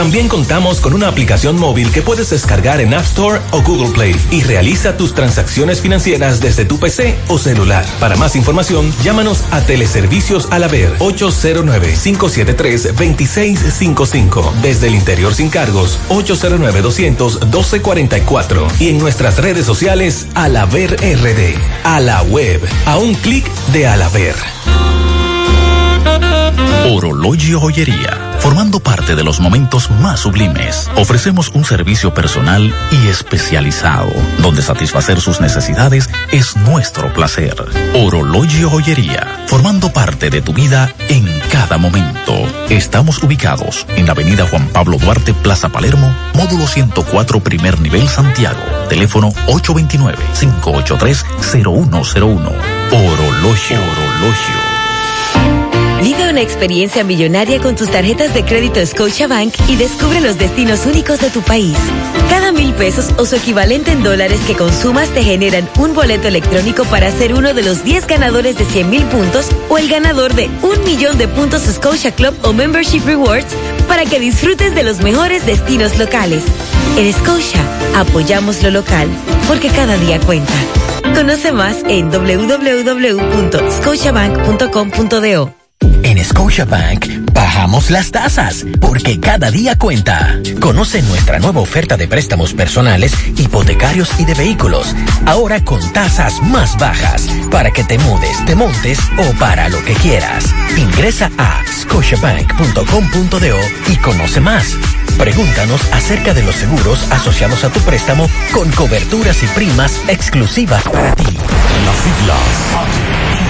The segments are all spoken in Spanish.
También contamos con una aplicación móvil que puedes descargar en App Store o Google Play y realiza tus transacciones financieras desde tu PC o celular. Para más información, llámanos a Teleservicios Alaber 809-573-2655. Desde el interior sin cargos, 809-200-1244. Y en nuestras redes sociales, Alaber RD. A la web, a un clic de Alaber. Orologio Joyería. Formando parte de los momentos más sublimes, ofrecemos un servicio personal y especializado, donde satisfacer sus necesidades es nuestro placer. Orologio Joyería. Formando parte de tu vida en cada momento. Estamos ubicados en la avenida Juan Pablo Duarte, Plaza Palermo, módulo 104, primer nivel Santiago. Teléfono 829-583-0101. Orologio. Orologio. Vive una experiencia millonaria con tus tarjetas de crédito Scotiabank y descubre los destinos únicos de tu país. Cada mil pesos o su equivalente en dólares que consumas te generan un boleto electrónico para ser uno de los 10 ganadores de 100 mil puntos o el ganador de un millón de puntos Scotia Club o Membership Rewards para que disfrutes de los mejores destinos locales. En Scotia, apoyamos lo local, porque cada día cuenta. Conoce más en www.scotiabank.com.do. En Scotiabank bajamos las tasas porque cada día cuenta. Conoce nuestra nueva oferta de préstamos personales, hipotecarios y de vehículos. Ahora con tasas más bajas para que te mudes, te montes o para lo que quieras. Ingresa a scotiabank.com.do y conoce más. Pregúntanos acerca de los seguros asociados a tu préstamo con coberturas y primas exclusivas para ti. Las siglas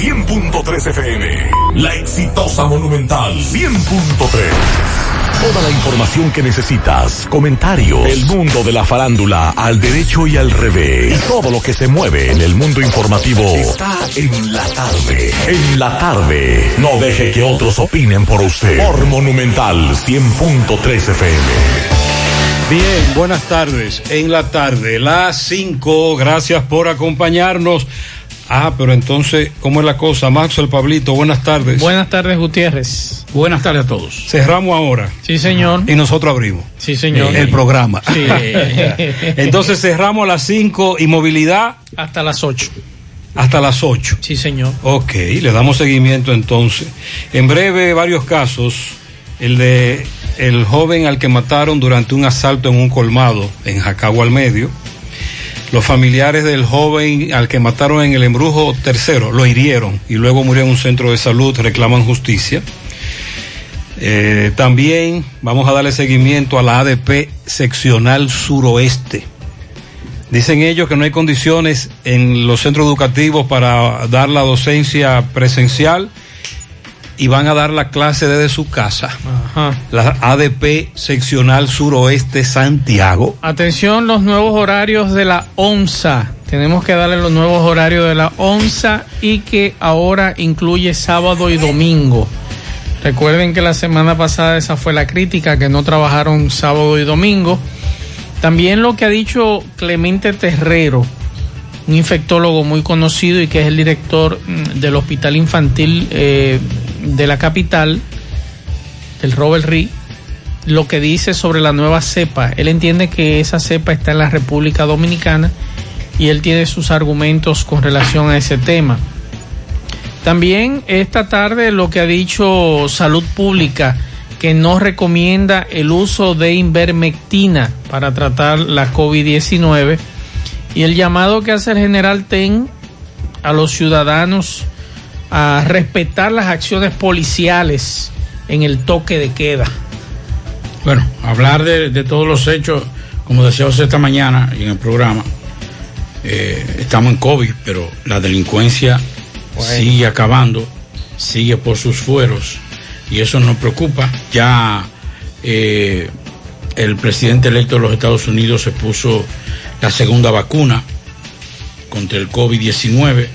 100.3 FM. La exitosa monumental. 100.3. Toda la información que necesitas, comentarios, el mundo de la farándula al derecho y al revés, y todo lo que se mueve en el mundo informativo está en la tarde. En la tarde. No deje que otros opinen por usted. Por Monumental 100.3 FM. Bien, buenas tardes. En la tarde, las 5. Gracias por acompañarnos. Ah, pero entonces, ¿cómo es la cosa? Max el Pablito, buenas tardes. Buenas tardes, Gutiérrez. Buenas tardes a todos. Cerramos ahora. Sí, señor. Y nosotros abrimos. Sí, señor. El programa. Sí. entonces cerramos a las 5 y movilidad. Hasta las 8. Hasta las 8. Sí, señor. Ok, le damos seguimiento entonces. En breve, varios casos. El de el joven al que mataron durante un asalto en un colmado en Jacagua al Medio los familiares del joven al que mataron en el embrujo tercero lo hirieron y luego murió en un centro de salud, reclaman justicia. Eh, también vamos a darle seguimiento a la ADP seccional suroeste. Dicen ellos que no hay condiciones en los centros educativos para dar la docencia presencial y van a dar la clase desde su casa. Ajá. La ADP seccional suroeste Santiago. Atención, los nuevos horarios de la ONSA. Tenemos que darle los nuevos horarios de la ONSA y que ahora incluye sábado y domingo. Recuerden que la semana pasada esa fue la crítica, que no trabajaron sábado y domingo. También lo que ha dicho Clemente Terrero, un infectólogo muy conocido y que es el director mm, del Hospital Infantil eh, de la capital, el Robert Ree, lo que dice sobre la nueva cepa. Él entiende que esa cepa está en la República Dominicana y él tiene sus argumentos con relación a ese tema. También esta tarde lo que ha dicho Salud Pública, que no recomienda el uso de invermectina para tratar la COVID-19 y el llamado que hace el general TEN a los ciudadanos a respetar las acciones policiales en el toque de queda. Bueno, hablar de, de todos los hechos, como decíamos esta mañana en el programa, eh, estamos en COVID, pero la delincuencia Bueno. sigue acabando, sigue por sus fueros y eso nos preocupa. Ya eh, el presidente electo de los Estados Unidos se puso la segunda vacuna contra el COVID-19.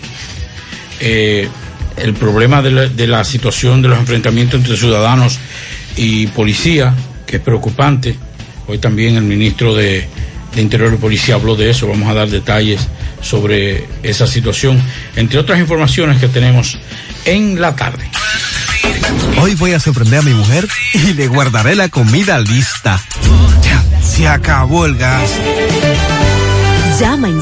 Eh, el problema de la, de la situación de los enfrentamientos entre ciudadanos y policía, que es preocupante. Hoy también el ministro de, de Interior y Policía habló de eso. Vamos a dar detalles sobre esa situación, entre otras informaciones que tenemos en la tarde. Hoy voy a sorprender a mi mujer y le guardaré la comida lista. Ya, se acabó el gas. Llama en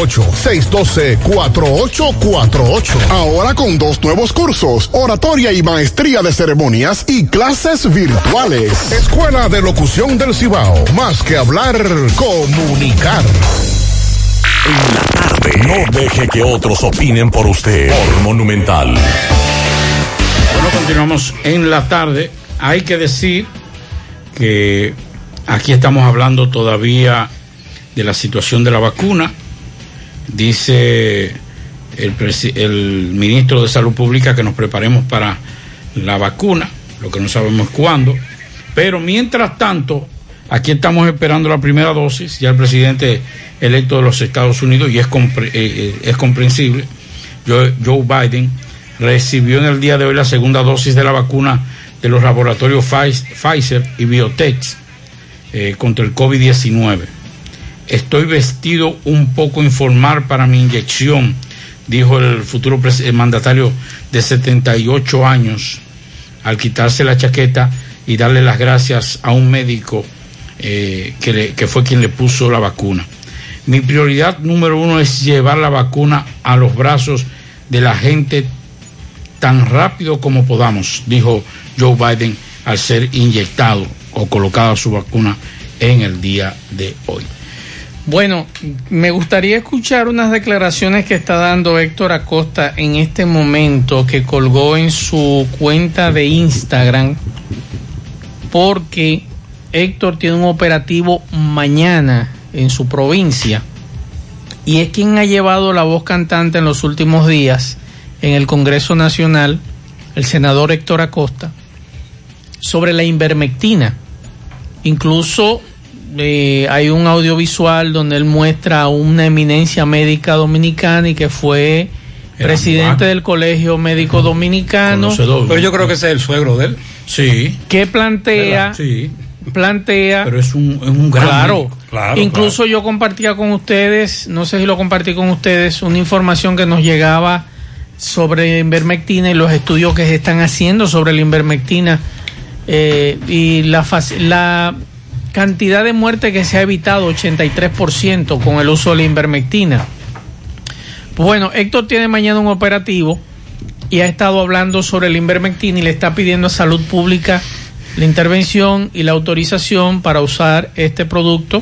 612-4848. Ahora con dos nuevos cursos, oratoria y maestría de ceremonias y clases virtuales. Escuela de Locución del Cibao. Más que hablar, comunicar. En la tarde. No deje que otros opinen por usted. Por Monumental. Bueno, continuamos en la tarde. Hay que decir que aquí estamos hablando todavía de la situación de la vacuna dice el, ministro de Salud Pública que nos preparemos para la vacuna, lo que no sabemos cuándo, pero mientras tanto, aquí estamos esperando la primera dosis, ya el presidente electo de los Estados Unidos, y es, eh, eh comprensible, Joe, Joe, Biden recibió en el día de hoy la segunda dosis de la vacuna de los laboratorios Pfizer y Biotech eh, contra el COVID-19 Estoy vestido un poco informal para mi inyección, dijo el futuro mandatario de 78 años, al quitarse la chaqueta y darle las gracias a un médico eh, que, que fue quien le puso la vacuna. Mi prioridad número uno es llevar la vacuna a los brazos de la gente tan rápido como podamos, dijo Joe Biden al ser inyectado o colocada su vacuna en el día de hoy. Bueno, me gustaría escuchar unas declaraciones que está dando Héctor Acosta en este momento que colgó en su cuenta de Instagram porque Héctor tiene un operativo mañana en su provincia y es quien ha llevado la voz cantante en los últimos días en el Congreso Nacional, el senador Héctor Acosta, sobre la invermectina. Incluso eh, hay un audiovisual donde él muestra a una eminencia médica dominicana y que fue presidente del Colegio Médico Dominicano. Pero yo creo que ese es el suegro de él. Sí. Que plantea, Sí. plantea, Pero es un, es un gran claro. Claro, incluso yo compartía con ustedes, no sé si lo compartí con ustedes, una información que nos llegaba sobre invermectina y los estudios que se están haciendo sobre la invermectina eh, y la, la cantidad de muerte que se ha evitado, 83% con el uso de la invermectina. Bueno, Héctor tiene mañana un operativo y ha estado hablando sobre la invermectina y le está pidiendo a salud pública la intervención y la autorización para usar este producto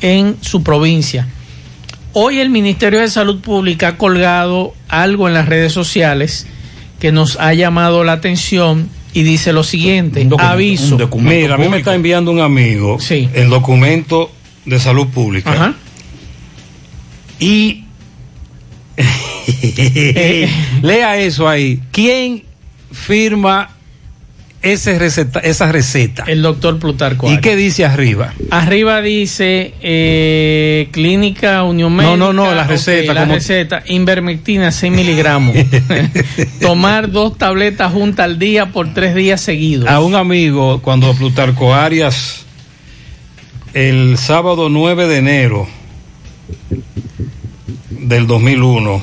en su provincia. Hoy el Ministerio de Salud Pública ha colgado algo en las redes sociales que nos ha llamado la atención y dice lo siguiente, aviso. Mira, a mí me está enviando un amigo el documento de salud pública. Y lea eso ahí. ¿Quién firma ese receta, esa receta? El doctor Plutarco. ¿Y qué dice arriba? Arriba dice eh, Clínica Unión No, Médica. no, no, la ok, receta, la como- receta, Invermectina 6 miligramos. Tomar dos tabletas juntas al día por tres días seguidos. A un amigo, cuando Plutarco Arias, el sábado 9 de enero del 2001,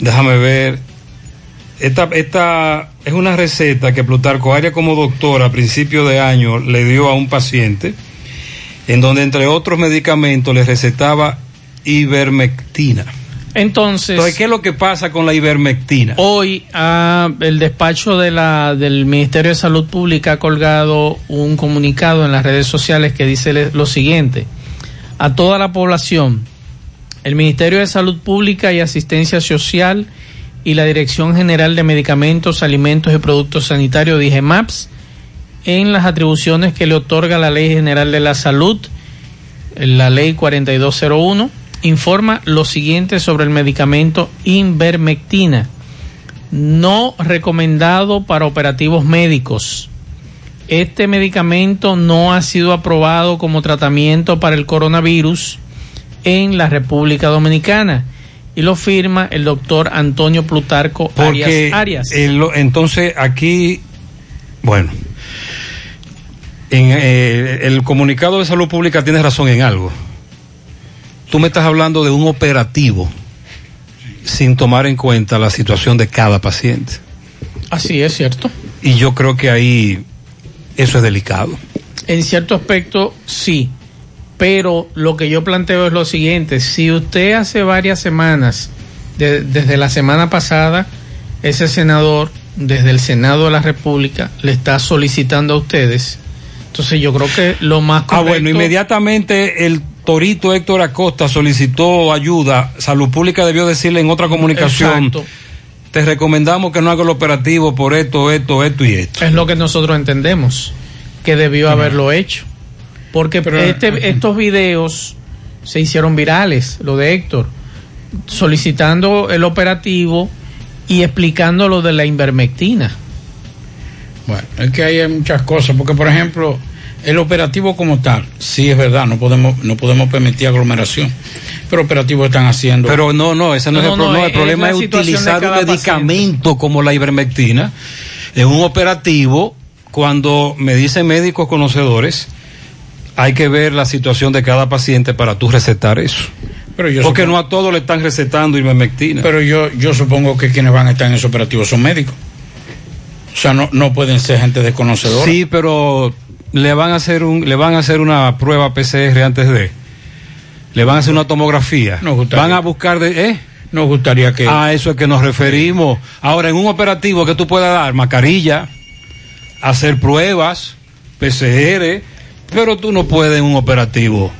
déjame ver, esta, esta es una receta que Plutarco Arias como doctor a principio de año le dio a un paciente, en donde entre otros medicamentos le recetaba ivermectina. Entonces, Entonces, ¿qué es lo que pasa con la ivermectina? Hoy ah, el despacho de la, del Ministerio de Salud Pública ha colgado un comunicado en las redes sociales que dice lo siguiente. A toda la población, el Ministerio de Salud Pública y Asistencia Social y la Dirección General de Medicamentos, Alimentos y Productos Sanitarios, dije MAPS, en las atribuciones que le otorga la Ley General de la Salud, la Ley 4201, informa lo siguiente sobre el medicamento Invermectina, no recomendado para operativos médicos. Este medicamento no ha sido aprobado como tratamiento para el coronavirus en la República Dominicana y lo firma el doctor Antonio Plutarco Porque Arias. Arias. el- entonces aquí, bueno, en, eh, el comunicado de salud pública tiene razón en algo. Tú me estás hablando de un operativo sin tomar en cuenta la situación de cada paciente. Así es cierto. Y yo creo que ahí eso es delicado. En cierto aspecto, sí. Pero lo que yo planteo es lo siguiente. Si usted hace varias semanas, de- desde la semana pasada, ese senador, desde el Senado de la República, le está solicitando a ustedes. Entonces yo creo que lo más Ah, correcto... bueno, inmediatamente el torito Héctor Acosta solicitó ayuda. Salud Pública debió decirle en otra comunicación. Exacto. Te recomendamos que no haga el operativo por esto, esto, esto y esto. Es lo que nosotros entendemos, que debió haberlo hecho. Porque este- estos videos se hicieron virales, lo de Héctor, solicitando el operativo y explicando lo de la invermectina. Bueno, es que hay muchas cosas, porque por ejemplo, el operativo como tal, sí es verdad, no podemos, no podemos permitir aglomeración, pero operativos están haciendo. Pero no, no, ese no, es el problema. el problema es, utilizar un medicamento como la ivermectina en un operativo cuando me dicen médicos conocedores, hay que ver la situación de cada paciente para tú recetar eso. Pero yo Porque supongo- no a todos le están recetando ivermectina. Pero yo, yo supongo que quienes van a estar en ese operativo son médicos. O sea, no, no pueden ser gente desconocedora. Sí, pero le van a hacer un, le van a hacer una prueba PCR antes de, le van a hacer una tomografía, gustaría. van a buscar de, ¿eh? Nos gustaría que. A eso es que nos referimos. Ahora, en un operativo que tú puedas dar mascarilla, hacer pruebas, PCR, Pero tú no puedes en un operativo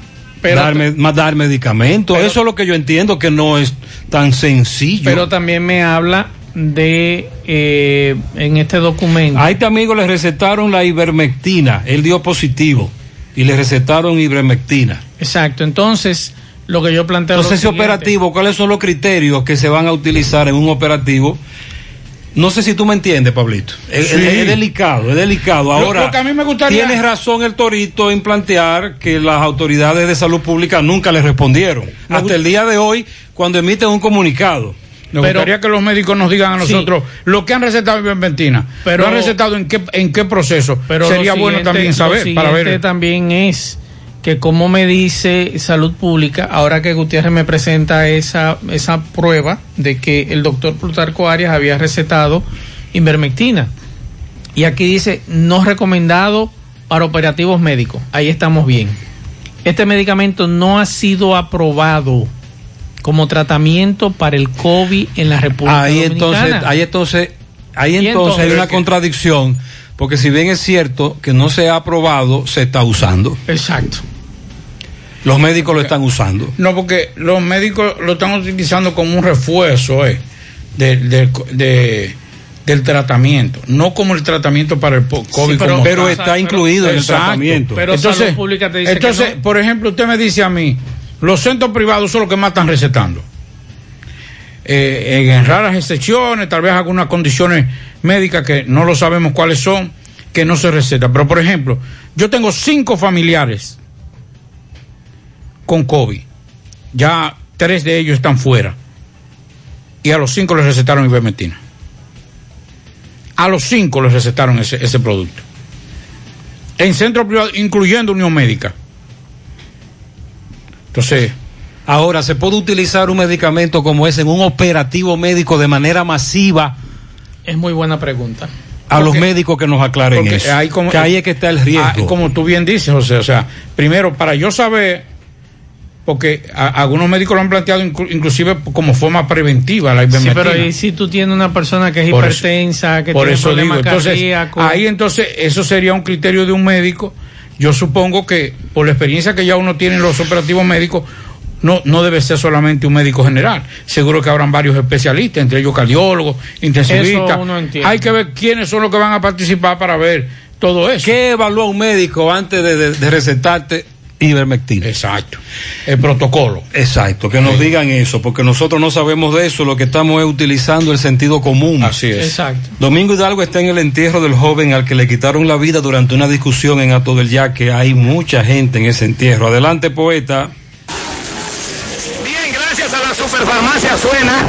Pero- dar, me- ma- dar medicamentos. Eso es lo que yo entiendo que no es tan sencillo. Pero también me habla de, eh, en este documento. A este amigo le recetaron la ivermectina. Él dio positivo y le recetaron ivermectina. Exacto, entonces lo que yo planteo... Entonces, ese siguiente. operativo, ¿cuáles son los criterios que se van a utilizar en un operativo? No sé si tú me entiendes, Pablito. Es, Sí. es- es delicado, es delicado. Ahora, lo que a mí me gustaría- tienes razón el Torito en plantear que las autoridades de salud pública nunca le respondieron. Hasta el día de hoy, cuando emiten un comunicado. Me gustaría que los médicos nos digan a nosotros lo que han recetado ivermectina. Pero- ¿Lo han recetado en qué, en qué proceso? Pero Sería bueno también lo saber para ver. también es que como me dice salud pública, ahora que Gutiérrez me presenta esa, esa prueba de que el doctor Plutarco Arias había recetado invermectina. Y aquí dice no recomendado para operativos médicos. Ahí estamos bien. Este medicamento no ha sido aprobado como tratamiento para el COVID en la República Ahí entonces, ahí entonces, ahí entonces hay una contradicción, porque si bien es cierto que no se ha aprobado, se está usando. Exacto. Los médicos lo están usando. No, porque los médicos lo están utilizando como un refuerzo eh, de- de- de- del tratamiento, no como el tratamiento para el COVID. pero- como pero está incluido en el Exacto. tratamiento. Pero entonces, Salud Pública te dice que entonces no. por ejemplo, usted me dice a mí, los centros privados son los que más están recetando. Eh, en raras excepciones, tal vez algunas condiciones médicas que no lo sabemos cuáles son, que no se receta. Pero, por ejemplo, yo tengo cinco familiares con COVID. Ya tres de ellos están fuera. Y a los cinco les recetaron ivermectina. A los cinco les recetaron ese, ese producto. En centros privados, incluyendo Unión Médica. Entonces, Ahora, ¿se puede utilizar un medicamento como ese en un operativo médico de manera masiva? Es muy buena pregunta. A los médicos que nos aclaren eso. hay como- que ahí es que está el riesgo. Ah, como tú bien dices, José, o sea, primero, para yo saber, porque a- algunos médicos lo han planteado inclu- inclusive como forma preventiva la Sí, ivermectina. pero ¿y si tú tienes una persona que es Por eso- hipertensa, que Por tiene eso digo, problemas entonces, cardíacos? ahí entonces eso sería un criterio de un médico. Yo supongo que por la experiencia que ya uno tiene en los operativos médicos, no, no debe ser solamente un médico general. Seguro que habrán varios especialistas, entre ellos cardiólogos, intensivistas. Eso uno entiende. Hay que ver quiénes son los que van a participar para ver todo eso. ¿Qué evalúa un médico antes de, de- de recetarte ivermectina? Exacto. El protocolo. Exacto, que nos digan eso, porque nosotros no sabemos de eso, lo que estamos es utilizando el sentido común. Así es. Exacto. Domingo Hidalgo está en el entierro del joven al que le quitaron la vida durante una discusión en Ato del Yaque. Hay mucha gente en ese entierro. Adelante, poeta. Bien, gracias a la Superfarmacia Suena,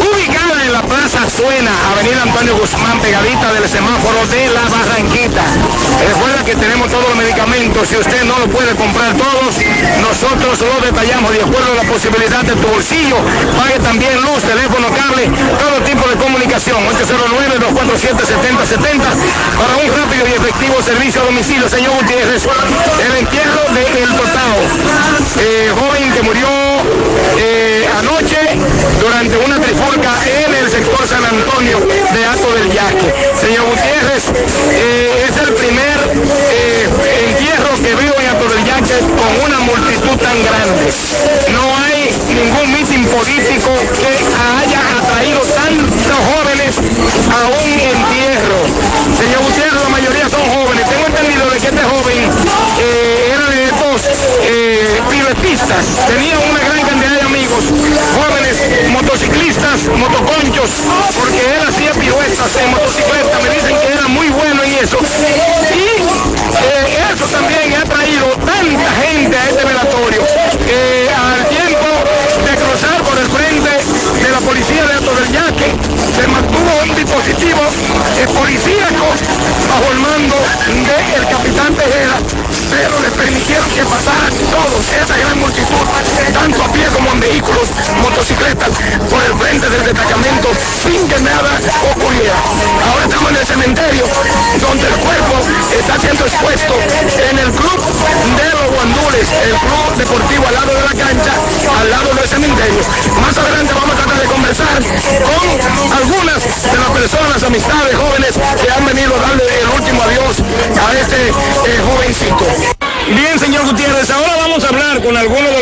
ubicada en la Plaza Suena, Avenida Antonio Guzmán, pegadita del semáforo de la Barranquita. Recuerda que tenemos todos los medicamentos, si usted no lo puede comprar todos, nosotros lo detallamos de acuerdo a la posibilidad de tu bolsillo. Pague también luz, teléfono, cable, todo tipo de comunicación. 809-247-7070 para un rápido y efectivo servicio a domicilio. Señor Gutiérrez, el entierro de El Totao, eh, joven que murió eh, anoche durante una trifulca en el sector San Antonio de Ato del Yaque. Señor Gutiérrez, eh, es el primer eh, entierro que veo en Ato del Yaque con una multitud tan grande. No hay ningún mitin político que haya atraído tantos jóvenes a un entierro. Señor Gutiérrez, la mayoría son jóvenes. Tengo entendido de que este joven eh, era de estos pibetistas. Tenía una gran amigos, jóvenes, motociclistas, motoconchos, porque él hacía piruetas en motocicleta. Me dicen que era muy bueno en eso. Y eh, eso también ha traído tanta gente a este velatorio. Eh, al tiempo de cruzar por el frente policía de Alto del Yaque, se mantuvo un dispositivo eh, policíaco bajo el mando del capitán Tejera, pero le permitieron que pasaran todos, esa gran multitud, tanto a pie como en vehículos, motocicletas, por el frente del destacamento, sin que nada ocurriera. Ahora estamos en el cementerio, donde el cuerpo está siendo expuesto en el club de los guandules, el club deportivo al lado de la cancha, al lado del cementerio. Más adelante vamos a tratar de conversar con algunas de las personas, amistades, jóvenes que han venido a darle el último adiós a este eh, jovencito. Bien, señor Gutiérrez, ahora vamos a hablar con algunos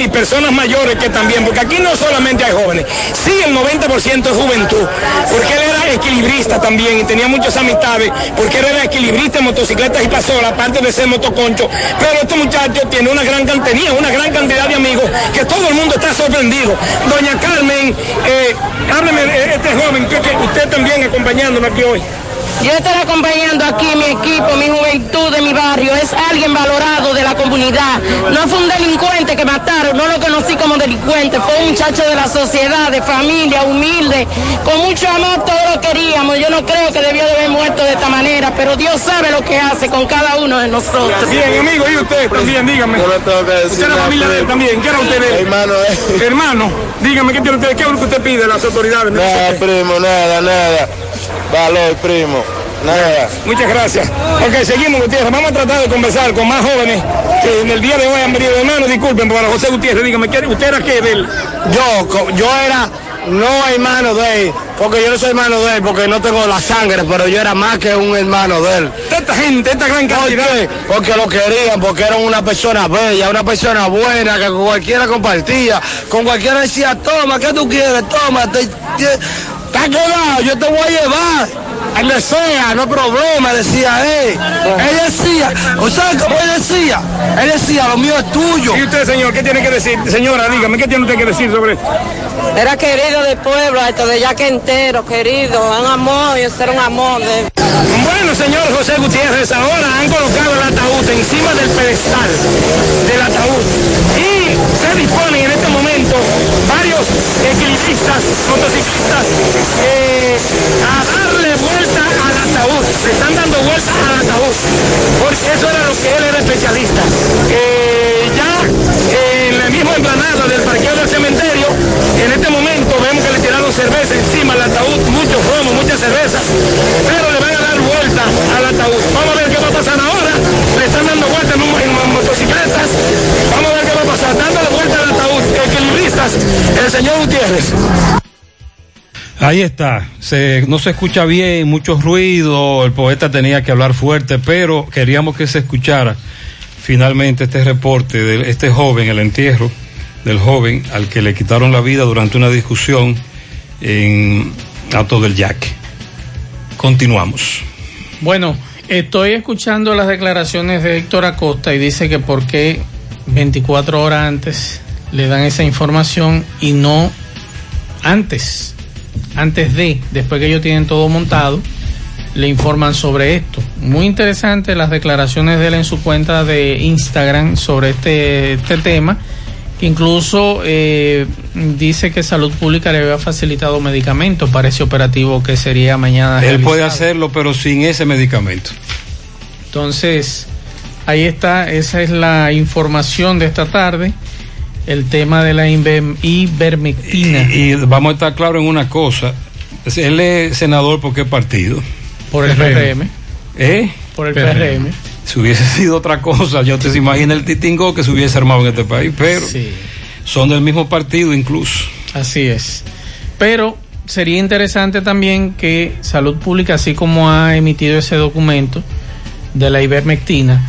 y personas mayores que también, porque aquí no solamente hay jóvenes, sí el 90% es juventud, porque él era equilibrista también y tenía muchas amistades, porque él era equilibrista en motocicletas y pasó aparte de ser motoconcho, pero este muchacho tiene una gran cantería, una gran cantidad de amigos que todo el mundo está sorprendido. Doña Carmen, eh, hábleme, eh, este joven, que, usted también acompañándonos aquí hoy. Yo estoy acompañando aquí mi equipo, mi juventud de mi barrio. Es alguien valorado de la comunidad. No fue un delincuente que mataron, no lo conocí como delincuente. Fue un muchacho de la sociedad, de familia, humilde. Con mucho amor todos lo queríamos. Yo no creo que debió de haber muerto de esta manera, pero Dios sabe lo que hace con cada uno de nosotros. Bien, amigo, y usted también, dígame. Usted es la familia de él también. ¿Qué era usted de él? Hermano, eh. Hermano, dígame, ¿qué tiene usted? ¿Qué es lo que usted pide a las autoridades? Nada, primo, nada, nada. Valor, primo. Nada. Muchas gracias. Ok, seguimos, Gutiérrez. Vamos a tratar de conversar con más jóvenes que en el día de hoy han venido. Hermano, disculpen, para José Gutiérrez, dígame, ¿qué- ¿usted era qué de él? Yo, yo era no hermano de él, porque yo no soy hermano de él, porque no tengo la sangre, pero yo era más que un hermano de él. Esta gente, esta gran cantidad. ¿Por? Porque lo querían, porque era una persona bella, una persona buena, que con cualquiera compartía, con cualquiera decía, toma, ¿qué tú quieres? Toma, te, te- está quedado, yo te voy a llevar. Él decía, no hay problema, decía él. Él decía, o sea, como él decía, él decía, lo mío es tuyo. ¿Y usted, señor, qué tiene que decir? Señora, dígame, ¿qué tiene usted que decir sobre esto? Era querido del pueblo, esto de ya que entero, querido, un amor, yo era un amor de... Bueno, señor José Gutiérrez, ahora han colocado el ataúd encima del pedestal del ataúd y se disponen en este motociclistas, a darle vuelta al ataúd. Se están dando vuelta al ataúd, porque eso era lo que él era especialista. Ya en la misma emplanada del parqueo del cementerio, en este momento vemos que le tiraron cerveza encima al ataúd, mucho romo, mucha cerveza, pero le van a dar vuelta al ataúd. Vamos a ver qué va a pasar ahora. Le están dando vuelta en, un- en motocicletas. Vamos a ver qué va a pasar. Dándole vuelta al El señor Gutiérrez. Ahí está. Se, no se escucha bien, mucho ruido. El poeta tenía que hablar fuerte, pero queríamos que se escuchara finalmente este reporte de este joven, el entierro del joven al que le quitaron la vida durante una discusión en Alto del Yaque. Continuamos. Bueno, estoy escuchando las declaraciones de Héctor Acosta y dice que por qué 24 horas antes le dan esa información y no antes, antes de, después que ellos tienen todo montado, le informan sobre esto. Muy interesante las declaraciones de él en su cuenta de Instagram sobre este, este tema. Incluso eh, dice que Salud Pública le había facilitado medicamentos para ese operativo que sería mañana. Él puede hacerlo, pero sin ese medicamento. Entonces, ahí está, esa es la información de esta tarde, el tema de la ivermectina. Y, y vamos a estar claros en una cosa. Él es senador por qué partido? Por el PRM. ¿Eh? Por el PRM. Si hubiese sido otra cosa, yo te imagino el titingo que se hubiese armado en este país, pero son del mismo partido incluso. Así es. Pero sería interesante también que Salud Pública, así como ha emitido ese documento de la ivermectina,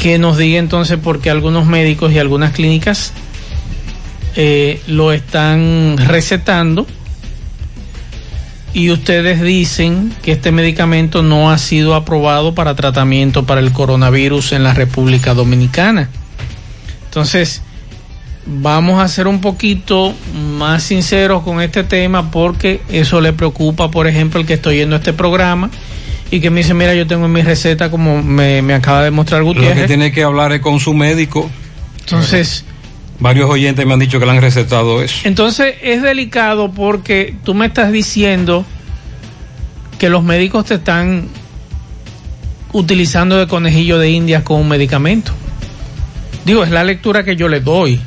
que nos diga entonces por qué algunos médicos y algunas clínicas eh, lo están recetando y ustedes dicen que este medicamento no ha sido aprobado para tratamiento para el coronavirus en la República Dominicana. Entonces, vamos a ser un poquito más sinceros con este tema porque eso le preocupa, por ejemplo, el que estoy yendo a este programa y que me dice, mira, yo tengo en mi receta como me, me acaba de mostrar Lo que Gutiérrez. tiene que hablar es con su médico. Entonces, Varios oyentes me han dicho que le han recetado eso. Entonces es delicado porque tú me estás diciendo que los médicos te están utilizando de conejillo de indias con un medicamento. Digo, es la lectura que yo le doy.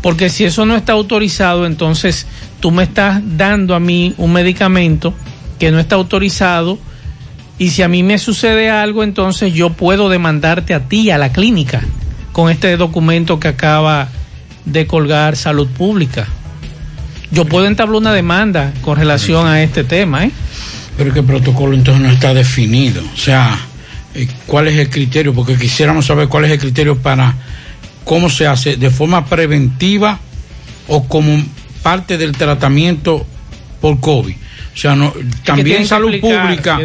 Porque si eso no está autorizado, entonces tú me estás dando a mí un medicamento que no está autorizado y si a mí me sucede algo, entonces yo puedo demandarte a ti, a la clínica, con este documento que acaba de colgar salud pública. Yo puedo entablar una demanda con relación a este tema, ¿eh? Pero que el protocolo entonces no está definido. O sea, eh, ¿cuál es el criterio? Porque quisiéramos saber cuál es el criterio para ¿cómo se hace? ¿De forma preventiva o como parte del tratamiento por COVID? O sea, no, también salud explicar, pública,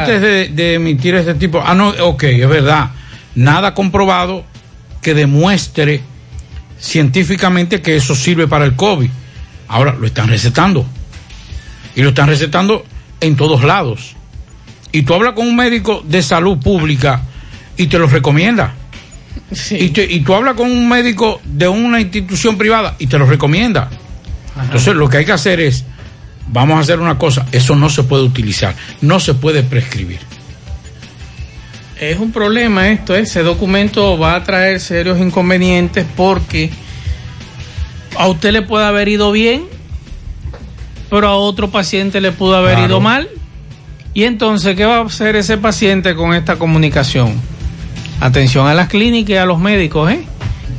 antes de, de emitir este tipo, ah, no, ok, es verdad, nada comprobado que demuestre científicamente que eso sirve para el COVID. Ahora lo están recetando. Y lo están recetando en todos lados. Y tú hablas con un médico de salud pública y te lo recomienda. Y, te- y tú hablas con un médico de una institución privada y te lo recomienda. Entonces lo que hay que hacer es, vamos a hacer una cosa, eso no se puede utilizar, no se puede prescribir. Es un problema esto, ese documento va a traer serios inconvenientes porque a usted le puede haber ido bien, pero a otro paciente le pudo haber Claro. ido mal. Y entonces, ¿qué va a hacer ese paciente con esta comunicación? Atención a las clínicas y a los médicos, ¿eh?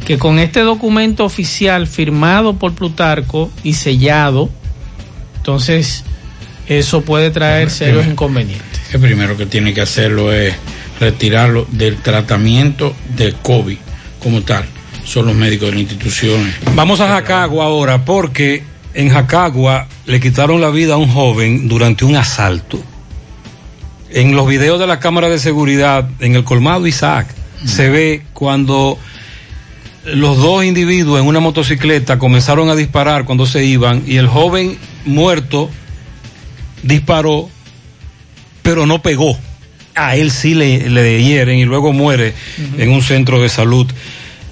Que con este documento oficial firmado por Plutarco y sellado, entonces eso puede traer serios inconvenientes. El primero que tiene que hacerlo es retirarlo del tratamiento de COVID como tal. Son los médicos de las instituciones. Vamos a Jacagua ahora porque en Jacagua le quitaron la vida a un joven durante un asalto. En los videos de la cámara de seguridad en el colmado Isaac se ve cuando los dos individuos en una motocicleta comenzaron a disparar cuando se iban y el joven muerto disparó pero no pegó. A él sí le, le hieren y luego muere en un centro de salud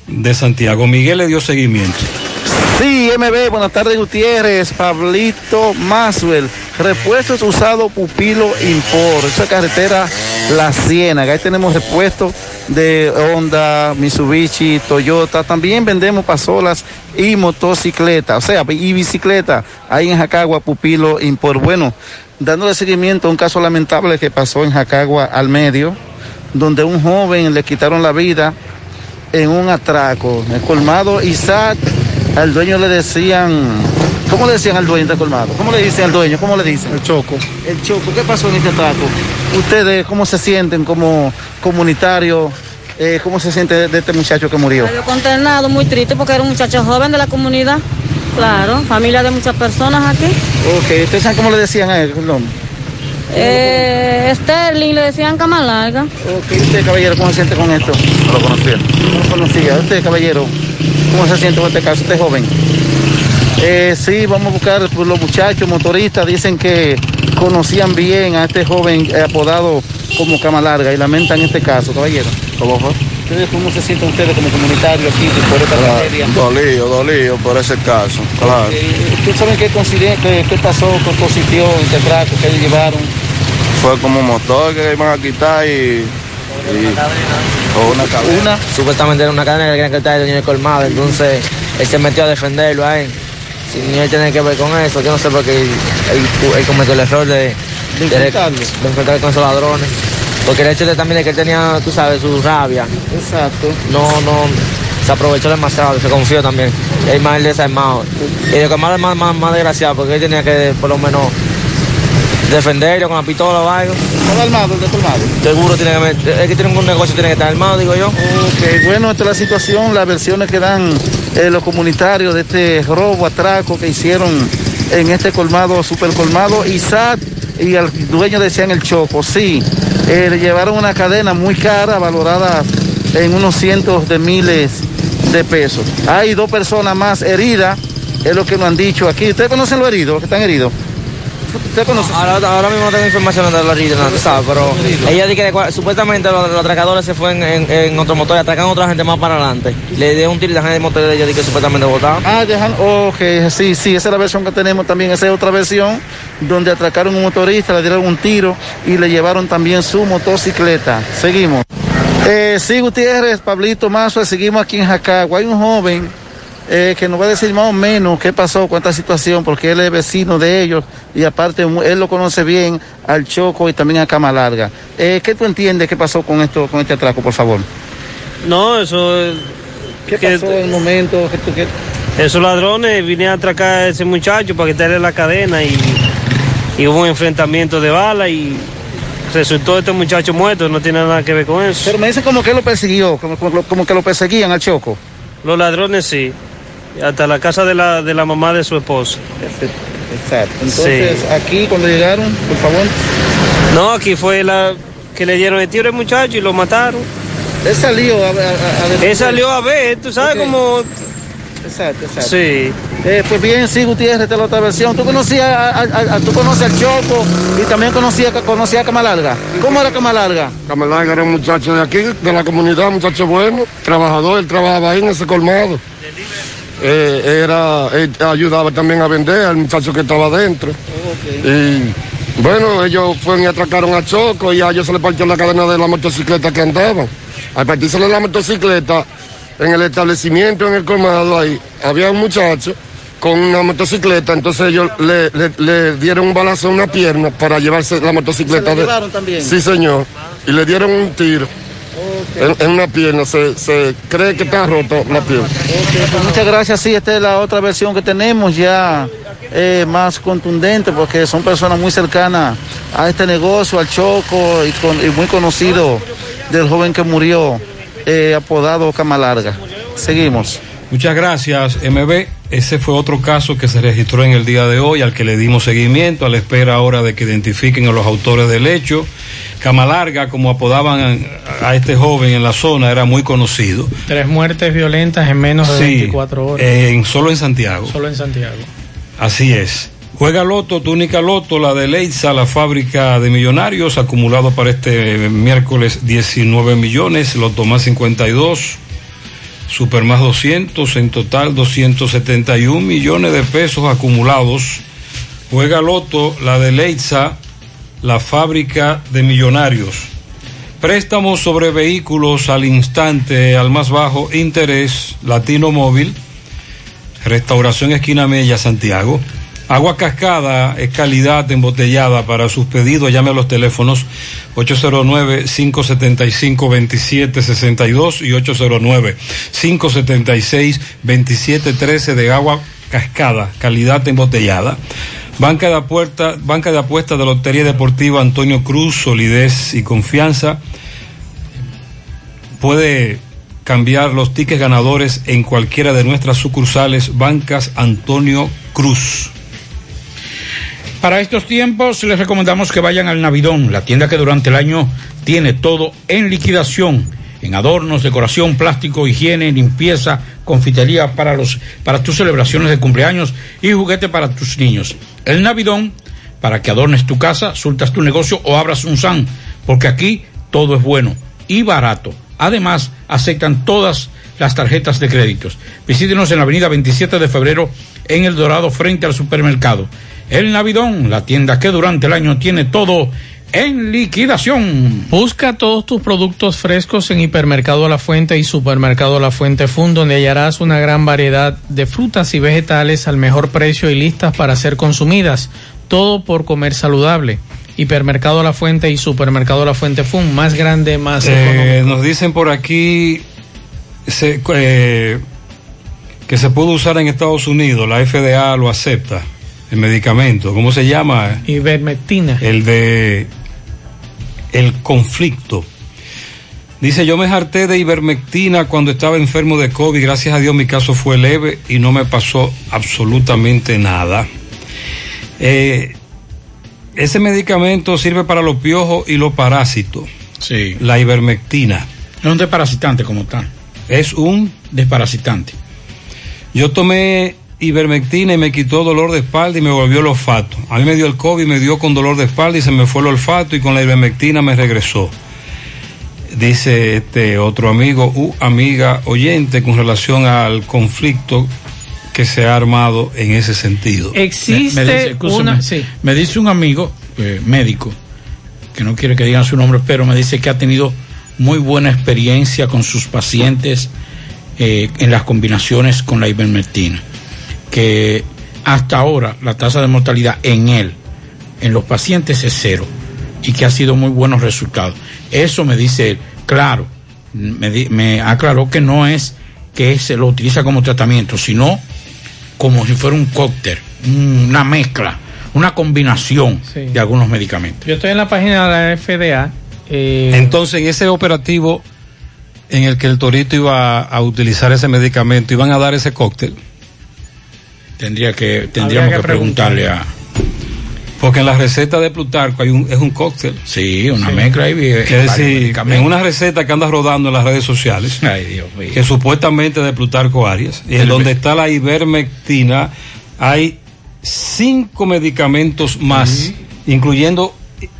de Santiago. Miguel le dio seguimiento. Sí, MB, buenas tardes Gutiérrez, Pablito Maswell, repuestos usados Pupilo Import, esa carretera La Ciénaga, ahí tenemos repuestos de Honda, Mitsubishi, Toyota, también vendemos pasolas y motocicletas, o sea, y bicicleta, ahí en Jacagua, Pupilo Import. Bueno, dándole seguimiento a un caso lamentable que pasó en Jacagua al medio, donde un joven le quitaron la vida en un atraco. El colmado Isaac, al dueño le decían, ¿cómo le decían al dueño de colmado? ¿Cómo le dicen al dueño? ¿Cómo le dicen? El choco. El choco. ¿Qué pasó en este atraco? Ustedes, ¿cómo se sienten como comunitarios? Eh, ¿Cómo se siente de, de este muchacho que murió? Salió consternado, muy triste porque era un muchacho joven de la comunidad. Claro, familia de muchas personas aquí. Ok, ¿ustedes saben cómo le decían a él? el nombre? Eh, Sterling le decían cama larga. Ok, ¿usted, caballero, cómo se siente con esto? No lo conocía. No lo conocía. ¿Usted, caballero, cómo se siente con este caso? Usted es joven. Eh, sí, vamos a buscar pues, los muchachos motoristas. Dicen que conocían bien a este joven eh, apodado como cama larga y lamentan este caso, caballero. ¿Cómo fue? ¿Ustedes cómo se sienten ustedes como comunitarios aquí por esta tragedia? Dolido, dolido por ese caso, claro. Eh, ¿Ustedes saben qué, qué, qué pasó, qué consistió este traco que ellos llevaron? Fue como un motor que iban a quitar y. o una cadena. Supuestamente era una cadena que querían quitar el dueño del colmado, entonces él se metió a defenderlo a él. Sin él tener que ver con eso, yo no sé por qué él, él- él cometió el error de, de, de enfrentar con esos ladrones. Porque el hecho de también de que él tenía, tú sabes, su rabia. Exacto. No, no, se aprovechó demasiado, se confió también. Y más el desarmado. Y el colmado es más, más, más desgraciado porque él tenía que por lo menos defenderlo con la pistola o algo. ¿Está armado el de colmado? Seguro tiene que meter- el que tiene un negocio tiene que estar armado, digo yo. Ok, bueno, esta es la situación, las versiones que dan eh, los comunitarios de este robo, atraco que hicieron en este colmado, super colmado, Isaac y al dueño decían el choco, sí, eh, le llevaron una cadena muy cara, valorada en unos cientos de miles de pesos. Hay dos personas más heridas, es lo que nos han dicho aquí. ¿Ustedes conocen los heridos, los que están heridos? ¿Usted conoce? Ahora, ahora mismo no tengo información de no, tú sabes, pero ella dice que supuestamente los, los atracadores se fueron en, en otro motor y atracan a otra gente más para adelante. Le dio un tiro y la gente del motor de ella dice que supuestamente botaron. Ah, dejan, ok, sí, sí, esa es la versión que tenemos también, esa es otra versión, donde atracaron a un motorista, le dieron un tiro y le llevaron también su motocicleta. Seguimos. Eh, sí, Gutiérrez, Pablito Mazo, seguimos aquí en Jacagua. Hay un joven eh, que nos va a decir más o menos qué pasó con esta situación, porque él es vecino de ellos y aparte él lo conoce bien al Choco y también a Cama Larga. Eh, ¿Qué tú entiendes qué pasó con esto, con este atraco, por favor? No, eso es. ¿Qué pasó en el momento que tú que- Esos ladrones vinieron a atracar a ese muchacho para quitarle la cadena y, y hubo un enfrentamiento de bala y resultó este muchacho muerto, no tiene nada que ver con eso. Pero me dice como que lo persiguió, como, como- como que lo perseguían al Choco. Los ladrones sí. Hasta la casa de la, de la mamá de su esposo. Exacto. Entonces, Sí. aquí cuando llegaron, por favor. No, aquí fue la que le dieron el tiro al muchacho y lo mataron. Él salió a, a, a- ver- Él salió a ver, tú sabes Ok. cómo... Exacto, exacto. Sí. Eh, pues bien, sí, Gutiérrez, esta es la otra versión. Tú conocías a, a- a- tú conoces al Choco y también conocías conocía a Camalarga. ¿Cómo era Camalarga? Camarada era un muchacho de aquí, de la comunidad, muchacho bueno, trabajador, él trabajaba ahí en ese colmado. Eh, era, él ayudaba también a vender al muchacho que estaba adentro. Y bueno, ellos fueron y atracaron a Choco y a ellos se le partió la cadena de la motocicleta que andaban. Al partirse la motocicleta, en el establecimiento, en el colmado ahí, había un muchacho con una motocicleta, entonces ellos le, le- le dieron un balazo en una pierna para llevarse la motocicleta. ¿Se la de- llevaron también? Sí, señor. Y le dieron un tiro en, en una pierna. Se, se cree que está rota la pierna. Pues muchas gracias, sí, esta es la otra versión que tenemos ya eh, más contundente porque son personas muy cercanas a este negocio, al Choco y, con- y muy conocido del joven que murió eh, apodado Camalarga. Seguimos. Muchas gracias, MB. Ese fue otro caso que se registró en el día de hoy, al que le dimos seguimiento, a la espera ahora de que identifiquen a los autores del hecho. Camalarga, como apodaban a este joven en la zona, era muy conocido. Tres muertes violentas en menos de Sí, 24 horas. en, solo en Santiago. Solo en Santiago. Así es. Juega Loto, túnica Loto, la de Leitza, la fábrica de millonarios, acumulado para este miércoles 19 millones, Loto más 52, Super más 200, en total 271 millones de pesos acumulados. Juega Loto, la de Leitza, la fábrica de millonarios. Préstamos sobre vehículos al instante, al más bajo interés, Latino Móvil, Restauración Esquina Mella, Santiago. Agua cascada es calidad embotellada. Para sus pedidos, llame a los teléfonos 809-575-2762 y 809-576-2713 de agua cascada, calidad embotellada. Banca de, apuesta, Banca de apuestas de Lotería Deportiva Antonio Cruz, solidez y confianza. Puede cambiar los tickets ganadores en cualquiera de nuestras sucursales Bancas Antonio Cruz. Para estos tiempos les recomendamos que vayan al Navidón, la tienda que durante el año tiene todo en liquidación, en adornos, decoración, plástico, higiene, limpieza, confitería para los para tus celebraciones de cumpleaños y juguete para tus niños. El Navidón para que adornes tu casa, sultas tu negocio o abras un SAN, porque aquí todo es bueno y barato. Además, aceptan todas las tarjetas de créditos. Visítenos en la avenida 27 de febrero en El Dorado frente al supermercado. El Navidón, la tienda que durante el año tiene todo en liquidación. Busca todos tus productos frescos en Hipermercado La Fuente y Supermercado La Fuente Fun, donde hallarás una gran variedad de frutas y vegetales al mejor precio y listas para ser consumidas. Todo por comer saludable. Hipermercado La Fuente y Supermercado La Fuente Fun, más grande, más Eh, económico. nos dicen por aquí se- eh, que se puede usar en Estados Unidos, la FDA lo acepta, el medicamento, ¿cómo se llama? Ivermectina. El de el conflicto. Dice, yo me harté de ivermectina cuando estaba enfermo de COVID, gracias a Dios mi caso fue leve y no me pasó absolutamente nada. Eh, ese medicamento sirve para los piojos y los parásitos. Sí. La ivermectina. No es un desparasitante como tal. Es un desparasitante. Yo tomé ivermectina y me quitó dolor de espalda y me volvió el olfato. A mí me dio el COVID, me dio con dolor de espalda y se me fue el olfato y con la ivermectina me regresó. Dice este otro amigo, u amiga oyente, con relación al conflicto que se ha armado en ese sentido. Existe me, me dice, escúchame, una- sí. me dice un amigo eh, médico que no quiere que digan su nombre, pero me dice que ha tenido muy buena experiencia con sus pacientes eh, en las combinaciones con la ivermectina. Que hasta ahora la tasa de mortalidad en él, en los pacientes, es cero y que ha sido muy buenos resultados. Eso me dice él. Claro, me, di- me aclaró que no es que se lo utiliza como tratamiento, sino como si fuera un cóctel, un- una mezcla, una combinación Sí. de algunos medicamentos. Yo estoy en la página de la FDA. eh, Entonces, en ese operativo en el que el torito iba a utilizar ese medicamento, iban a dar ese cóctel. Tendría que, tendríamos que, preguntarle a. Porque en la receta de Plutarco hay un, es un cóctel. Sí, una mezcla ahí. Es decir, en una receta que anda rodando en las redes sociales, Ay, Dios mío. que supuestamente de Plutarco Arias, y en donde está la ivermectina, hay cinco medicamentos más, incluyendo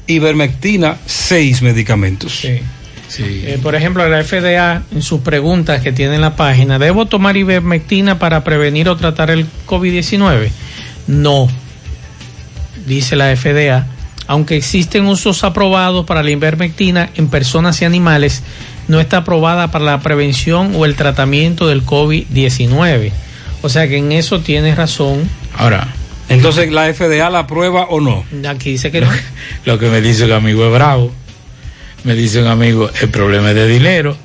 ivermectina, seis medicamentos. Sí. Eh, por ejemplo, la FDA, en sus preguntas que tiene en la página, ¿debo tomar ivermectina para prevenir o tratar el COVID-19? No, dice la FDA. Aunque existen usos aprobados para la ivermectina en personas y animales, no está aprobada para la prevención o el tratamiento del COVID-19. O sea que en eso tienes razón. Ahora. Entonces, ¿la FDA la aprueba o no? Aquí dice que no. Lo que me dice un amigo es bravo. Me dice un amigo, el problema es de dinero.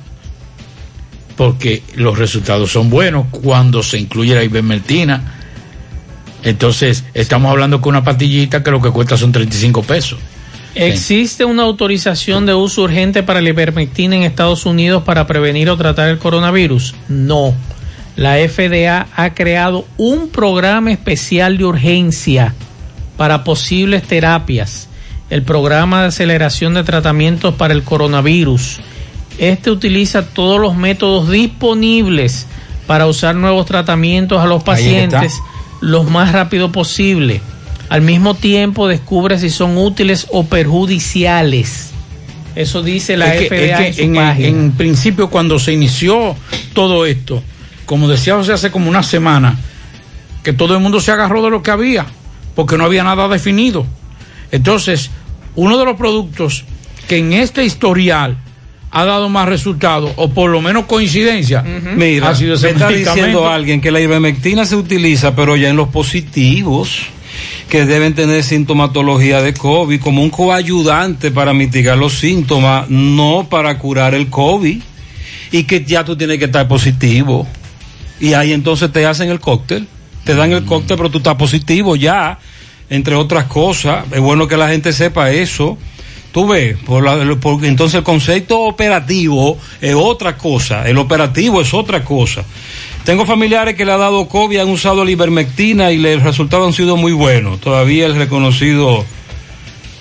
Porque los resultados son buenos cuando se incluye la ivermectina. Entonces, estamos hablando con una pastillita que lo que cuesta son 35 pesos. ¿Existe una autorización de uso urgente para la ivermectina en Estados Unidos para prevenir o tratar el coronavirus? No. La FDA ha creado un programa especial de urgencia para posibles terapias. El programa de aceleración de tratamientos para el coronavirus. Este utiliza todos los métodos disponibles para usar nuevos tratamientos a los pacientes lo más rápido posible. Al mismo tiempo descubre si son útiles o perjudiciales. Eso dice la Es que- FDA es que en su en, página. en principio, cuando se inició todo esto, como decía José hace como una semana, que todo el mundo se agarró de lo que había, porque no había nada definido. Entonces, uno de los productos que en este historial ha dado más resultados, o por lo menos coincidencia, Mira, ha sido ese me está diciendo alguien que la ivermectina se utiliza, pero ya en los positivos que deben tener sintomatología de COVID como un coayudante para mitigar los síntomas, no para curar el COVID. Y que ya tú tienes que estar positivo. Y ahí entonces te hacen el cóctel, te dan el cóctel, pero tú estás positivo ya, entre otras cosas. Es bueno que la gente sepa eso. Tú ves, por la- por- entonces el concepto operativo es otra cosa, el operativo es otra cosa. Tengo familiares que le ha dado COVID, han usado la ivermectina y los resultados han sido muy buenos. Todavía el reconocido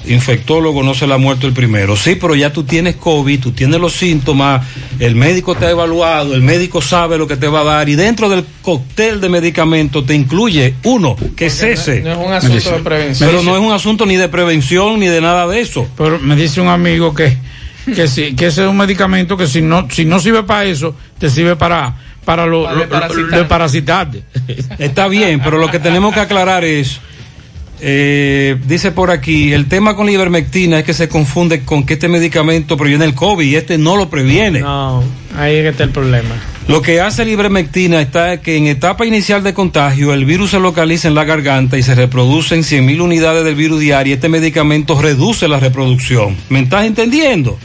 infectólogo no se le ha muerto el primero. Sí, pero ya tú tienes COVID, tú tienes los síntomas, el médico te ha evaluado, el médico sabe lo que te va a dar y dentro del cóctel de medicamentos te incluye uno, que es ese. No es un asunto de prevención. Pero no es un asunto ni de prevención ni de nada de eso. Pero me dice un amigo que, que, sí, que ese es un medicamento que si no, si no sirve para eso, te sirve para, para lo, lo- lo- de parasitarte. Está bien, pero lo que tenemos que aclarar es, eh, dice por aquí, el tema con la ivermectina es que se confunde con que este medicamento previene el COVID y este no lo previene. No, ahí es que está el problema. Lo que hace la ivermectina está que en etapa inicial de contagio el virus se localiza en la garganta y se reproducen 100.000 unidades del virus diario. Este medicamento reduce la reproducción. ¿Me estás entendiendo?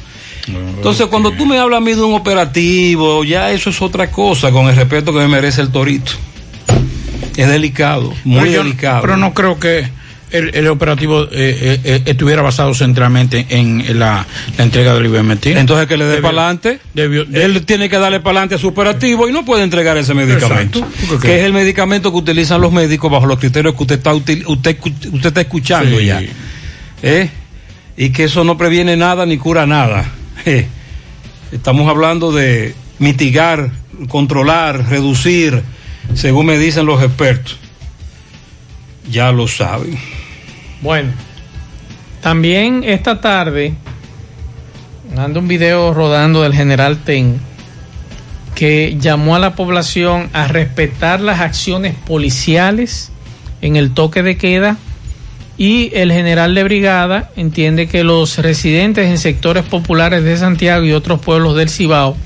Entonces, cuando tú me hablas a mí de un operativo, ya eso es otra cosa, con el respeto que me merece el torito. Es delicado, muy Pero yo- delicado. Pero no creo que el, el operativo eh, eh, eh, estuviera basado centralmente en, en la, la entrega del ivermectina. Entonces que le dé para adelante. Él tiene que darle para adelante a su operativo y no puede entregar ese medicamento. Que es el medicamento que utilizan los médicos bajo los criterios que usted está, util- usted, usted está escuchando Sí. ya. ¿Eh? Y que eso no previene nada ni cura nada. Estamos hablando de mitigar, controlar, reducir, según me dicen los expertos. Ya lo saben. Bueno, también esta tarde anda un video rodando del general Ten que llamó a la población a respetar las acciones policiales en el toque de queda y el general de brigada entiende que los residentes en sectores populares de Santiago y otros pueblos del Cibao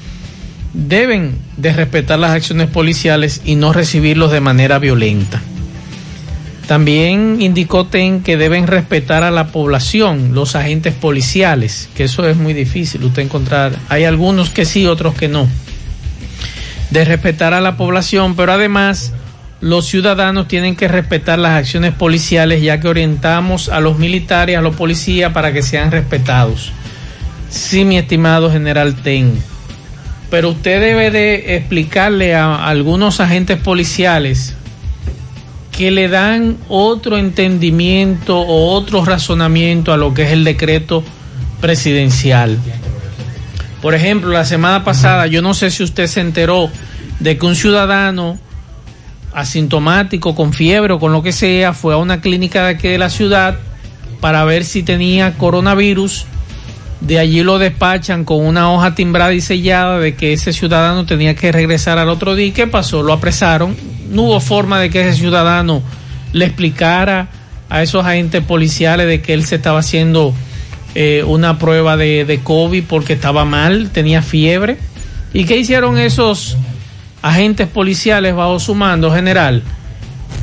deben de respetar las acciones policiales y no recibirlos de manera violenta. También indicó TEN que deben respetar a la población, los agentes policiales, que eso es muy difícil usted encontrar. Hay algunos que sí, otros que no. De respetar a la población, pero además los ciudadanos tienen que respetar las acciones policiales ya que orientamos a los militares, a los policías para que sean respetados. Sí, mi estimado general TEN. pero usted debe de explicarle a algunos agentes policiales que le dan otro entendimiento o otro razonamiento a lo que es el decreto presidencial. Por ejemplo, la semana pasada, yo no sé si usted se enteró de que un ciudadano asintomático, con fiebre o con lo que sea, fue a una clínica de aquí de la ciudad para ver si tenía coronavirus. De allí lo despachan con una hoja timbrada y sellada de que ese ciudadano tenía que regresar al otro día. ¿Y qué pasó? Lo apresaron. No hubo forma de que ese ciudadano le explicara a esos agentes policiales de que él se estaba haciendo eh, una prueba de, de COVID porque estaba mal, tenía fiebre. ¿Y qué hicieron esos agentes policiales bajo su mando general?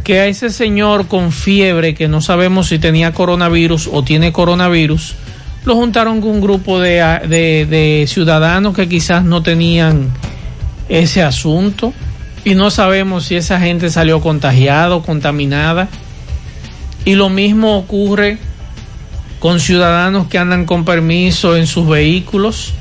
Que a ese señor con fiebre, que no sabemos si tenía coronavirus o tiene coronavirus, lo juntaron con un grupo de, de, ciudadanos que quizás no tenían ese asunto y no sabemos si esa gente salió contagiado, contaminada. Y lo mismo ocurre con ciudadanos que andan con permiso en sus vehículos,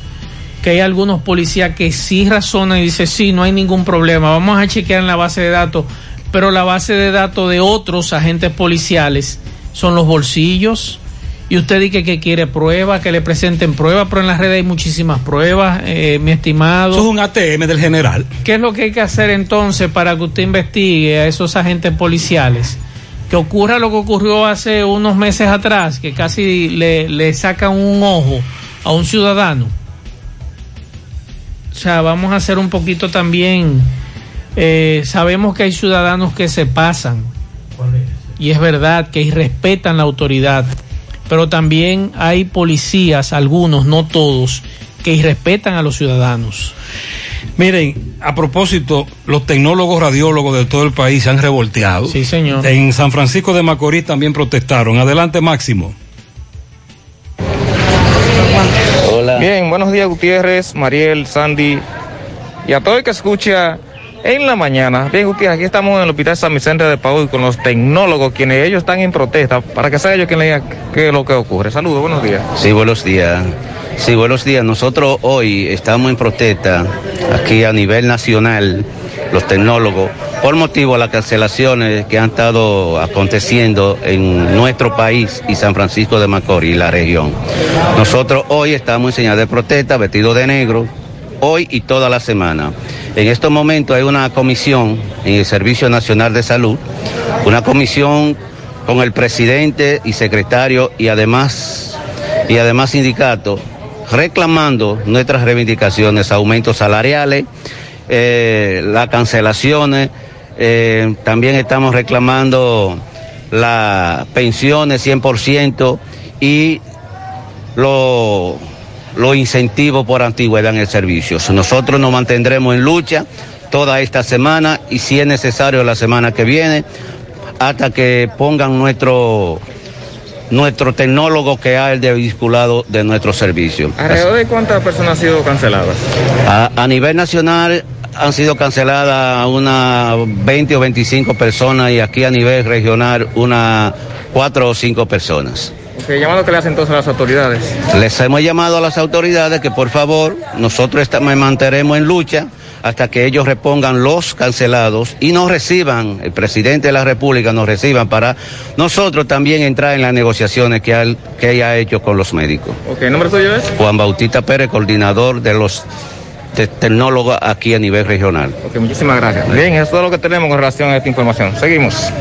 que hay algunos policías que sí razonan y dicen, sí, no hay ningún problema, vamos a chequear en la base de datos, pero la base de datos de otros agentes policiales son los bolsillos, y usted dice que quiere pruebas, que le presenten pruebas, pero en las redes hay muchísimas pruebas, eh, mi estimado. Eso es un ATM del general. ¿Qué es lo que hay que hacer entonces para que usted investigue a esos agentes policiales? Que ocurra lo que ocurrió hace unos meses atrás, que casi le, le sacan un ojo a un ciudadano. O sea, vamos a hacer un poquito también. Eh, sabemos que hay ciudadanos que se pasan. Y es verdad que irrespetan la autoridad pero también hay policías, algunos, no todos, que irrespetan a los ciudadanos. Miren, a propósito, los tecnólogos radiólogos de todo el país se han revolteado. Sí, señor. En San Francisco de Macorís también protestaron. Adelante, Máximo. Hola. Bien, buenos días, Gutiérrez, Mariel, Sandy y a todo el que escucha en la mañana. Bien, Gutiérrez, aquí estamos en el Hospital San Vicente de Paúl con los tecnólogos, quienes ellos están en protesta, para que sea ellos quien le qué es lo que ocurre. Saludos, buenos días. Sí, buenos días. Sí, buenos días. Nosotros hoy estamos en protesta aquí a nivel nacional, los tecnólogos, por motivo de las cancelaciones que han estado aconteciendo en nuestro país y San Francisco de Macorís, la región. Nosotros hoy estamos en señal de protesta, vestidos de negro, hoy y toda la semana. En estos momentos hay una comisión en el Servicio Nacional de Salud, una comisión con el presidente y secretario y además y además sindicatos reclamando nuestras reivindicaciones, aumentos salariales, eh, las cancelaciones, eh, también estamos reclamando las pensiones 100% y los los incentivos por antigüedad en el servicio. Nosotros nos mantendremos en lucha toda esta semana y si es necesario la semana que viene hasta que pongan nuestro nuestro tecnólogo que ha el desvinculado de nuestro servicio. ¿Alrededor de cuántas personas han sido canceladas? A, a nivel nacional han sido canceladas unas 20 o 25 personas y aquí a nivel regional unas 4 o 5 personas. ¿Qué llamado que le hacen entonces a las autoridades? Les hemos llamado a las autoridades que por favor nosotros estamos, mantendremos en lucha hasta que ellos repongan los cancelados y nos reciban, el presidente de la República nos reciban para nosotros también entrar en las negociaciones que, ha, que ella ha hecho con los médicos. Ok, ¿el nombre tuyo es? Juan Bautista Pérez, coordinador de los te tecnólogos aquí a nivel regional. Ok, muchísimas gracias. Bien, eso es todo lo que tenemos con relación a esta información. Seguimos.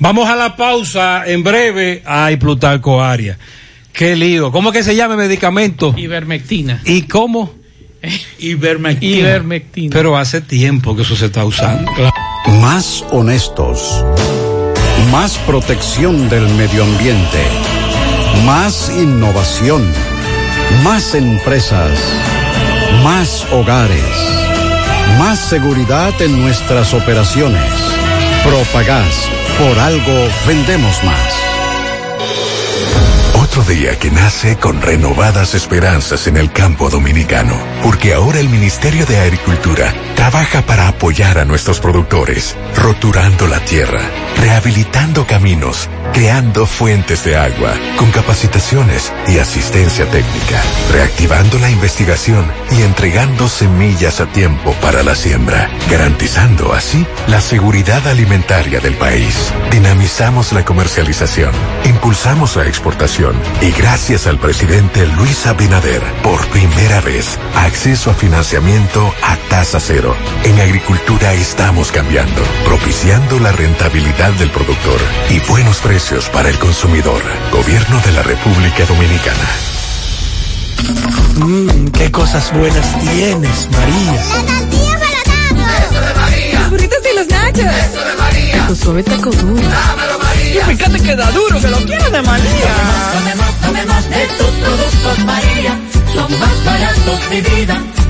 Vamos a la pausa en breve. Ay, Plutarco Aria. Qué lío. ¿Cómo que se llama el medicamento? Ivermectina. ¿Y cómo? Ivermectina. Ivermectina. Pero hace tiempo que eso se está usando. Más honestos. Más protección del medio ambiente. Más innovación. Más empresas. Más hogares. Más seguridad en nuestras operaciones. Propagás. Por algo vendemos más. Otro día que nace con renovadas esperanzas en el campo dominicano, porque ahora el Ministerio de Agricultura trabaja para apoyar a nuestros productores, roturando la tierra, rehabilitando caminos, creando fuentes de agua, con capacitaciones y asistencia técnica, reactivando la investigación y entregando semillas a tiempo para la siembra, garantizando así la seguridad alimentaria del país. Dinamizamos la comercialización, impulsamos la exportación y gracias al presidente Luis Abinader, por primera vez, acceso a financiamiento a tasa cero. En agricultura estamos cambiando, propiciando la rentabilidad del productor y buenos precios para el consumidor. Gobierno de la República Dominicana. Mmm, qué cosas buenas tienes, María. La tortilla para Eso de María. Los burritos y los nachos. Eso de María. Tu suave taco duro. Dámelo, María. Y fíjate que da duro, que lo quiero de María. Tomemos, tomemos de tus productos, María. Son más baratos de vida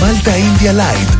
Malta India Light,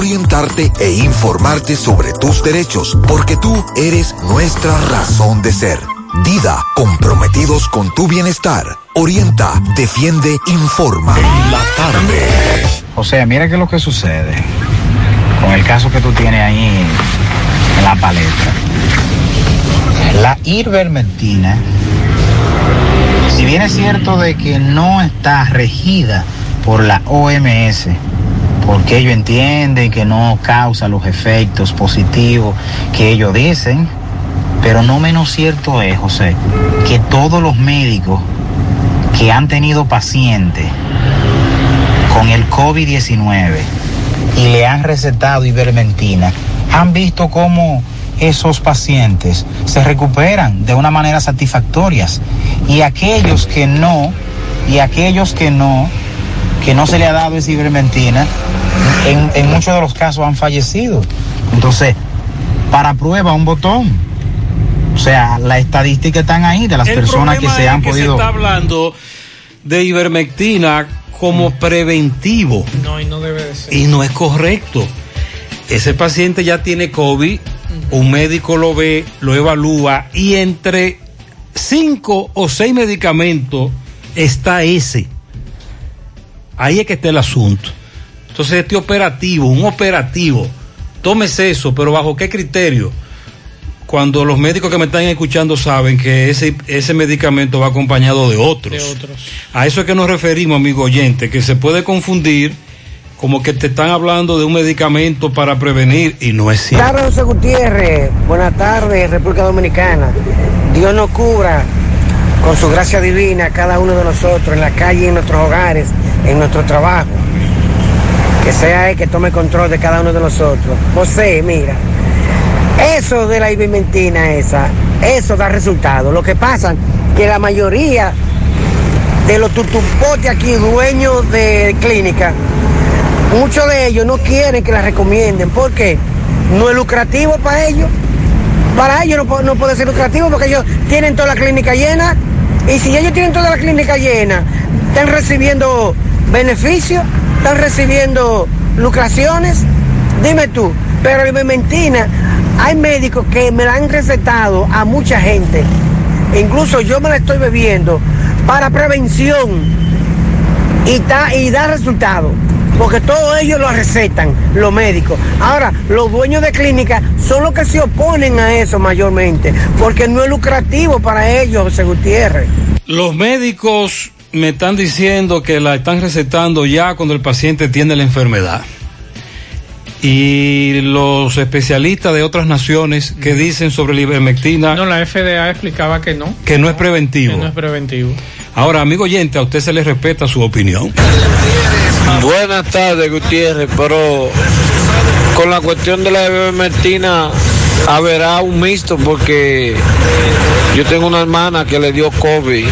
orientarte e informarte sobre tus derechos, porque tú eres nuestra razón de ser. Dida, comprometidos con tu bienestar. Orienta, defiende, informa. En la tarde. O sea, mira qué es lo que sucede con el caso que tú tienes ahí en la palestra. La ivermectina, si bien es cierto de que no está regida por la OMS, porque ellos entienden que no causa los efectos positivos que ellos dicen, pero no menos cierto es, José, que todos los médicos que han tenido pacientes con el COVID-19 y le han recetado ivermectina, han visto cómo esos pacientes se recuperan de una manera satisfactoria. Y aquellos que no y aquellos que no que no se le ha dado esa ivermectina en, en muchos de los casos han fallecido entonces para prueba un botón o sea las estadísticas están ahí de las El personas que se es han que podido Se está hablando de ivermectina como preventivo No, y no debe de ser. y no es correcto. Ese paciente ya tiene COVID, un médico lo ve, lo evalúa y entre cinco o seis medicamentos está ese. Ahí es que está el asunto. Entonces este operativo, un operativo, tómese eso, pero bajo qué criterio. Cuando los médicos que me están escuchando saben que ese, ese medicamento va acompañado de otros. De otros. A eso es que nos referimos, amigo oyente, que se puede confundir como que te están hablando de un medicamento para prevenir y no es cierto. Claro, José Gutiérrez. Buenas tardes, República Dominicana. Dios nos cubra con su gracia divina cada uno de nosotros, en la calle, en nuestros hogares, en nuestro trabajo. Que sea Él que tome control de cada uno de nosotros. José, mira, eso de la ivermectina esa, eso da resultado. Lo que pasa que la mayoría de los tutupotes aquí, dueños de clínica, muchos de ellos no quieren que la recomienden. ¿Por qué? No es lucrativo para ellos. Para ellos no, no puede ser lucrativo porque ellos tienen toda la clínica llena. Y si ellos tienen toda la clínica llena, están recibiendo beneficios, están recibiendo lucraciones. Dime tú, pero la ivermectina, hay médicos que me la han recetado a mucha gente. Incluso yo me la estoy bebiendo para prevención y, da, y da resultado. Porque todos ellos lo recetan, los médicos. Ahora, los dueños de clínicas son los que se oponen a eso mayormente, porque no es lucrativo para ellos, José Gutiérrez. Los médicos me están diciendo que la están recetando ya cuando el paciente tiene la enfermedad. Y los especialistas de otras naciones que dicen sobre la ivermectina No, la FDA explicaba que no. que no es preventivo. Que no es preventivo. Ahora, amigo oyente, a usted se le respeta su opinión. Buenas tardes, Gutiérrez, pero con la cuestión de la ivermectina habrá un mixto porque yo tengo una hermana que le dio COVID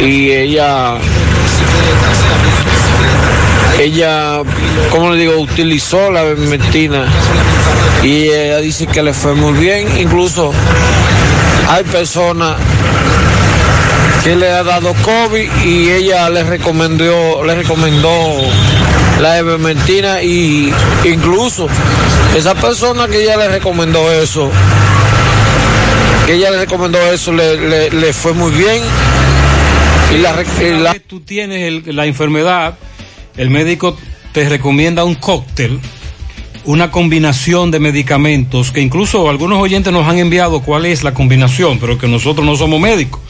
y ella ella, ¿cómo le digo?, utilizó la ivermectina y ella dice que le fue muy bien, incluso hay personas que le ha dado COVID y ella le recomendó, le recomendó la ivermectina y incluso esa persona que ella le recomendó eso, que ella le recomendó eso, le, le- le fue muy bien. Y la, la- tú tienes la enfermedad, el médico te recomienda un cóctel, una combinación de medicamentos, que incluso algunos oyentes nos han enviado cuál es la combinación, pero que nosotros no somos médicos.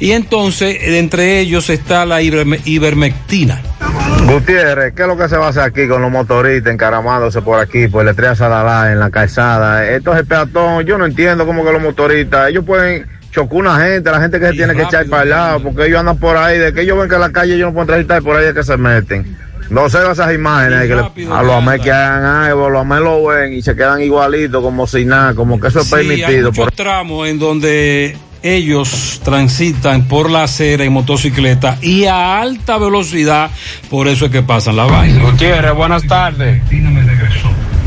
Y entonces, entre ellos está la iverme- ivermectina. Gutiérrez, ¿qué es lo que se va a hacer aquí con los motoristas encaramándose por aquí, por el estrella Sadalá, en la calzada? Esto es el peatón, yo no entiendo cómo que los motoristas, ellos pueden chocar una gente, la gente que se tiene que echar para el lado, porque ellos andan por ahí, de que ellos ven que en la calle ellos no pueden transitar, por ahí es que se meten. No observa esas imágenes que le- a los amés que hagan algo, los amés lo ven y se quedan igualitos como si nada, como que eso es Sí, hay permitido. muchos Por... tramos en donde ellos transitan por la acera en motocicleta y a alta velocidad, por eso es que pasan la vaina. Gutiérrez, buenas tardes.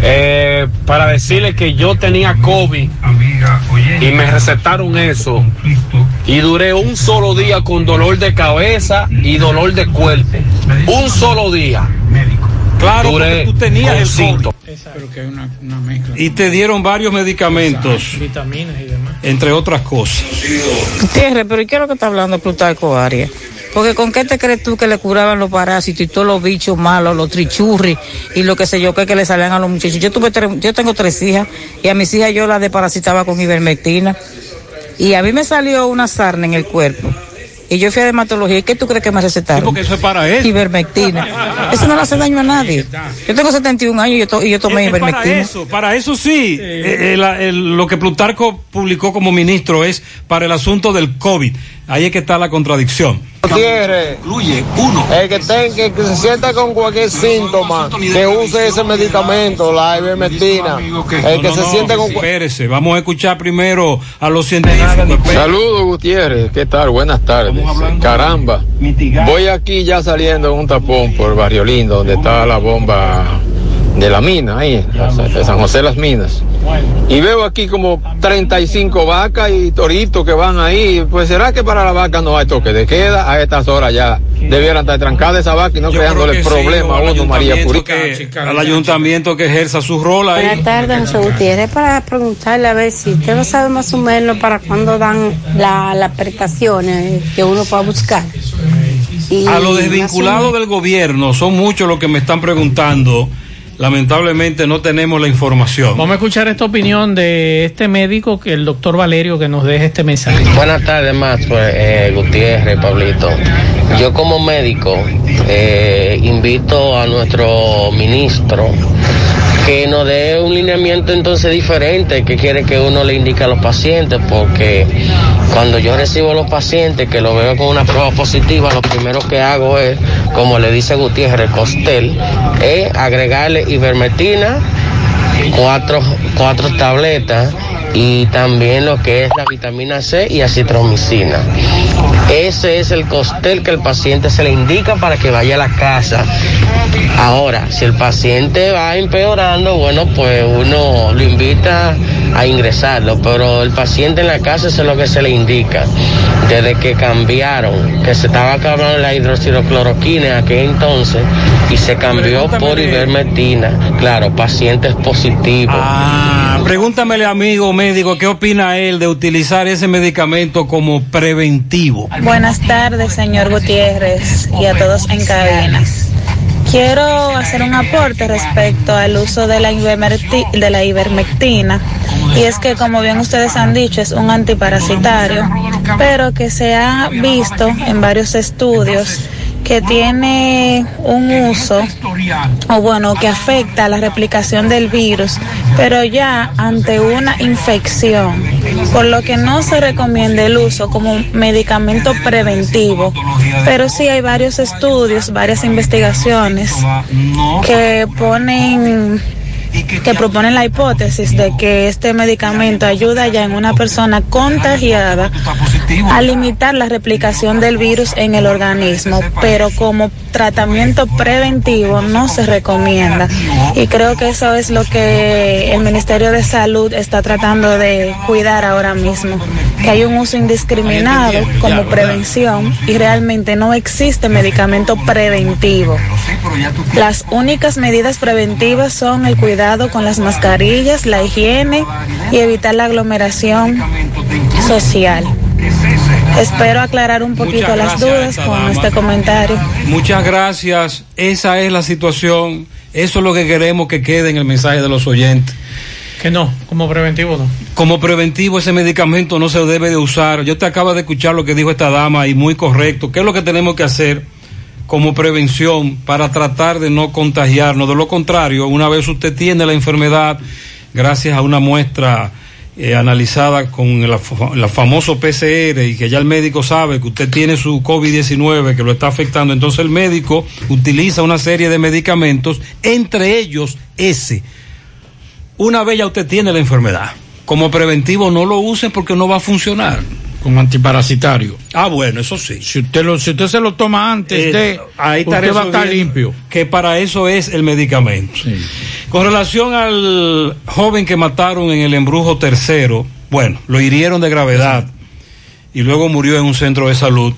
Eh, para decirle que yo tenía COVID y me recetaron eso y duré un solo día con dolor de cabeza y dolor de cuerpo. Un solo día. Claro, duré porque tú tenías el síntomas. Pero que hay una, una mezcla. Y te dieron varios medicamentos, Vitaminas y demás. Entre otras cosas. Gutiérrez, pero ¿y qué es lo que está hablando Plutarco Arias? Porque ¿con qué te crees tú que le curaban los parásitos y todos los bichos malos, los trichurris y lo que sé yo, que, que le salían a los muchachos? Yo tuve tres- yo tengo tres hijas y a mis hijas yo las desparasitaba con ivermectina y a mí me salió una sarna en el cuerpo. Y yo fui a dermatología. ¿Y qué tú crees que me recetaron? porque eso es para eso. Ivermectina. Eso no le hace daño a nadie. Yo tengo 71 años y yo, to- y yo tomé Es para ivermectina. eso, para eso sí. Eh, el- el- lo que Plutarco publicó como ministro es para el asunto del COVID. Ahí es que está la contradicción. Gutiérrez, el que, ten- que, que se sienta con cualquier síntoma, que use ese medicamento, la ivermectina. El que No, se no, siente con Espérese, vamos a escuchar primero a los científicos. Saludos Gutiérrez, ¿qué tal? Buenas tardes. Caramba, voy aquí ya saliendo en un tapón por Barrio Lindo, donde está la bomba de la mina, ahí, de San José Las Minas. Y veo aquí como 35 vacas y toritos que van ahí. Pues será que para la vaca no hay toque de queda a estas horas ya. Debieran estar trancadas esa vaca y no creándole sí, problema al a uno, María Purita. al ayuntamiento que ejerza su rol ahí. Buenas tardes, José Gutiérrez. Para preguntarle a ver si usted no sabe más o menos para cuándo dan la- las prestaciones que uno pueda buscar. Y A los desvinculados del gobierno, son muchos los que me están preguntando. Lamentablemente no tenemos la información. Vamos a escuchar esta opinión de este médico, que el doctor Valerio, que nos deja este mensaje. Buenas tardes, más eh, Gutiérrez, Pablito. Yo como médico eh, invito a nuestro ministro que nos dé un lineamiento entonces diferente que quiere que uno le indique a los pacientes porque cuando yo recibo a los pacientes que lo veo con una prueba positiva lo primero que hago es como le dice Gutiérrez Costel es agregarle ivermectina cuatro, cuatro tabletas y también lo que es la vitamina C y acitromicina. Ese es el costel que el paciente se le indica para que vaya a la casa. Ahora, si el paciente va empeorando, bueno, pues uno lo invita a ingresarlo, pero el paciente en la casa eso es lo que se le indica. Desde que cambiaron, que se estaba acabando la hidroxicloroquina en aquel entonces y se cambió por ivermectina. Claro, pacientes positivos. Ah, pregúntamele, amigo médico, ¿qué opina él de utilizar ese medicamento como preventivo? Buenas tardes, señor Gutiérrez, y a todos en cabina. Quiero hacer un aporte respecto al uso de la, ivermecti- de la ivermectina. Y es que, como bien ustedes han dicho, es un antiparasitario, pero que se ha visto en varios estudios que tiene un uso, o bueno, que afecta a la replicación del virus, pero ya ante una infección, por lo que no se recomienda el uso como un medicamento preventivo, pero sí hay varios estudios, varias investigaciones que ponen que proponen la hipótesis de que este medicamento ayuda ya en una persona contagiada a limitar la replicación del virus en el organismo, pero como tratamiento preventivo no se recomienda. Y creo que eso es lo que el Ministerio de Salud está tratando de cuidar ahora mismo, que hay un uso indiscriminado como prevención y realmente no existe medicamento preventivo. Las únicas medidas preventivas son el cuidado con las mascarillas, la higiene y evitar la aglomeración social. Espero aclarar un poquito las dudas con dama. este comentario. Muchas gracias. Esa es la situación. Eso es lo que queremos que quede en el mensaje de los oyentes. Que no, como preventivo no. Como preventivo ese medicamento no se debe de usar. Yo te acabo de escuchar lo que dijo esta dama y muy correcto. ¿Qué es lo que tenemos que hacer como prevención para tratar de no contagiarnos? De lo contrario, una vez usted tiene la enfermedad, gracias a una muestra eh, analizada con el, la famoso PCR y que ya el médico sabe que usted tiene su COVID-19 que lo está afectando, entonces el médico utiliza una serie de medicamentos, entre ellos ese. Una vez ya usted tiene la enfermedad, como preventivo no lo use porque no va a funcionar. Como antiparasitario. Ah, bueno, eso sí. Si usted, lo, si usted se lo toma antes Eh, de, ahí usted va a estar limpio. Que para eso es el medicamento. Con relación al joven que mataron en el embrujo tercero, bueno, lo hirieron de gravedad y luego murió en un centro de salud.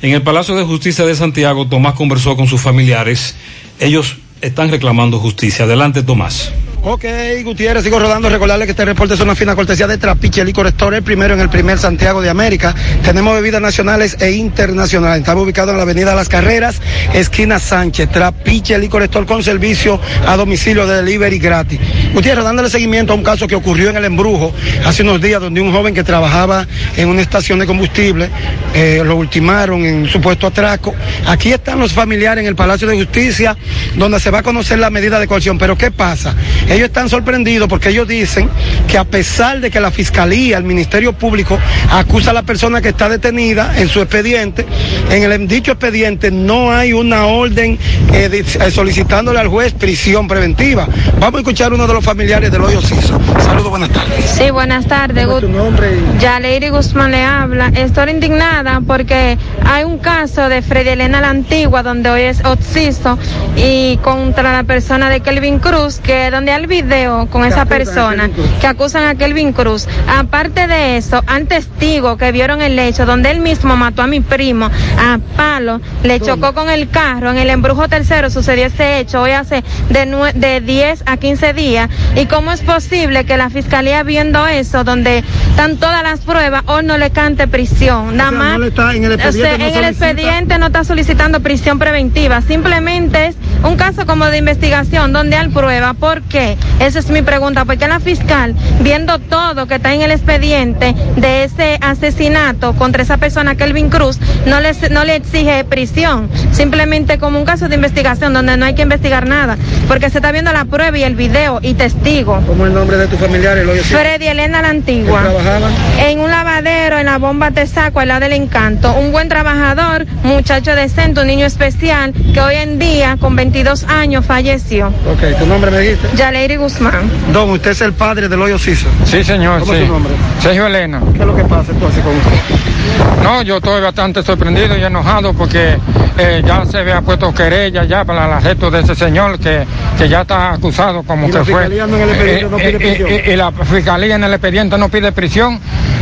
En el Palacio de Justicia de Santiago, Tomás conversó con sus familiares. Ellos están reclamando justicia. Adelante, Tomás. Ok, Gutiérrez, sigo rodando. Recordarle que este reporte es una fina cortesía de Trapiche Licor Store, el primero en el primer Santiago de América. Tenemos bebidas nacionales e internacionales. Estamos ubicados en la avenida Las Carreras, esquina Sánchez. Trapiche Licor Store con servicio a domicilio de delivery gratis. Gutiérrez, dándole seguimiento a un caso que ocurrió en el Embrujo hace unos días, donde un joven que trabajaba en una estación de combustible eh, lo ultimaron en un supuesto atraco. Aquí están los familiares en el Palacio de Justicia, donde se va a conocer la medida de coerción. Pero ¿qué pasa? Ellos están sorprendidos porque ellos dicen que a pesar de que la Fiscalía, el Ministerio Público, acusa a la persona que está detenida en su expediente, en el dicho expediente no hay una orden eh, de- eh, solicitándole al juez prisión preventiva. Vamos a escuchar uno de los familiares del hoyo Ciso. Saludos, buenas tardes. Sí, buenas tardes. ¿Cómo es tu nombre? Yaleiri Guzmán le habla. Estoy indignada porque hay un caso de Freddy Elena la Antigua donde hoy es Oxiso y contra la persona de Kelvin Cruz, que donde hay el video con esa persona que acusan a Kelvin Cruz. Aparte de eso, han testigos que vieron el hecho donde él mismo mató a mi primo a palo, le chocó con el carro. En el embrujo tercero sucedió ese hecho hoy hace de, nue- de 10 a 15 días. ¿Y cómo es posible que la fiscalía viendo eso, donde están todas las pruebas, hoy no le cante prisión? Nada sea, más. no está- en el o sea, expediente no en el expediente no está solicitando prisión preventiva. Simplemente es un caso como de investigación donde hay prueba. ¿Por qué? Esa es mi pregunta. Porque la fiscal, viendo todo que está en el expediente de ese asesinato contra esa persona, Kelvin Cruz, no le, no le exige prisión. Simplemente como un caso de investigación donde no hay que investigar nada. Porque se está viendo la prueba y el video y testigo. ¿Cómo es el nombre de tu familiar? El hoyo? Freddy Elena la Antigua. ¿Qué trabajaban? En un lavadero, en la bomba Tesaco, al lado del encanto. Un buen trabajador, muchacho decente, un niño especial, que hoy en día, con 22 años, falleció. Ok, ¿tu nombre me dijiste? Yaleiri Guzmán. Don, usted es el padre del hoyo Ciso. Sí, señor, ¿Cómo sí. es su nombre? Sergio Elena. ¿Qué es lo que pasa entonces con usted? No, yo estoy bastante sorprendido y enojado porque eh, ya se había puesto querella ya para el arresto de ese señor que, que ya está acusado como ¿Y que la fue. fiscalía no en el expediente no pide eh, prisión? eh, y la fiscalía en el expediente no pide prisión,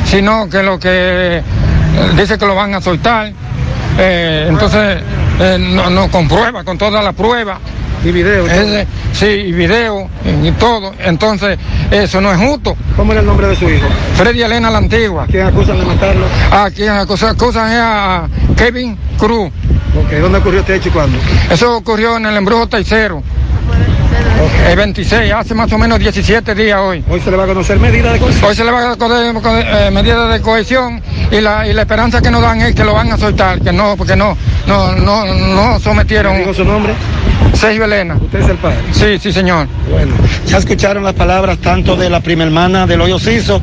sino que lo que eh, dice que lo van a soltar. Eh, entonces, eh, no, no comprueba con todas las pruebas. Y video. Sí, y video y todo. Entonces, eso no es justo. ¿Cómo era el nombre de su hijo? Freddy Elena la Antigua. ¿Quién acusan de matarlo? A quien acusa- acusan es a Kevin Cruz. Ok, ¿dónde ocurrió este hecho y cuándo? Eso ocurrió en el embrujo tercero. El 26, hace más o menos 17 días hoy. Hoy se le va a conocer medida de coerción. Hoy se le va a conocer eh, medidas de cohesión y la, y la esperanza que nos dan es que lo van a soltar, que no, porque no, no, no, no sometieron. ¿Digo su nombre? Sergio Elena. ¿Usted es el padre? Sí, sí, señor. Bueno, ya escucharon las palabras tanto de la prima hermana del hoyo Ciso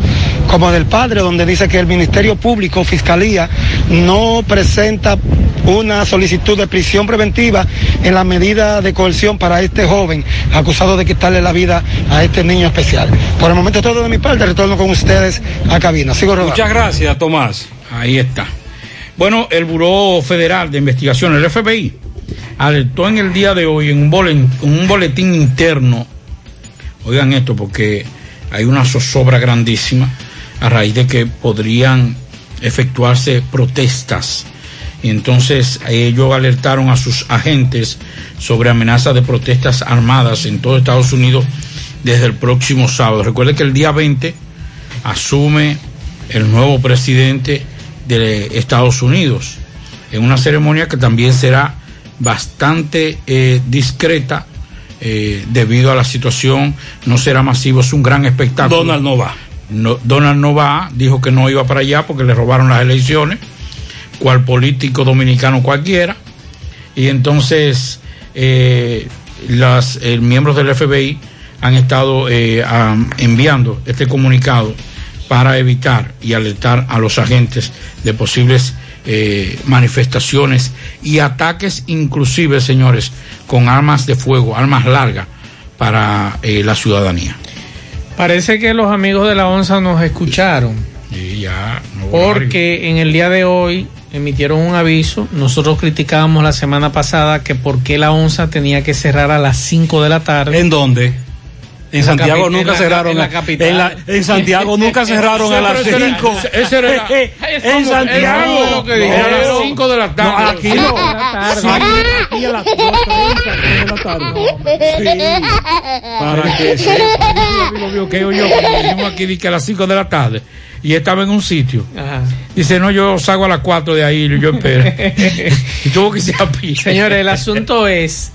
como del padre, donde dice que el Ministerio Público, Fiscalía, no presenta una solicitud de prisión preventiva en la medida de coerción para este joven acusado de quitarle la vida a este niño especial. Por el momento todo de mi parte, retorno con ustedes a cabina. Sigo rodando. Muchas gracias, Tomás. Ahí está. Bueno, el Buró Federal de Investigación, el FBI, alertó en el día de hoy en un, bolen- un boletín interno, oigan esto porque hay una zozobra grandísima a raíz de que podrían efectuarse protestas. Y entonces ellos alertaron a sus agentes sobre amenazas de protestas armadas en todo Estados Unidos desde el próximo sábado. Recuerde que el día 20 asume el nuevo presidente de Estados Unidos en una ceremonia que también será bastante eh, discreta eh, debido a la situación, no será masivo, es un gran espectáculo. Donald no va. No, Donald no va, dijo que no iba para allá porque le robaron las elecciones, cual político dominicano cualquiera, y entonces eh, las eh, miembros del FBI han estado eh, enviando este comunicado para evitar y alertar a los agentes de posibles eh, manifestaciones y ataques, inclusive, señores, con armas de fuego, armas largas para eh, la ciudadanía. Parece que los amigos de la ONSA nos escucharon. Y ya, no Porque en el día de hoy emitieron un aviso. Nosotros criticábamos la semana pasada que por qué la ONSA tenía que cerrar a las 5 de la tarde. ¿En dónde? En Santiago nunca en la- cerraron. en la capital. en la- en Santiago nunca cerraron a las Ese era- 5. ese era- En Santiago. Lo a las 5 de la tarde. No, aquí no. Sí. Aquí a las 2.30 de la tarde. Para que mío, que yo, cuando vinimos aquí que a las 5 de la tarde y estaba en un sitio. Dice, no, yo salgo a las 4 de ahí y yo espero. y tuvo que irse a pie. Señores, el asunto es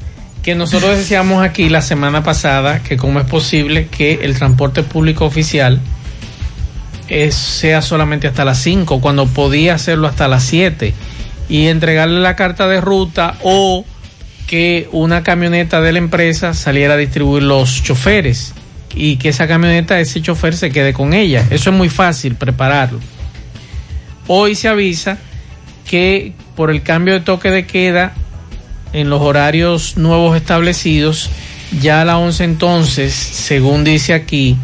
que nosotros decíamos aquí la semana pasada que cómo es posible que el transporte público oficial eh, sea solamente hasta las 5 cuando podía hacerlo hasta las 7 y entregarle la carta de ruta o que una camioneta de la empresa saliera a distribuir los choferes y que esa camioneta, ese chofer se quede con ella. Eso es muy fácil prepararlo. Hoy se avisa que por el cambio de toque de queda en los horarios nuevos establecidos, ya a las 11 entonces, según dice aquí,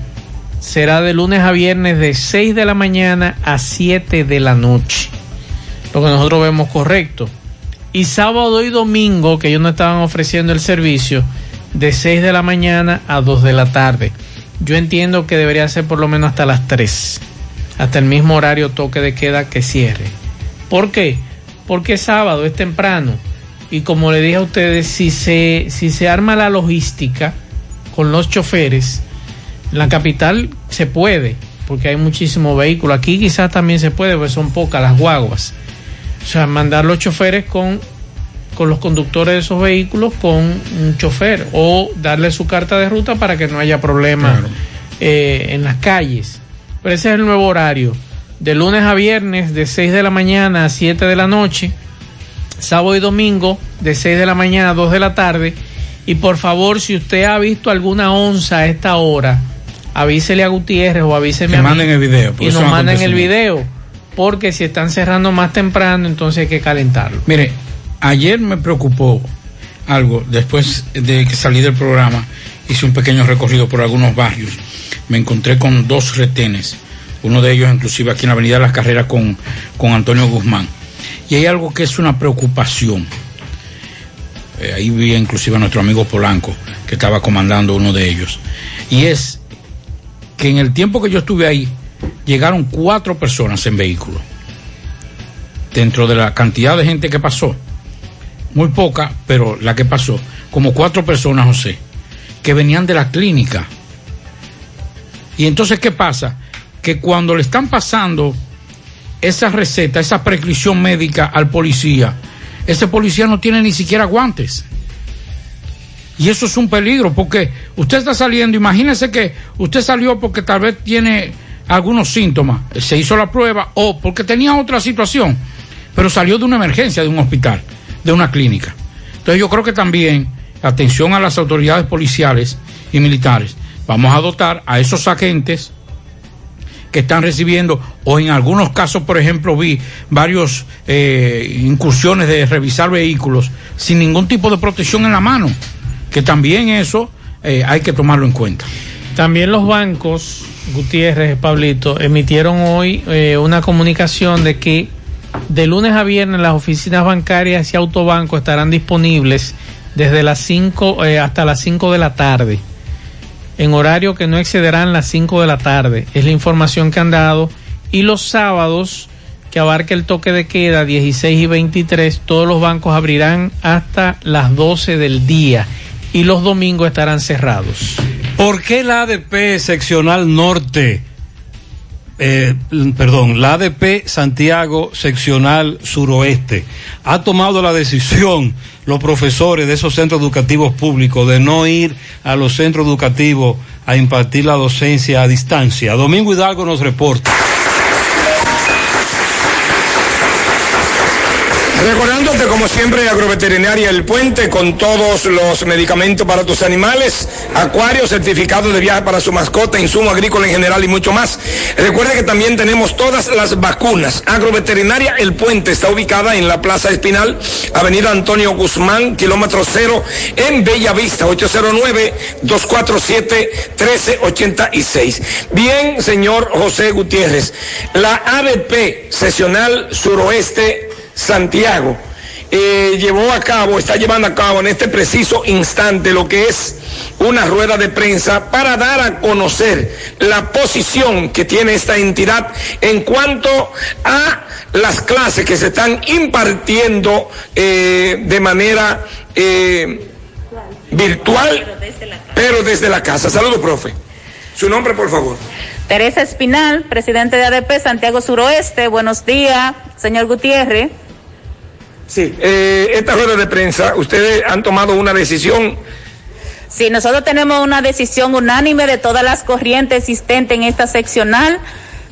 será de lunes a viernes de 6 de la mañana a 7 de la noche. Lo que nosotros vemos correcto. Y sábado y domingo, que ellos no estaban ofreciendo el servicio, de 6 de la mañana a 2 de la tarde. Yo entiendo que debería ser por lo menos hasta las 3, hasta el mismo horario toque de queda que cierre. ¿Por qué? Porque sábado es temprano. Y como le dije a ustedes, si se, si se arma la logística con los choferes, en la capital se puede, porque hay muchísimos vehículos. Aquí quizás también se puede, porque son pocas las guaguas. O sea, mandar los choferes con, con los conductores de esos vehículos con un chofer o darle su carta de ruta para que no haya problema eh, en las calles. Pero ese es el nuevo horario. De lunes a viernes, de 6 de la mañana a 7 de la noche. Sábado y domingo, de 6 de la mañana a 2 de la tarde. Y por favor, si usted ha visto alguna onza a esta hora, avísele a Gutiérrez o avíseme Que a mí manden el video, Y nos manden el video. Porque si están cerrando más temprano, entonces hay que calentarlo. Mire, ayer me preocupó algo, después de que salí del programa, hice un pequeño recorrido por algunos barrios, me encontré con dos retenes, uno de ellos inclusive aquí en la Avenida de las Carreras con, con Antonio Guzmán, y hay algo que es una preocupación. Eh, ahí vi inclusive a nuestro amigo Polanco, que estaba comandando uno de ellos, y es que en el tiempo que yo estuve ahí, llegaron cuatro personas en vehículo dentro de la cantidad de gente que pasó, muy poca, pero la que pasó, como cuatro personas, José, que venían de la clínica. Y entonces, ¿qué pasa? Que cuando le están pasando esa receta, esa prescripción médica al policía, ese policía no tiene ni siquiera guantes. Y eso es un peligro, porque usted está saliendo, imagínese que usted salió porque tal vez tiene algunos síntomas, se hizo la prueba o porque tenía otra situación, pero salió de una emergencia de un hospital, de una clínica. Entonces yo creo que también, atención a las autoridades policiales y militares, vamos a dotar a esos agentes que están recibiendo, o en algunos casos, por ejemplo, vi varios eh, incursiones de revisar vehículos sin ningún tipo de protección en la mano, que también eso eh, hay que tomarlo en cuenta. También los bancos, Gutiérrez, Pablito, emitieron hoy eh, una comunicación de que de lunes a viernes las oficinas bancarias y autobancos estarán disponibles desde las 5 eh, hasta las 5 de la tarde, en horario que no excederán las 5 de la tarde. Es la información que han dado. Y los sábados, que abarca el toque de queda 16 y 23, todos los bancos abrirán hasta las 12 del día y los domingos estarán cerrados. ¿Por qué la ADP seccional norte, eh, perdón, la ADP Santiago seccional suroeste ha tomado la decisión, los profesores de esos centros educativos públicos, de no ir a los centros educativos a impartir la docencia a distancia? Domingo Hidalgo nos reporta. Recordándote, como siempre, Agroveterinaria El Puente, con todos los medicamentos para tus animales, acuarios, certificados de viaje para su mascota, insumo agrícola en general y mucho más. Recuerda que también tenemos todas las vacunas. Agroveterinaria El Puente está ubicada en la Plaza Espinal, Avenida Antonio Guzmán, kilómetro cero, en Bella Vista, 809-247-1386. Bien, señor José Gutiérrez, la ABP, sesional suroeste, Santiago, eh, llevó a cabo, está llevando a cabo en este preciso instante lo que es una rueda de prensa para dar a conocer la posición que tiene esta entidad en cuanto a las clases que se están impartiendo eh, de manera eh, virtual, pero desde la casa. Saludos, profe. Su nombre, por favor. Teresa Espinal, presidente de ADP Santiago Suroeste. Buenos días, señor Gutiérrez. Sí, eh, esta rueda de prensa, ustedes han tomado una decisión. Sí, nosotros tenemos una decisión unánime de todas las corrientes existentes en esta seccional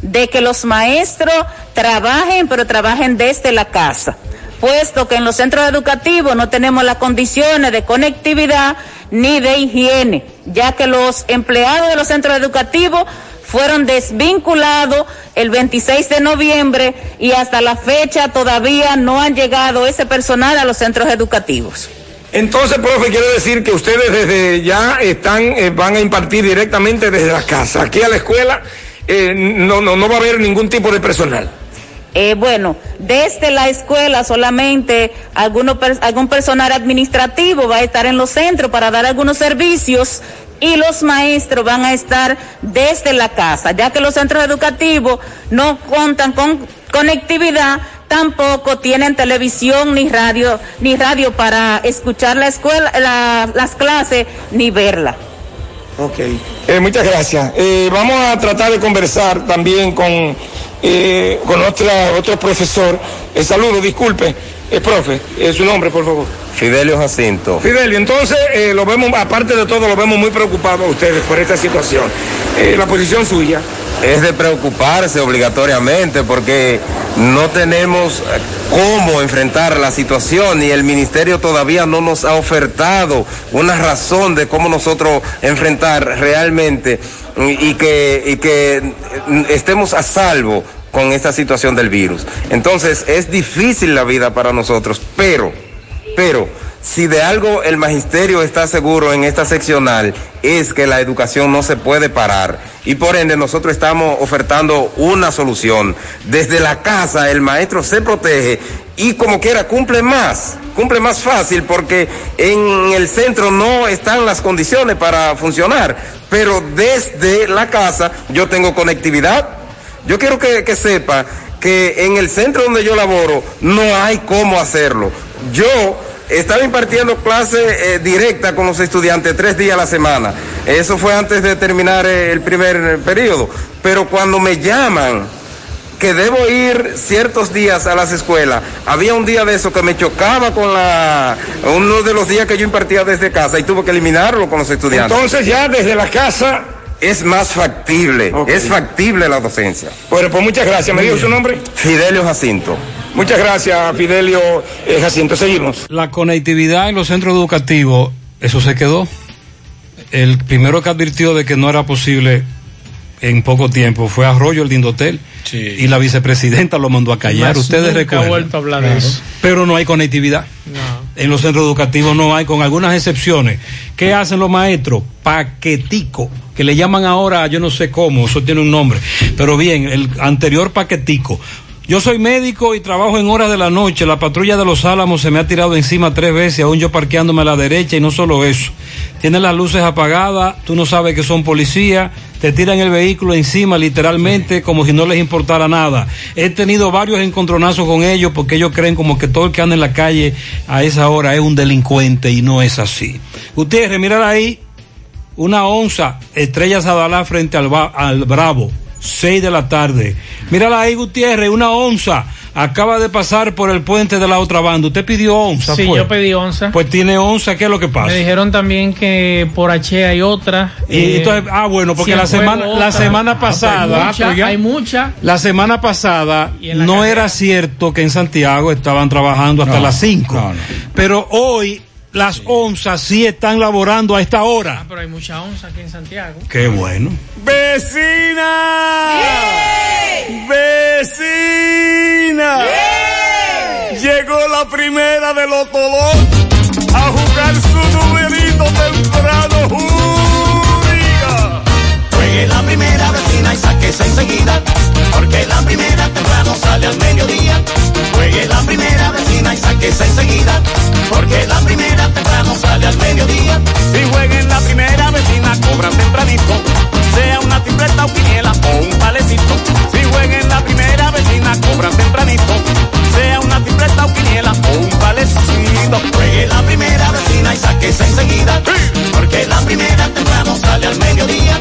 de que los maestros trabajen, pero trabajen desde la casa, puesto que en los centros educativos no tenemos las condiciones de conectividad ni de higiene, ya que los empleados de los centros educativos fueron desvinculados el 26 de noviembre y hasta la fecha todavía no han llegado ese personal a los centros educativos. Entonces, profe, quiere decir que ustedes desde ya están, eh, van a impartir directamente desde la casa. Aquí a la escuela eh, no, no, no va a haber ningún tipo de personal. Eh, bueno, desde la escuela solamente alguno, algún personal administrativo va a estar en los centros para dar algunos servicios y los maestros van a estar desde la casa, ya que los centros educativos no cuentan con conectividad, tampoco tienen televisión ni radio, ni radio para escuchar la escuela, la, las clases ni verla. Ok, eh, muchas gracias. Eh, vamos a tratar de conversar también con, eh, con otra, otro profesor. Saludo, disculpe. Eh, profe, eh, su nombre, por favor. Fidelio Jacinto. Fidelio, entonces eh, lo vemos, aparte de todo, lo vemos muy preocupados a ustedes por esta situación. Eh, la posición suya. Es de preocuparse obligatoriamente porque no tenemos eh, cómo enfrentar la situación y el ministerio todavía no nos ha ofertado una razón de cómo nosotros enfrentar realmente y y que, y que mm, estemos a salvo con esta situación del virus. Entonces es difícil la vida para nosotros, pero, pero, si de algo el magisterio está seguro en esta seccional es que la educación no se puede parar y por ende nosotros estamos ofertando una solución. Desde la casa el maestro se protege y como quiera cumple más, cumple más fácil porque en el centro no están las condiciones para funcionar, pero desde la casa yo tengo conectividad. Yo quiero que, que sepa que en el centro donde yo laboro no hay cómo hacerlo. Yo estaba impartiendo clase eh, directa con los estudiantes tres días a la semana. Eso fue antes de terminar eh, el primer periodo. Pero cuando me llaman que debo ir ciertos días a las escuelas, había un día de eso que me chocaba con la uno de los días que yo impartía desde casa y tuve que eliminarlo con los estudiantes. Entonces ya desde la casa es más factible, es factible la docencia. Bueno, pues muchas gracias. ¿Me dijo su nombre? Fidelio Jacinto. Muchas gracias, Fidelio eh, Jacinto. Seguimos. La conectividad en los centros educativos, eso se quedó. El primero que advirtió de que no era posible en poco tiempo fue Arroyo, el Dindotel. Y la vicepresidenta lo mandó a callar. Más Ustedes recuerdan. vuelto a hablar de eso. Pero no hay conectividad. En los centros educativos no hay, con algunas excepciones. ¿Qué hacen los maestros? Paquetico, que le llaman ahora, yo no sé cómo, eso tiene un nombre. Pero bien, el anterior paquetico. Yo soy médico y trabajo en horas de la noche. La patrulla de los Álamos se me ha tirado encima tres veces, aún yo parqueándome a la derecha y no solo eso. Tienen las luces apagadas, tú no sabes que son policías, te tiran el vehículo encima literalmente como si no les importara nada. He tenido varios encontronazos con ellos porque ellos creen como que todo el que anda en la calle a esa hora es un delincuente y no es así. Gutiérrez, mirar ahí, una onza, Estrella Sadalá frente al, al Bravo, 6 de la tarde. Mírala ahí, Gutiérrez, una onza, acaba de pasar por el puente de la otra banda. ¿Usted pidió onza? Sí, fue? yo pedí onza. Pues tiene onza, ¿qué es lo que pasa? Me dijeron también que por H hay otra. Y eh, entonces, ah, bueno, porque la semana, la semana Ah, pues pasada, Hay mucha, hay mucha. la semana pasada la no carrera. era cierto que en Santiago estaban trabajando hasta No, las 5. no, no. Pero hoy las onzas sí están laborando a esta hora. Ah, pero hay mucha onza aquí en Santiago. Qué bueno. ¡Vecina! ¡Vecina! Llegó la primera de los todos a jugar su numerito temprano. Sáquese enseguida, porque la primera temprano sale al mediodía. Juegue la primera vecina y sáquese enseguida, porque la primera temprano sale al mediodía. Si jueguen la primera vecina, cobran tempranito. Sea una tripleta o quiniela o un palecito. Si jueguen la primera vecina, cobran tempranito. Sea una tripleta o quiniela o un palecito. Juegue la primera vecina y sáquese enseguida, porque la primera temprano sale al mediodía.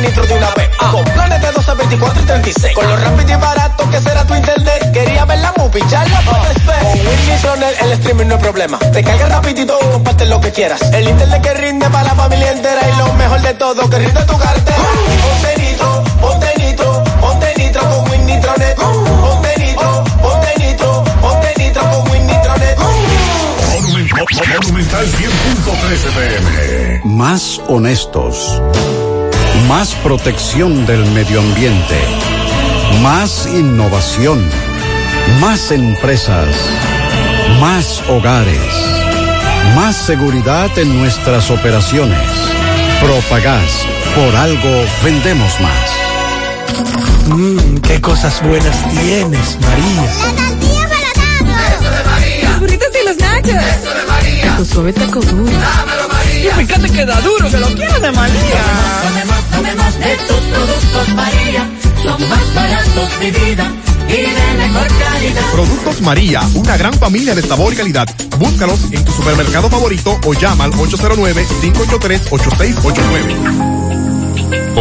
Nitro de una vez. Con planes de 12, 24 y 36. Con lo rápido y barato que será tu internet. Quería ver la movie, ya la puedes ver. Con Win Nitronet el streaming no es problema. Te cargas rapidito y compartes lo que quieras. El internet que rinde para la familia entera. Y lo mejor de todo, que rinde tu cartera. Ponte nitro, ponte nitro, ponte nitro con Win Nitronet. Ponte nitro, ponte nitro, ponte nitro con Win Nitronet. Monumental 100.13 pm. Más honestos. Más protección del medio ambiente. Más innovación. Más empresas. Más hogares. Más seguridad en nuestras operaciones. Propagás. Por algo vendemos más. Mmm, qué cosas buenas tienes, María. La tortilla para Eso de María. Los burritos y los nachos. Eso de María. Tu suave taco duro. Dámelo, María. Y fíjate que da duro, que lo quiero de María. Tomemos, tomemos de tus productos, María. Son más baratos de vida. Y de mejor calidad. Productos María, una gran familia de sabor y calidad. Búscalos en tu supermercado favorito o llama al 809-583-8689.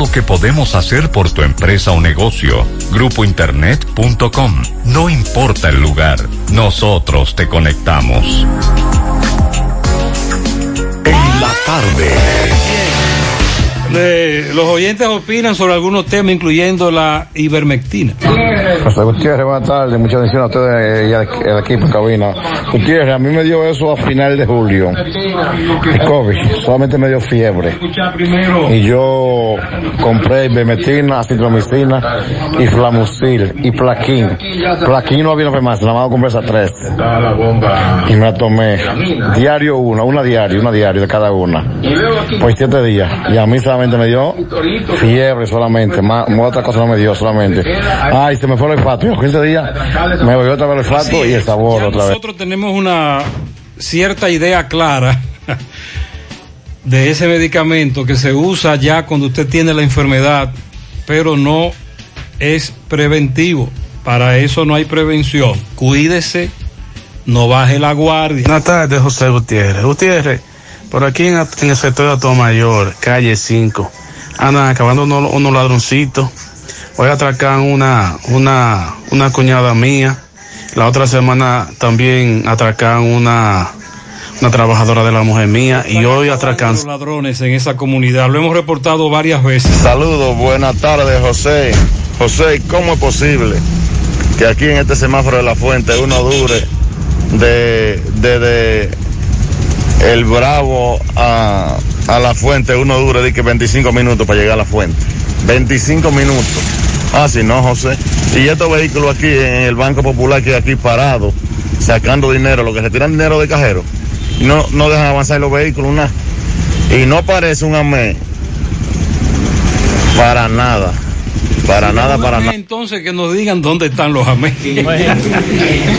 lo que podemos hacer por tu empresa o negocio. Grupointernet.com. No importa el lugar, nosotros te conectamos. En la tarde. Los oyentes opinan sobre algunos temas, incluyendo la ivermectina. José Gutiérrez, buenas tardes. Muchas bendiciones a ustedes y al, equipo en cabina. Gutiérrez, a mí me dio eso a final de julio. El COVID, solamente me dio fiebre. Y yo compré ivermectina, acitromicina y flamucil y plaquín. Plaquín no había farmacia, nada más compré esas tres. Y me la tomé diario una, una diario, una diario de cada una. Por siete días. Y a mí solamente me dio fiebre solamente, más, más otra cosa no me dio solamente. Ay, se me fue el olfato. Los 15 días me volvió otra vez el olfato y el sabor otra vez. nosotros tenemos una cierta idea clara de ese medicamento que se usa ya cuando usted tiene la enfermedad, pero no es preventivo. Para eso no hay prevención. Cuídese, no baje la guardia. Buenas tardes, José Gutiérrez. Gutiérrez, por aquí en, en el sector de Mayor, calle 5, andan acabando unos, unos ladroncitos. Hoy atracan una, una, una cuñada mía. La otra semana también atracan una, una trabajadora de la mujer mía. Y hoy atracan. Los ladrones en esa comunidad, lo hemos reportado varias veces. Saludos, buenas tardes, José. José, ¿cómo es posible que aquí en este semáforo de la fuente uno dure de, de, de el Bravo a, a la fuente, uno dure de que 25 minutos para llegar a la fuente? 25 minutos. Ah, sí, no, José. Y estos vehículos aquí en el Banco Popular que aquí parados, sacando dinero, lo que retiran dinero de cajero, no, no dejan avanzar los vehículos, nada. Y no parece un amén. Para nada. Para nada, para nada. Entonces que nos digan dónde están los amén.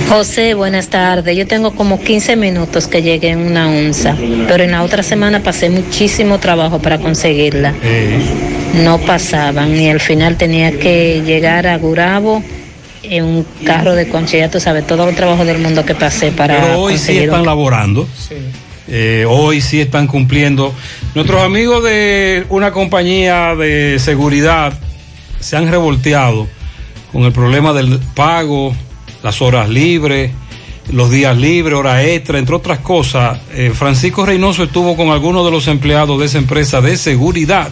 José, buenas tardes. Yo tengo como 15 minutos que llegué en una onza, pero en la otra semana pasé muchísimo trabajo para conseguirla. No pasaban y al final tenía que llegar a Gurabo en un carro de concha. Ya tú sabes, todo el trabajo del mundo que pasé para Pero hoy sí están un- laborando. Eh, hoy sí están cumpliendo. Nuestros amigos de una compañía de seguridad se han revolteado con el problema del pago, las horas libres, los días libres, hora extra, entre otras cosas. Eh, Francisco Reynoso estuvo con algunos de los empleados de esa empresa de seguridad.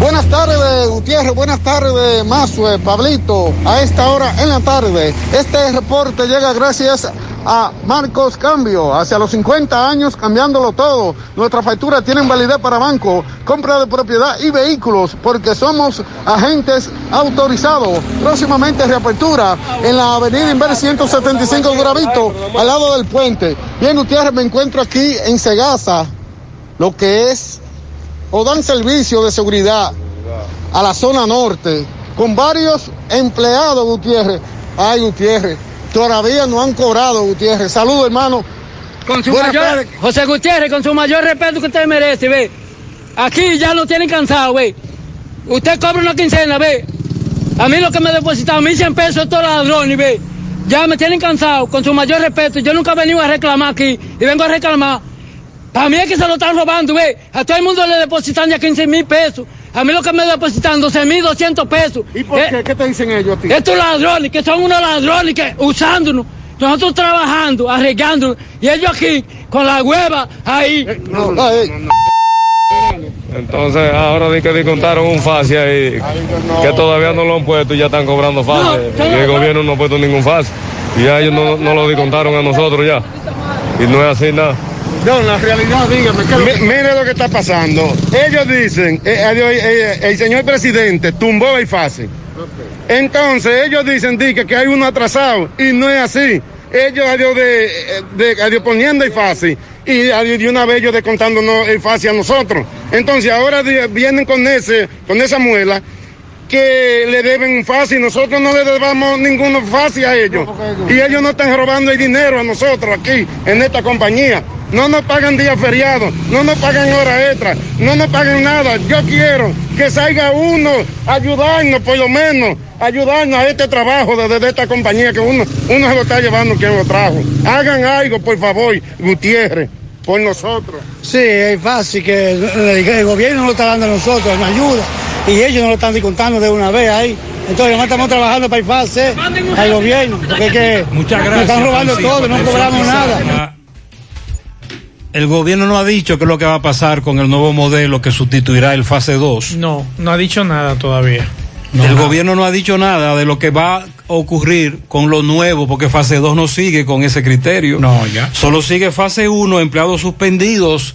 Buenas tardes, Gutiérrez. Buenas tardes, Mazue, Pablito. A esta hora en la tarde, este reporte llega gracias a Marcos Cambio. Hacia los 50 años, cambiándolo todo. Nuestra factura tiene validez para banco, compra de propiedad y vehículos, porque somos agentes autorizados. Próximamente reapertura en la avenida Inver 175 Gravito, al lado del puente. Bien, Gutiérrez, me encuentro aquí en Segasa, lo que es o dan servicio de seguridad a la zona norte con varios empleados, Gutiérrez. Ay, Gutiérrez, todavía no han cobrado, Gutiérrez. Saludos, hermano. Con su Buenas mayor. José Gutiérrez, con su mayor respeto que usted merece, ve. Aquí ya lo tienen cansado, ve. Usted cobra una quincena, ve. A mí lo que me depositaron, 1.100 pesos, estos ladrones, ve. Ya me tienen cansado, con su mayor respeto. Yo nunca he venido a reclamar aquí y vengo a reclamar. Para mí es que se lo están robando, ve. A todo el mundo le depositan ya 15 mil pesos. A mí lo que me depositan 12 mil 200 pesos. ¿Y por qué? ¿Qué te dicen ellos a ti? Estos ladrones, que son unos ladrones que usándonos. Nosotros trabajando, arreglándonos. Y ellos aquí, con la hueva ahí. Entonces ahora di que descontaron un fase ahí que todavía no lo han puesto y ya están cobrando fase. y el gobierno no ha puesto ningún fase. Y ya ellos no, no lo descontaron a nosotros ya. Y no es así nada. No, la realidad, dígame. ¿qué mire lo que está pasando. Ellos dicen, eh, eh, eh, el señor presidente tumbó el fase. Entonces ellos dicen di, que, hay uno atrasado y no es así. Ellos adiós de, de, adiós poniendo el fase y adiós de una vez ellos descontándonos el fase a nosotros. Entonces ahora vienen con ese, con esa muela que le deben y nosotros no le debamos ningún fase a ellos. Y ellos no están robando el dinero a nosotros aquí, en esta compañía. No nos pagan días feriados, no nos pagan horas extras, no nos pagan nada. Yo quiero que salga uno a ayudarnos, por lo menos, ayudarnos a este trabajo desde esta compañía que uno, uno se lo está llevando quien lo trajo. Hagan algo, por favor, Gutiérrez, por nosotros. Sí, es fácil que el, el gobierno no lo está dando a nosotros, una ayuda, y ellos no lo están descontando de una vez ahí. Entonces, además estamos trabajando para el FASE, al gobierno, porque es que Muchas nos gracias. están robando Francisco. todo, no cobramos nada. El gobierno no ha dicho qué es lo que va a pasar con el nuevo modelo que sustituirá el fase 2. No, no ha dicho nada todavía. el gobierno no ha dicho nada de lo que va a ocurrir con lo nuevo, porque fase 2 no sigue con ese criterio. No, ya. Solo sigue fase 1, empleados suspendidos,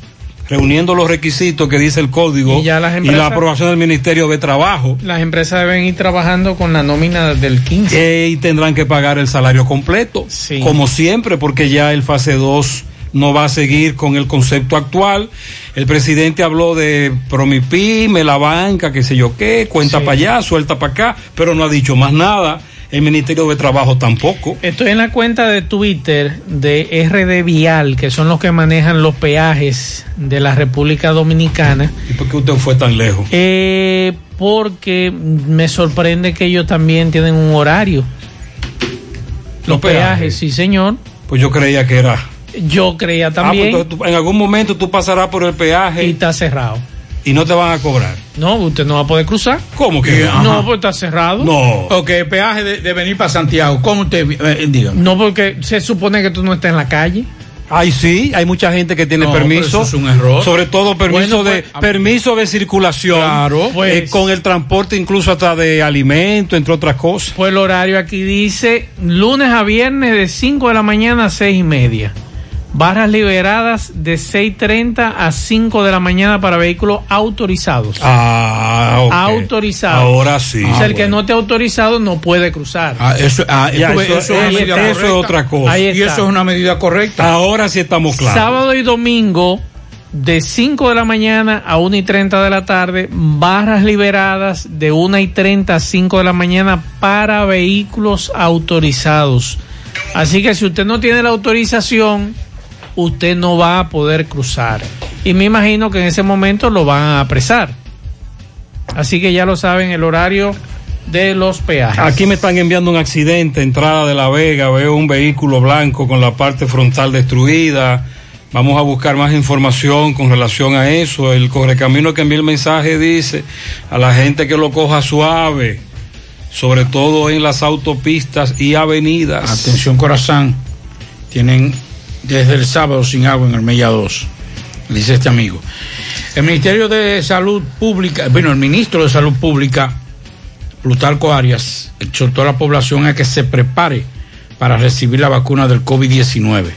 reuniendo los requisitos que dice el código Y ya las y empresas- la aprobación del Ministerio de Trabajo. Las empresas deben ir trabajando con la nómina del 15. Eh, y tendrán que pagar el salario completo, como siempre, porque ya el fase 2 no va a seguir con el concepto actual. El presidente habló de Promipyme, la banca, qué sé yo qué, cuenta para allá, suelta para acá, pero no ha dicho más nada. El Ministerio de Trabajo tampoco. Estoy en la cuenta de Twitter de RD Vial, que son los que manejan los peajes de la República Dominicana. ¿Y por qué usted fue tan lejos? Eh, porque me sorprende que ellos también tienen un horario. Los, Los peajes, peajes. sí, señor. Pues yo creía que era. Yo creía Ah, pues también. entonces tú- en algún momento tú pasarás por el peaje. Y está cerrado. Y no te van a cobrar. No, usted no va a poder cruzar. ¿Cómo que? No, porque está cerrado. No. Ok, el peaje de, de venir para Santiago, ¿cómo usted, eh, dígame? No, porque se supone que tú no estás en la calle. Ay, sí, hay mucha gente que tiene No, pero permiso. eso es un error. Sobre todo permiso Bueno, de pues, a- permiso de circulación. Claro. Pues- eh, con el transporte incluso hasta de alimento, entre otras cosas. Pues el horario aquí dice lunes a viernes de 5 de la mañana a 6 y media. Barras liberadas de 6.30 a 5 de la mañana para vehículos autorizados. Ah. Autorizados. Ahora sí. O sea, el Ah, que no esté autorizado no puede cruzar. Ah, eso, ah, Ya, eso- es una ahí medida está, eso es correcta. otra cosa. Y eso es una medida correcta. Ahora sí estamos claros. Sábado y domingo de 5 de la mañana a 1 y 30 de la tarde, barras liberadas de 1 y 30 a 5 de la mañana para vehículos autorizados. Así que si usted no tiene la autorización, usted no va a poder cruzar. Y me imagino que en ese momento lo van a apresar. Así que ya lo saben, el horario de los peajes. Aquí me están enviando un accidente, entrada de La Vega, veo un vehículo blanco con la parte frontal destruida. Vamos a buscar más información con relación a eso. El correcamino que envió el mensaje dice a la gente que lo coja suave, sobre todo en las autopistas y avenidas. Atención Corazán, tienen desde el sábado sin agua en el Mella 2, dice este amigo. El Ministerio de Salud Pública, bueno, el ministro de Salud Pública, Plutarco Arias, exhortó a la población a que se prepare para recibir la vacuna del COVID-19.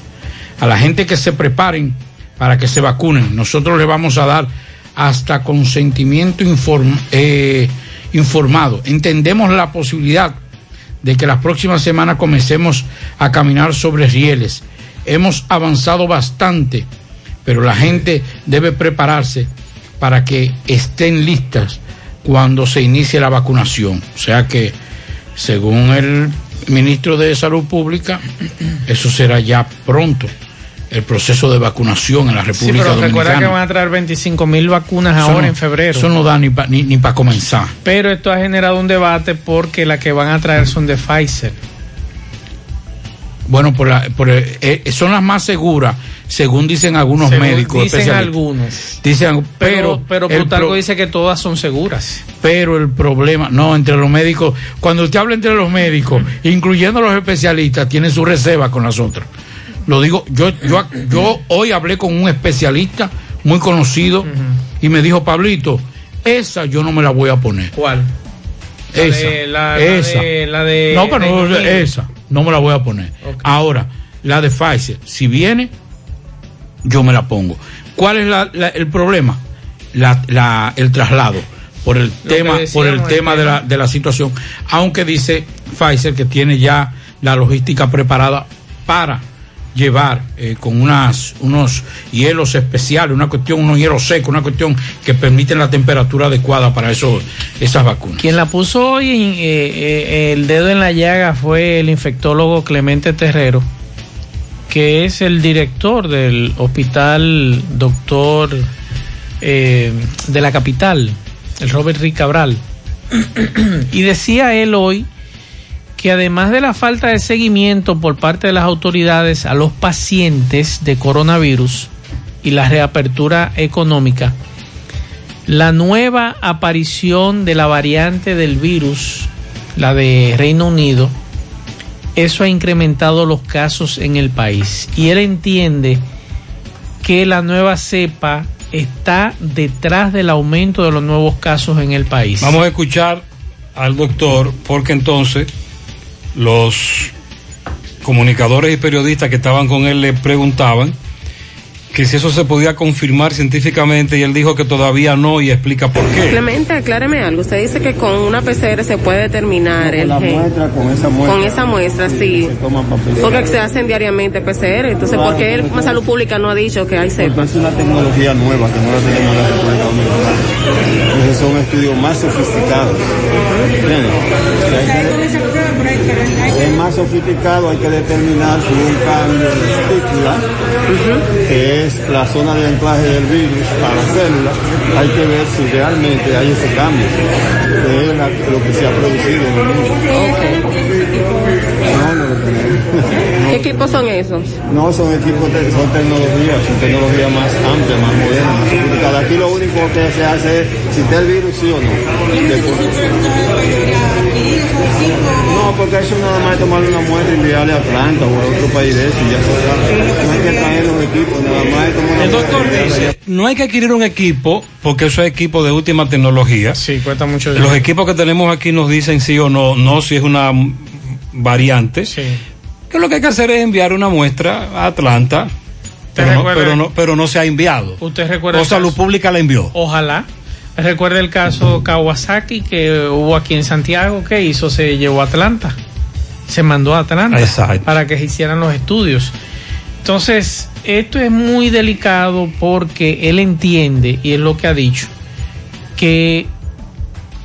A la gente que se preparen para que se vacunen, nosotros le vamos a dar hasta consentimiento eh, informado. Entendemos la posibilidad de que las próximas semanas comencemos a caminar sobre rieles. Hemos avanzado bastante, pero la gente debe prepararse para que estén listas cuando se inicie la vacunación. O sea que, según el ministro de Salud Pública, eso será ya pronto el proceso de vacunación en la Sí, República pero recuerda que Dominicana. van a traer 25 mil vacunas Eso ahora no- en febrero. Eso no da ni para ni, ni pa comenzar. Pero esto ha generado un debate porque las que van a traer son de Pfizer. Bueno, por la- por el- eh, son las más seguras, según dicen algunos Según médicos. Dicen algunos. Dicen, Pero, pero, pero Plutarco pro- dice que todas son seguras. pero el problema, no, entre los médicos, cuando usted habla entre los médicos, incluyendo los especialistas, tienen su reserva con las otras. Lo digo, yo, yo, yo hoy hablé con un especialista muy conocido y me dijo, Pablito, esa yo no me la voy a poner. ¿Cuál? Esa, de- la- de- la de- no, pero no, esa, no me la voy a poner. Ahora, la de Pfizer, si viene, yo me la pongo. ¿Cuál es la- la- el problema? La, el traslado por el Lo tema, por el tema de la, tema. de la situación. Aunque dice Pfizer que tiene ya la logística preparada para llevar eh, con unas, unos hielos especiales, una cuestión, unos hielos secos, una cuestión que permiten la temperatura adecuada para eso, esas vacunas. Quien la puso hoy en, eh, eh, el dedo en la llaga fue el infectólogo Clemente Terrero, que es el director del hospital doctor eh, de la capital, el Robert Rick Cabral. y decía él hoy que además de la falta de seguimiento por parte de las autoridades a los pacientes de coronavirus y la reapertura económica, la nueva aparición de la variante del virus, la de Reino Unido, eso ha incrementado los casos en el país. Y él entiende que la nueva cepa está detrás del aumento de los nuevos casos en el país. Vamos a escuchar al doctor porque entonces los comunicadores y periodistas que estaban con él le preguntaban que si eso se podía confirmar científicamente y él dijo que todavía no y explica por qué. Clemente, acláreme algo. Usted dice que con una PCR se puede determinar el la gen. muestra, con esa muestra. Con esa muestra, sí. Se. Porque se hacen diariamente PCR. Entonces, ¿por qué el Salud Pública no ha dicho que hay cepa? Es una tecnología nueva que no la tenemos en la República Dominicana. Entonces son estudios más sofisticados. Es más sofisticado, hay que determinar si un cambio de estípula, que es la zona de anclaje del virus para la célula. Hay que ver si realmente hay ese cambio, que es lo que se ha producido en el mundo. No, no lo tenemos. ¿Qué equipos son esos? No, son equipos, de- son tecnologías, son tecnologías más amplias, más modernas. Aquí lo único que se hace es si está el virus, sí o no. Después- No, porque eso nada más es tomarle una muestra y enviarle a Atlanta o a otro país de eso y ya se sabe. No hay que traer los equipos, nada más es tomar una El doctor dice, no hay que adquirir un equipo porque eso es equipo de última tecnología. Sí, cuesta mucho Los equipos que tenemos aquí nos dicen sí o no, no si es una mm, variante. Que lo que hay que hacer es enviar una muestra a Atlanta, pero no, pero no, pero no se ha enviado. Usted recuerda O Salud Pública la envió. Ojalá. Recuerda el caso Kawasaki que hubo aquí en Santiago que hizo, se llevó a Atlanta. Se mandó a Atlanta Exacto. para que se hicieran los estudios. Entonces, esto es muy delicado porque él entiende, y es lo que ha dicho, que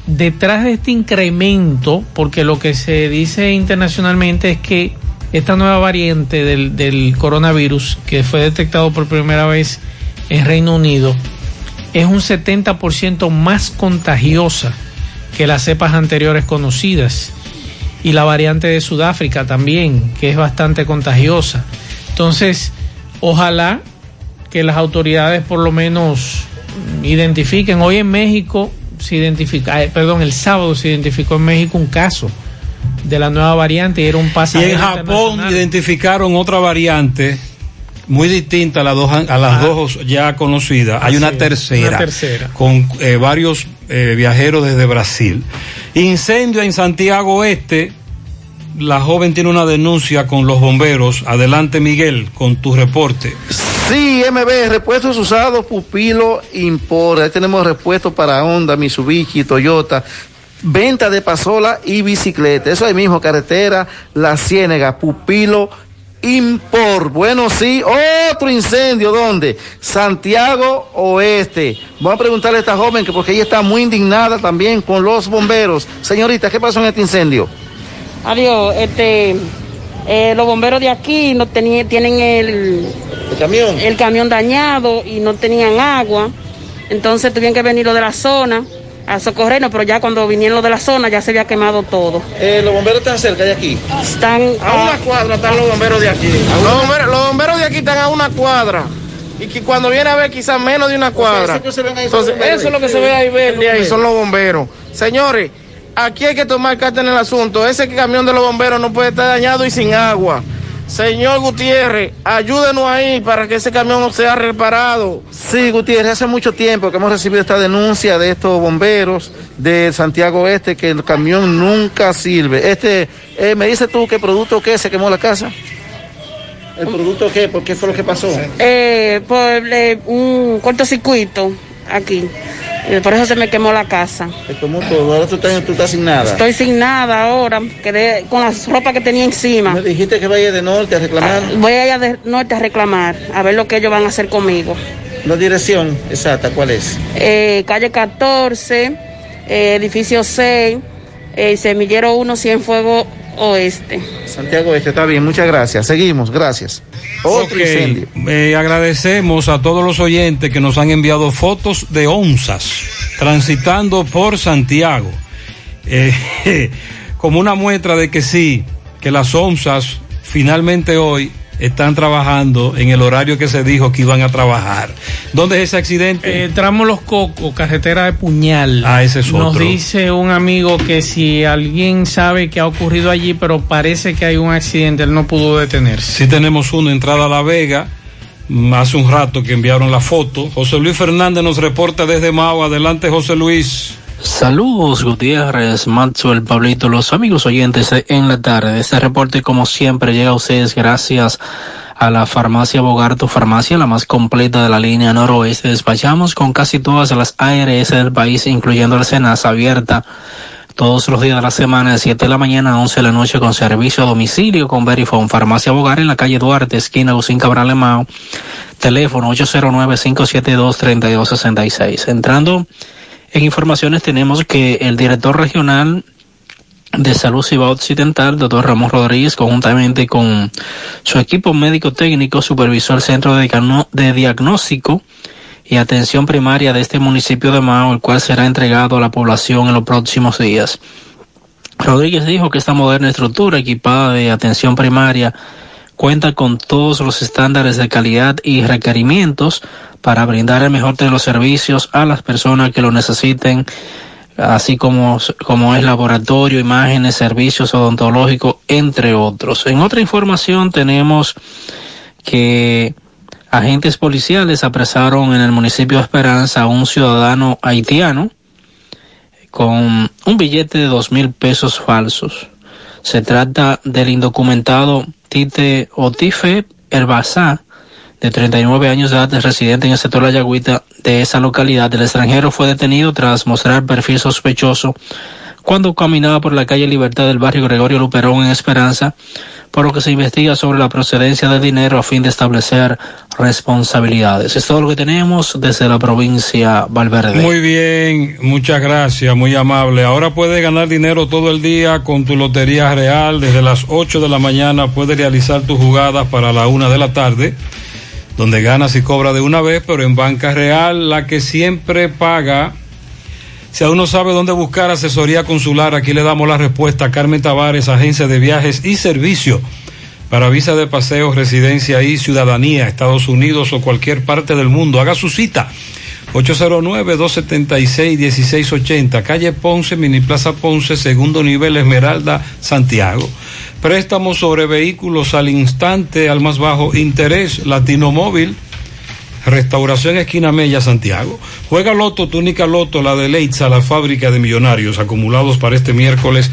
detrás de este incremento, porque lo que se dice internacionalmente es que esta nueva variante del, coronavirus, que fue detectado por primera vez en Reino Unido, es un 70% más contagiosa que las cepas anteriores conocidas. Y la variante de Sudáfrica también, que es bastante contagiosa. Entonces, ojalá que las autoridades por lo menos identifiquen. Hoy en México se identifica, eh, perdón, el sábado se identificó en México un caso de la nueva variante y era un Y pasajero en Japón identificaron otra variante muy distinta a las dos, a las dos ya conocidas. Hay una tercera, una tercera. con eh, varios eh, viajeros desde Brasil. Incendio en Santiago Este. La joven tiene una denuncia con los bomberos. Adelante Miguel con tu reporte. Sí, MB, repuestos usados, Pupilo Import. Ahí tenemos repuestos para Honda, Mitsubishi, Toyota. Venta de pasola y bicicleta. Eso ahí mismo, carretera La Ciénega, Pupilo Import. Bueno, sí, otro incendio, ¿dónde? Santiago Oeste. Vamos a preguntarle a esta joven que porque ella está muy indignada también con los bomberos. Señorita, ¿qué pasó en este incendio? Adiós, este, eh, los bomberos de aquí no tenían, tienen el, camión? el camión dañado y no tenían agua, entonces tuvieron que venir los de la zona a socorrernos, pero ya cuando vinieron los de la zona ya se había quemado todo. Eh, los bomberos están cerca de aquí. Están A una cuadra están los bomberos de aquí. Los bomberos, los bomberos de aquí están a una cuadra. Y que cuando viene a ver quizás menos de una cuadra. eso que se ven ahí son Entonces, bomberos. eso es lo que se ve ahí verde ahí, son los bomberos. Señores, aquí hay que tomar carta en el asunto. Ese camión de los bomberos no puede estar dañado y sin agua. Señor Gutiérrez, ayúdenos ahí para que ese camión sea reparado. Sí, Gutiérrez, hace mucho tiempo que hemos recibido esta denuncia de estos bomberos de Santiago Este que el camión nunca sirve. Este, eh, me dice tú qué producto qué se quemó la casa. ¿El producto qué? ¿Por qué fue lo que pasó? Eh, por eh, un cortocircuito aquí, por eso se me quemó la casa. Se quemó todo, ahora tú estás, tú estás sin nada. Estoy sin nada ahora, quedé con la ropa que tenía encima. Me dijiste que vaya de norte a reclamar Voy a ir de norte a reclamar, a ver lo que ellos van a hacer conmigo. la dirección exacta, ¿cuál es? Eh, calle 14, eh, edificio 6, eh, semillero 1, Cienfuegos Oeste. Santiago Este, está bien, muchas gracias. Seguimos, gracias. Otro incendio. eh, agradecemos a todos los oyentes que nos han enviado fotos de onzas transitando por Santiago. Eh, como una muestra de que sí, que las onzas finalmente hoy están trabajando en el horario que se dijo que iban a trabajar. ¿Dónde es ese accidente? Eh, tramo Los Cocos, carretera de Puñal. Ah, ese es Nos otro. dice un amigo que si alguien sabe que ha ocurrido allí, pero parece que hay un accidente, él no pudo detenerse. Sí tenemos uno, entrada a La Vega, mm, hace un rato que enviaron la foto. José Luis Fernández nos reporta desde Mao. Adelante, José Luis. Saludos Gutiérrez, Maxwell, Pablito, los amigos oyentes en la tarde. Este reporte como siempre llega a ustedes gracias a la farmacia Bogarto, farmacia la más completa de la línea noroeste. Despachamos con casi todas las ARS del país, incluyendo la Senasa abierta todos los días de la semana de 7 de la mañana a 11 de la noche con servicio a domicilio con Verifone. Farmacia Bogar en la calle Duarte, esquina Lucín Cabral Lemao. Teléfono 809-572-3266. Entrando en informaciones tenemos que el director regional de Salud Cibao Occidental, doctor Ramón Rodríguez, conjuntamente con su equipo médico técnico, supervisó el centro de, diagnóstico y atención primaria de este municipio de Mao, el cual será entregado a la población en los próximos días. Rodríguez dijo que esta moderna estructura equipada de atención primaria cuenta con todos los estándares de calidad y requerimientos para brindar el mejor de los servicios a las personas que lo necesiten, así como, como es laboratorio, imágenes, servicios odontológicos, entre otros. En otra información tenemos que agentes policiales apresaron en el municipio de Esperanza a un ciudadano haitiano con un billete de dos mil pesos falsos. Se trata del indocumentado Tite Otife Herbazá, de 39 años de edad, residente en el sector La Yagüita de esa localidad. El extranjero fue detenido tras mostrar perfil sospechoso cuando caminaba por la calle Libertad del barrio Gregorio Luperón en Esperanza, por lo que se investiga sobre la procedencia del dinero a fin de establecer responsabilidades. Es todo lo que tenemos desde la provincia Valverde. Muy bien, muchas gracias, muy amable. Ahora puedes ganar dinero todo el día con tu Lotería Real. Desde las 8 de la mañana puedes realizar tus jugadas para la 1 de la tarde, donde ganas y cobras de una vez, pero en Banca Real, la que siempre paga. Si aún no sabe dónde buscar asesoría consular, aquí le damos la respuesta. Carmen Tavares, agencia de viajes y servicio para visa de paseo, residencia y ciudadanía, Estados Unidos o cualquier parte del mundo. Haga su cita. 809-276-1680, calle Ponce, Mini Plaza Ponce, segundo nivel Esmeralda, Santiago. Préstamos sobre vehículos al instante, al más bajo interés, Latino Móvil, Restauración Esquina Mella, Santiago. Juega Loto, túnica Loto, la de Leitza, la fábrica de millonarios, acumulados para este miércoles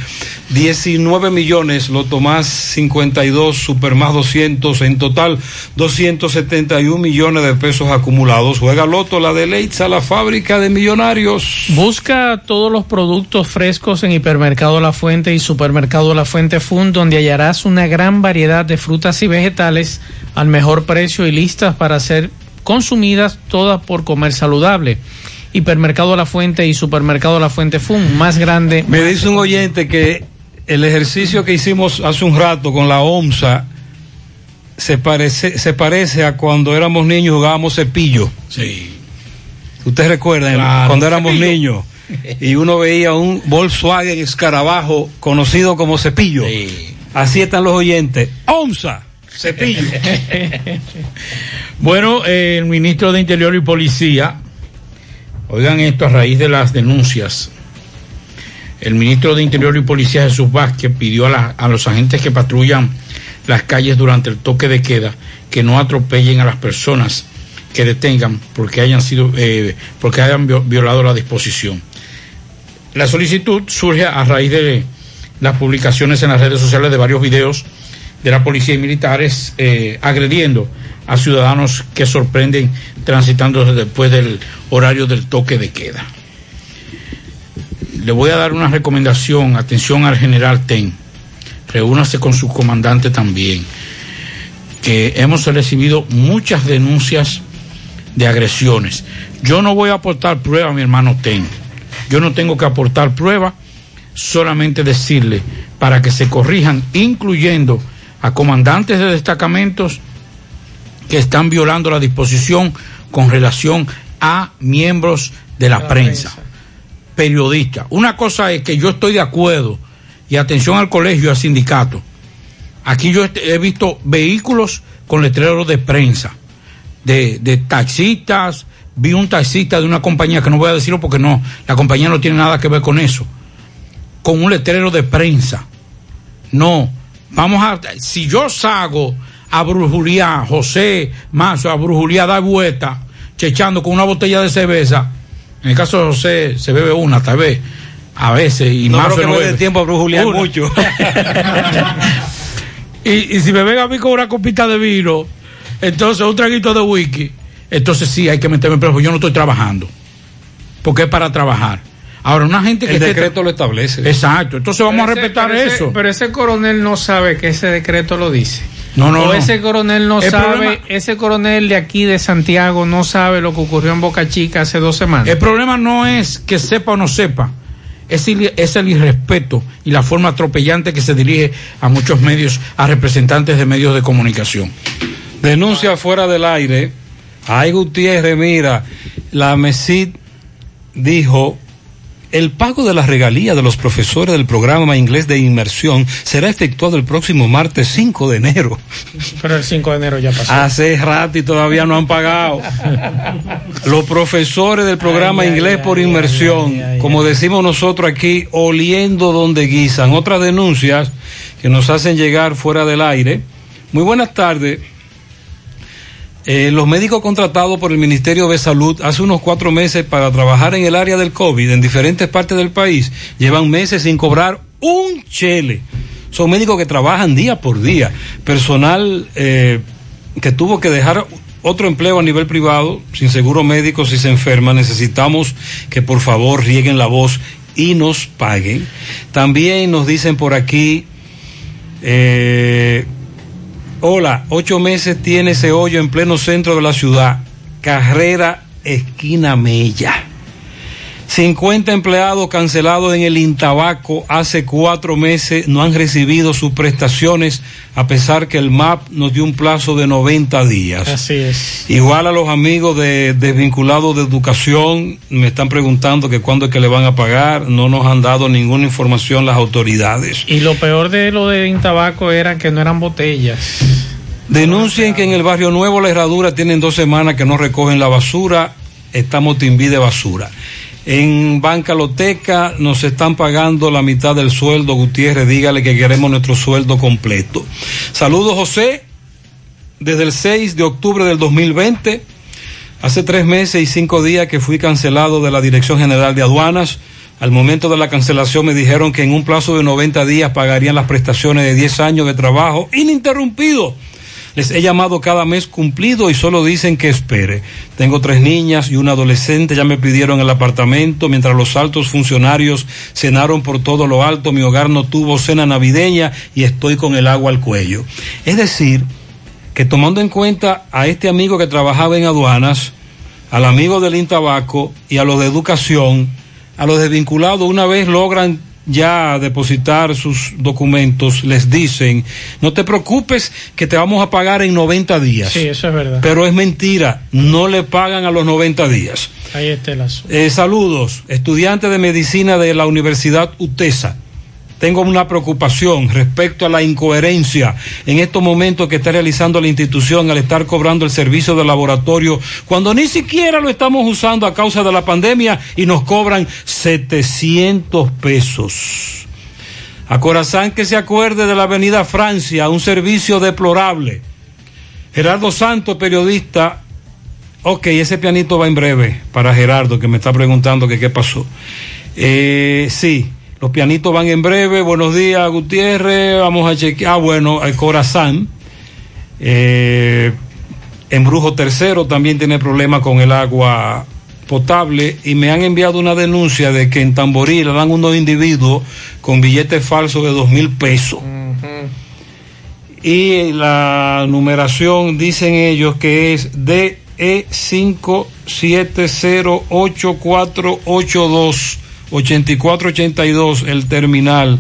19 millones, Loto más 52, Super más 200, en total 271 millones de pesos acumulados. Juega Loto, la de Leitza, la fábrica de millonarios. Busca todos los productos frescos en Hipermercado La Fuente y Supermercado La Fuente Fund, donde hallarás una gran variedad de frutas y vegetales al mejor precio y listas para ser consumidas todas por comer saludable. Hipermercado La Fuente y Supermercado La Fuente Fun, más grande. Me dice un oyente que el ejercicio que hicimos hace un rato con la OMSA se parece, se parece a cuando éramos niños y jugábamos cepillo. Sí. Usted recuerda Claro, cuando éramos cepillo. niños y uno veía un Volkswagen escarabajo conocido como cepillo. Así están los oyentes. OMSA, cepillo. Bueno, eh, el ministro de Interior y Policía, oigan esto a raíz de las denuncias. El ministro de Interior y Policía Jesús Vázquez pidió a, la- a los agentes que patrullan las calles durante el toque de queda que no atropellen a las personas que detengan porque hayan sido eh, porque hayan vio- violado la disposición. La solicitud surge a raíz de las publicaciones en las redes sociales de varios videos de la policía y militares eh, agrediendo a ciudadanos que sorprenden transitando después del horario del toque de queda. Le voy a dar una recomendación, atención al general Ten, reúnase con su comandante también, que hemos recibido muchas denuncias de agresiones. Yo no voy a aportar prueba, mi hermano Ten. Yo no tengo que aportar prueba, solamente decirle para que se corrijan, incluyendo a comandantes de destacamentos que están violando la disposición con relación a miembros de la, prensa, periodistas. Una cosa es que yo estoy de acuerdo y atención al colegio y al sindicato. Aquí yo he he visto vehículos con letreros de prensa, de, de taxistas. Vi un taxista de una compañía que no voy a decirlo porque no, la compañía no tiene nada que ver con eso, con un letrero de prensa. No, vamos a, si yo salgo a brujuliar, José Mazo, a brujuliar, dar vuelta, chechando con una botella de cerveza, En el caso de José, se bebe una, tal vez, a veces, y No creo que me dé tiempo a mucho. y, y si me ven a mí con una copita de vino, entonces un traguito de whisky, entonces sí hay que meterme preso. Yo no estoy trabajando. Porque es para trabajar. Ahora, una gente que El esté- decreto lo establece. Exacto. Entonces vamos a ese- respetar pero ese- eso. Pero ese coronel no sabe que ese decreto lo dice. No, no, O no. ese coronel no El sabe, problema- ese coronel de aquí de Santiago no sabe lo que ocurrió en Boca Chica hace dos semanas. El problema no es que sepa o no sepa, es el, es el irrespeto y la forma atropellante que se dirige a muchos medios, a representantes de medios de comunicación. Denuncia fuera del aire. Ay, Gutiérrez, mira, la MESID dijo, el pago de las regalías de los profesores del programa inglés de inmersión será efectuado el próximo martes 5 de enero. Pero el 5 de enero ya pasó. Hace rato y todavía no han pagado. Los profesores del programa Ay, ay, inglés por inmersión, como decimos nosotros aquí, oliendo donde guisan. Otras denuncias que nos hacen llegar fuera del aire. Muy buenas tardes. Eh, los médicos contratados por el Ministerio de Salud hace unos cuatro meses para trabajar en el área del COVID en diferentes partes del país llevan meses sin cobrar un chele. Son médicos que trabajan día por día. Personal eh, que tuvo que dejar otro empleo a nivel privado, sin seguro médico, si se enferma. Necesitamos que por favor rieguen la voz y nos paguen. También nos dicen por aquí, eh, hola, ocho meses tiene ese hoyo en pleno centro de la ciudad, carrera esquina Mella. 50 empleados cancelados en el Intabaco hace cuatro meses no han recibido sus prestaciones a pesar que el MAP nos dio un plazo de 90 días. Así es. Igual a los amigos de desvinculados de educación me están preguntando que cuándo es que le van a pagar, no nos han dado ninguna información las autoridades. Y lo peor de lo de Intabaco era que no eran botellas. Denuncien que en el barrio Nuevo La Herradura tienen dos semanas que no recogen la basura, estamos timbí de basura. En Banca Loteca nos están pagando la mitad del sueldo, Gutiérrez, dígale que queremos nuestro sueldo completo. Saludos José, desde el 6 de octubre del 2020, hace tres meses y cinco días que fui cancelado de la Dirección General de Aduanas. Al momento de la cancelación me dijeron que en un plazo de 90 días pagarían las prestaciones de 10 años de trabajo ininterrumpido. Les he llamado cada mes cumplido y solo dicen que espere. Tengo tres niñas y un adolescente, ya me pidieron el apartamento, mientras los altos funcionarios cenaron por todo lo alto, mi hogar no tuvo cena navideña y estoy con el agua al cuello. Es decir, que tomando en cuenta a este amigo que trabajaba en aduanas, al amigo del Intabaco y a los de educación, a los desvinculados, una vez logran ya depositar sus documentos, les dicen, no te preocupes que te vamos a pagar en 90 días. Sí, eso es verdad. Pero es mentira, no le pagan a los 90 días. Ahí está el asunto. Eh, saludos, estudiante de medicina de la Universidad UTESA. Tengo una preocupación respecto a la incoherencia en estos momentos que está realizando la institución al estar cobrando el servicio de laboratorio cuando ni siquiera lo estamos usando a causa de la pandemia y nos cobran 700 pesos. A Corazán que se acuerde de la Avenida Francia, un servicio deplorable. Gerardo Santos, periodista. Ok, ese pianito va en breve para Gerardo que me está preguntando qué pasó. Eh, sí, los pianitos van en breve. Buenos días, Gutiérrez. Vamos a chequear. Ah, bueno, el Corazán. Eh, Embrujo Tercero también tiene problemas con el agua potable y me han enviado una denuncia de que en Tamboril dan unos individuos con billetes falsos de dos mil pesos. Y la numeración dicen ellos que es E DE 5708482 8482 el terminal.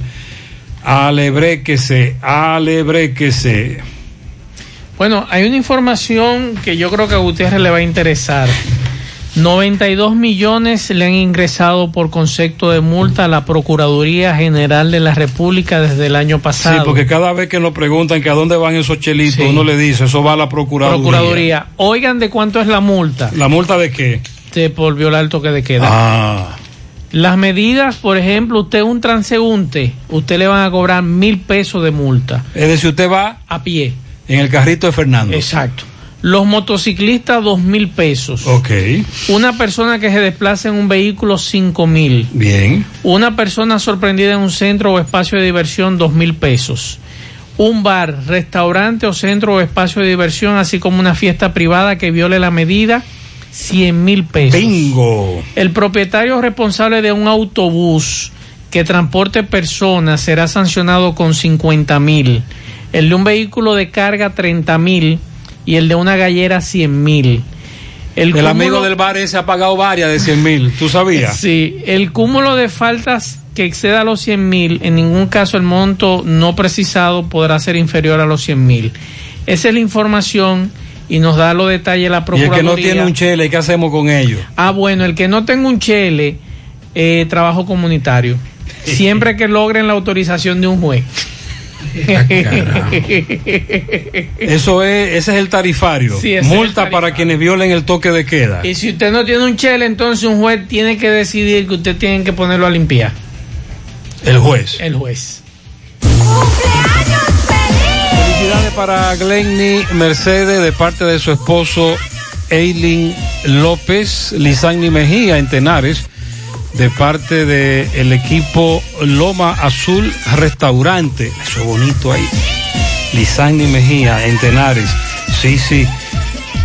Alebréquese, alebréquese. Bueno, hay una información que yo creo que a Gutiérrez le va a interesar. 92 millones le han ingresado por concepto de multa a la Procuraduría General de la República desde el año pasado. Sí, porque cada vez que nos preguntan que a dónde van esos chelitos, Sí. uno le dice, eso va a la Procuraduría. Procuraduría. Oigan de cuánto es la multa. ¿La multa de qué? De por violar el toque de queda. Ah. Las medidas, por ejemplo, usted es un transeúnte, usted le van a cobrar mil pesos de multa. Es decir, usted va a pie. En el carrito de Fernando. Exacto. Los motociclistas, dos mil pesos. Ok. Una persona que se desplaza en un vehículo, cinco mil. Bien. Una persona sorprendida en un centro o espacio de diversión, dos mil pesos. Un bar, restaurante o centro o espacio de diversión, así como una fiesta privada que viole la medida, cien mil pesos. Bingo. El propietario responsable de un autobús que transporte personas será sancionado con 50 mil. El de un vehículo de carga 30 mil y el de una gallera 100 mil. El, cúmulo- amigo del bar ese ha pagado varias de 100 mil. ¿Tú sabías? Sí, el cúmulo de faltas que exceda los 100 mil, en ningún caso el monto no precisado podrá ser inferior a los 100 mil. Esa es la información y nos da los detalles la Y el Procuraduría. que no tiene un chele, ¿qué hacemos con ellos? Ah, bueno, el que no tenga un chele, eh, trabajo comunitario. Siempre que logren la autorización de un juez. Eso es, ese es el tarifario. Sí, es el Multa tarifario. para quienes violen el toque de queda. y si usted no tiene un chele, entonces un juez tiene que decidir que usted tiene que ponerlo a limpiar. El juez. El juez. Felicidades para Glenny Mercedes de parte de su esposo Eileen López, Lizanni Mejía en Tenares, de parte del equipo Loma Azul Restaurante. Eso es bonito ahí. Lizanni Mejía en Tenares. Sí, sí.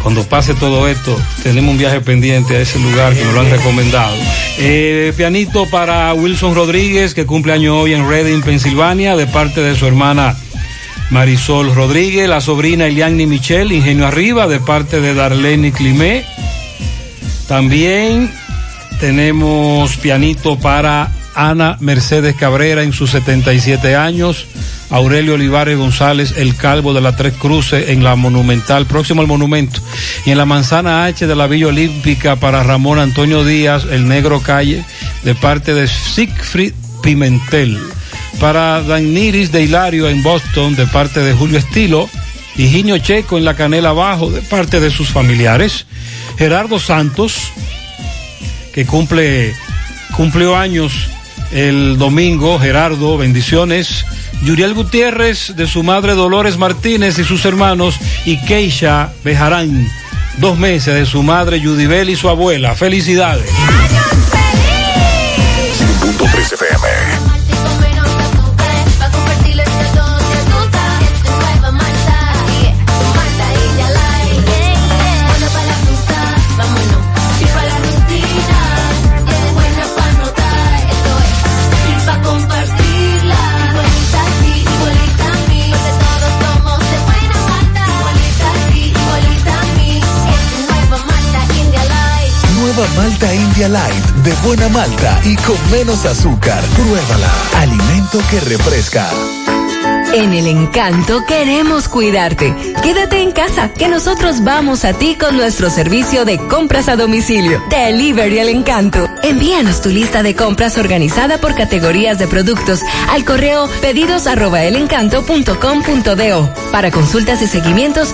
Cuando pase todo esto, tenemos un viaje pendiente a ese lugar que me lo han recomendado. Eh, pianito para Wilson Rodríguez, que cumple año hoy en Reading, Pensilvania, de parte de su hermana Marisol Rodríguez, la sobrina Eliani Michelle, Ingenio Arriba, de parte de Darlene Climé. También tenemos pianito para Ana Mercedes Cabrera en sus 77 años. Aurelio Olivares González, el calvo de la Tres Cruces en la Monumental, próximo al monumento. Y en la Manzana H de la Villa Olímpica para Ramón Antonio Díaz, el Negro Calle, de parte de Siegfried Pimentel. Para Daniris de Hilario en Boston, de parte de Julio Estilo. Y Giño Checo en la Canela Bajo, de parte de sus familiares. Gerardo Santos, que cumple, cumplió años el domingo, Gerardo, bendiciones. Yuriel Gutiérrez, de su madre Dolores Martínez y sus hermanos, y Keisha Bejarán, dos meses de su madre Yudibel y su abuela. Felicidades. India Light de buena malta y con menos azúcar. Pruébala. Alimento que refresca. En el encanto queremos cuidarte. Quédate en casa, que nosotros vamos a ti con nuestro servicio de compras a domicilio. Delivery al encanto. Envíanos tu lista de compras organizada por categorías de productos al correo pedidos arroba. Para consultas y seguimientos,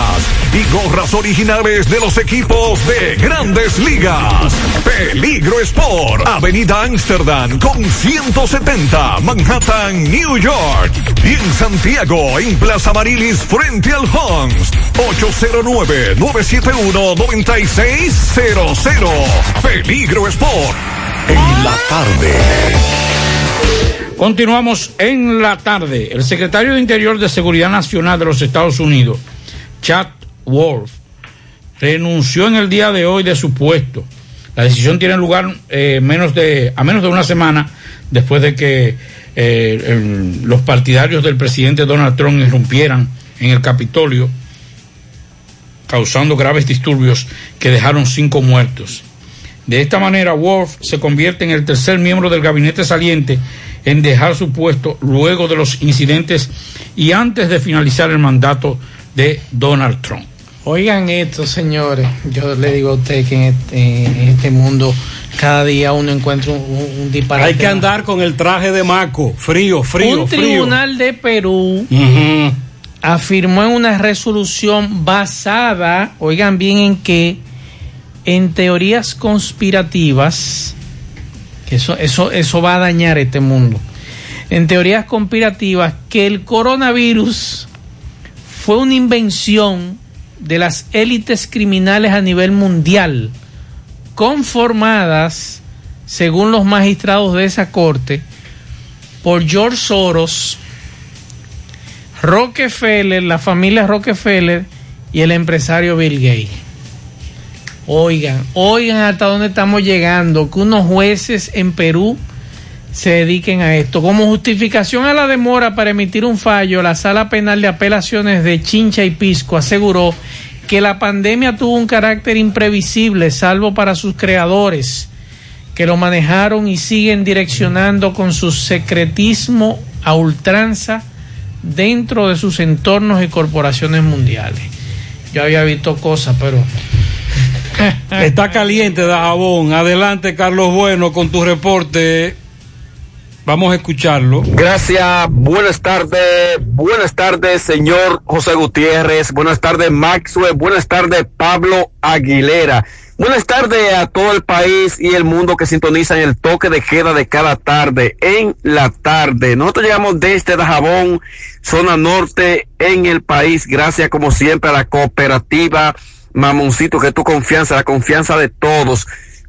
y gorras originales de los equipos de grandes ligas. Peligro Sport, Avenida Amsterdam con 170, Manhattan, New York. Y en Santiago, en Plaza Marilis, frente al Hans, 809-971-9600. Peligro Sport. En la tarde. Continuamos en la tarde. El secretario de Interior de Seguridad Nacional de los Estados Unidos, Chad Wolf, renunció en el día de hoy de su puesto. La decisión tiene lugar eh, menos de, a menos de una semana después de que eh, los partidarios del presidente Donald Trump irrumpieran en el Capitolio, causando graves disturbios que dejaron cinco muertos. De esta manera, Wolf se convierte en el tercer miembro del gabinete saliente en dejar su puesto luego de los incidentes y antes de finalizar el mandato de Donald Trump. Oigan esto, señores. Yo le digo a usted que en este, en este mundo cada día uno encuentra un, un- un disparate. Hay que andar con el traje de maco, frío, frío, un frío. tribunal de Perú afirmó en una resolución basada, oigan bien en qué, en teorías conspirativas, que eso, eso, eso va a dañar este mundo, en teorías conspirativas, que el coronavirus fue una invención de las élites criminales a nivel mundial, conformadas, según los magistrados de esa corte, por George Soros, Rockefeller, la familia Rockefeller y el empresario Bill Gates. Oigan, oigan hasta dónde estamos llegando, que unos jueces en Perú se dediquen a esto. Como justificación a la demora para emitir un fallo, la Sala Penal de Apelaciones de Chincha y Pisco aseguró que la pandemia tuvo un carácter imprevisible, salvo para sus creadores, que lo manejaron y siguen direccionando con su secretismo a ultranza dentro de sus entornos y corporaciones mundiales. Yo había visto cosas, pero Está caliente Dajabón. Adelante, Carlos Bueno, con tu reporte. Vamos a escucharlo. Gracias, buenas tardes, buenas tardes, señor José Gutiérrez, buenas tardes, Maxwell, buenas tardes, Pablo Aguilera. Buenas tardes a todo el país y el mundo que sintonizan el toque de queda de cada tarde en la tarde. Nosotros llegamos desde Dajabón, zona norte en el país, gracias como siempre a la cooperativa Mamoncito, que tu confianza, la confianza de todos.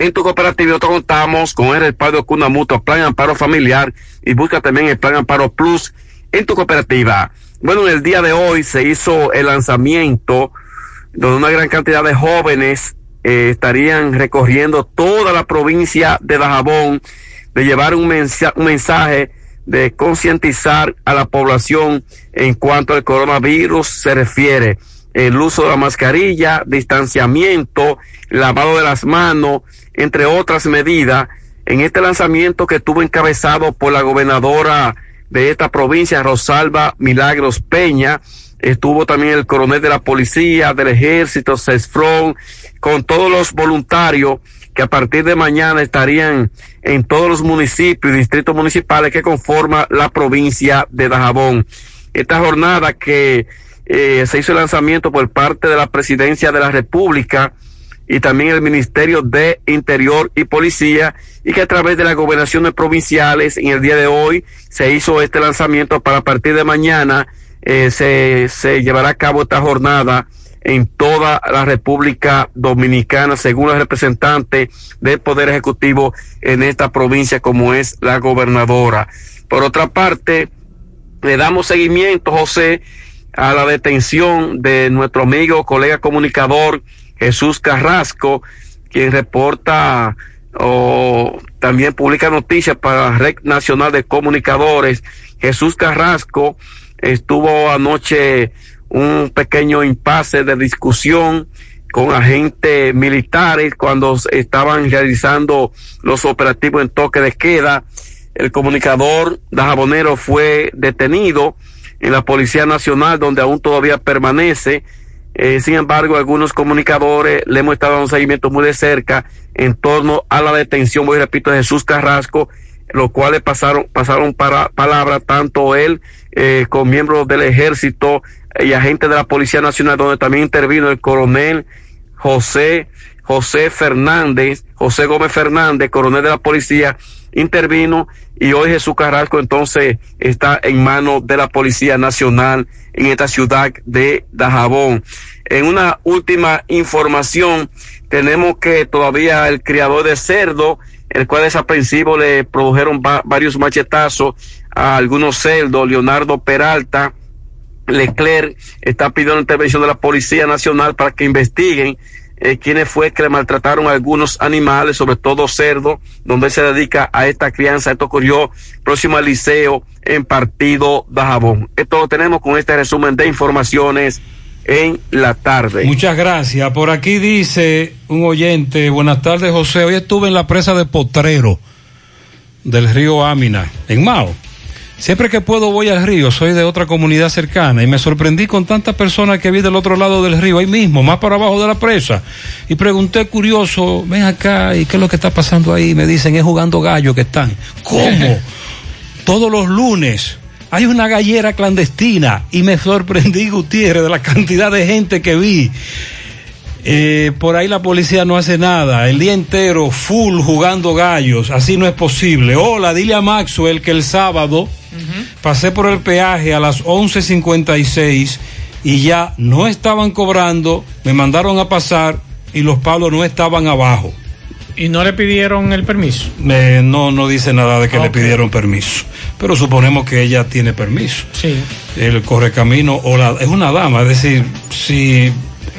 En tu cooperativa nosotros contamos con el respaldo Cuna Mutua, Plan Amparo Familiar y busca también el Plan Amparo Plus en tu cooperativa. Bueno, en el día de hoy se hizo el lanzamiento donde una gran cantidad de jóvenes eh, estarían recorriendo toda la provincia de Dajabón de llevar un mensaje de concientizar a la población en cuanto al coronavirus se refiere. El uso de la mascarilla, distanciamiento, lavado de las manos, entre otras medidas, en este lanzamiento que estuvo encabezado por la gobernadora de esta provincia, Rosalba Milagros Peña, estuvo también el coronel de la policía, del ejército, CESFRON, con todos los voluntarios que a partir de mañana estarían en todos los municipios y distritos municipales que conforman la provincia de Dajabón. Esta jornada que eh, se hizo el lanzamiento por parte de la presidencia de la República y también el Ministerio de Interior y Policía y que a través de las gobernaciones provinciales en el día de hoy se hizo este lanzamiento para partir de mañana eh, se, se llevará a cabo esta jornada en toda la República Dominicana, según los representantes del Poder Ejecutivo en esta provincia, como es la gobernadora. Por otra parte, le damos seguimiento, José, a la detención de nuestro amigo, colega comunicador Jesús Carrasco, quien reporta o también publica noticias para la Red Nacional de Comunicadores. Jesús Carrasco estuvo anoche un pequeño impasse de discusión con agentes militares cuando estaban realizando los operativos en toque de queda. El comunicador Dajabonero fue detenido en la Policía Nacional donde aún todavía permanece. Eh, sin embargo, algunos comunicadores le hemos estado dando un seguimiento muy de cerca en torno a la detención, voy repito, de Jesús Carrasco, los cuales pasaron, pasaron para palabra tanto él eh, con miembros del ejército y agentes de la Policía Nacional, donde también intervino el coronel José José Fernández, José Gómez Fernández, coronel de la policía, intervino y hoy Jesús Carrasco entonces está en manos de la Policía Nacional en esta ciudad de Dajabón. En una última información, tenemos que todavía el criador de cerdo, el cual es aprensivo, le produjeron varios machetazos a algunos cerdos, Leonardo Peralta, Leclerc está pidiendo intervención de la Policía Nacional para que investiguen eh, quiénes fue que le maltrataron a algunos animales, sobre todo cerdos, donde se dedica a esta crianza. Esto ocurrió próximo al liceo en Partido de Jabón. Esto lo tenemos con este resumen de informaciones en la tarde. Muchas gracias. Por aquí dice un oyente, buenas tardes José, hoy estuve en la presa de Potrero del río Ámina, en Mao. Siempre que puedo voy al río, soy de otra comunidad cercana y me sorprendí con tantas personas que vi del otro lado del río, ahí mismo, más para abajo de la presa. Y pregunté curioso, ven acá, ¿y qué es lo que está pasando ahí? Me dicen, es jugando gallo que están. ¿Cómo? Todos los lunes hay una gallera clandestina y me sorprendí, Gutiérrez, de la cantidad de gente que vi. Eh, por ahí la policía no hace nada, el día entero full jugando gallos, así no es posible. Hola, dile a Maxwell que el sábado pasé por el peaje a las 11.56 y ya no estaban cobrando, me mandaron a pasar y los palos no estaban abajo. ¿Y no le pidieron el permiso? no, no dice nada de que le pidieron permiso. Pero suponemos que ella tiene permiso. Sí. El correcamino o la, es una dama, es decir, si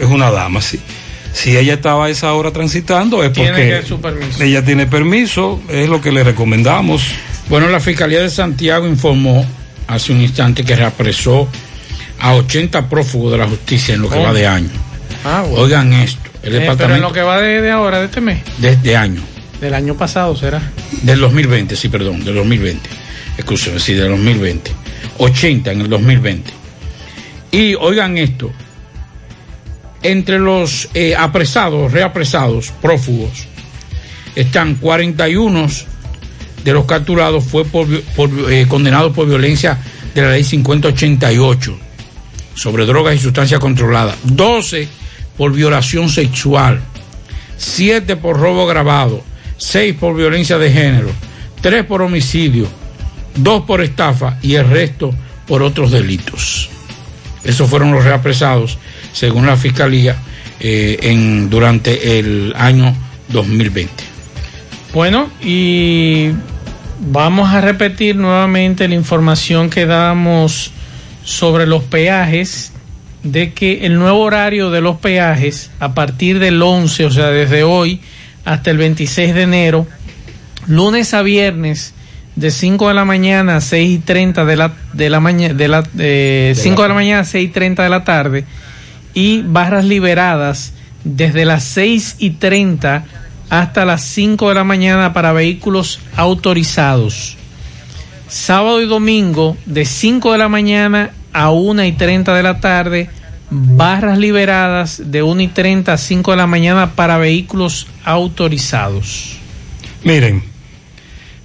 es una dama, sí. Si ella estaba a esa hora transitando es porque ella tiene permiso, es lo que le recomendamos. Bueno, la Fiscalía de Santiago informó hace un instante que reapresó a 80 prófugos de la justicia en lo que va de año. Ah, Oigan esto, el departamento... Eh, pero en lo que va de, ahora, de este mes. De este año. Del año pasado, ¿será? Del 2020, sí, perdón, del 2020. Escúcheme, sí, del 2020. 80 en el 2020. Y oigan esto, entre los eh, apresados, reapresados, prófugos, están 41 de los capturados fue por, eh, condenados por violencia de la ley 5088 sobre drogas y sustancias controladas, 12 por violación sexual, 7 por robo agravado, 6 por violencia de género, 3 por homicidio, 2 por estafa y el resto por otros delitos. Esos fueron los reapresados según la Fiscalía, eh, en, durante el año 2020. Bueno, y vamos a repetir nuevamente la información que damos sobre los peajes, de que el nuevo horario de los peajes, a partir del 11, o sea, desde hoy hasta el 26 de enero, lunes a viernes, de 5 de la mañana a 6 y 30 de la, de la mañana, de la, de 5 de la mañana a 6 y 30 de la tarde, y barras liberadas desde las 6 y 30 hasta las 5 de la mañana para vehículos autorizados. Sábado y domingo de 5 de la mañana a 1 y 30 de la tarde, barras liberadas de 1 y 30 a 5 de la mañana para vehículos autorizados. Miren,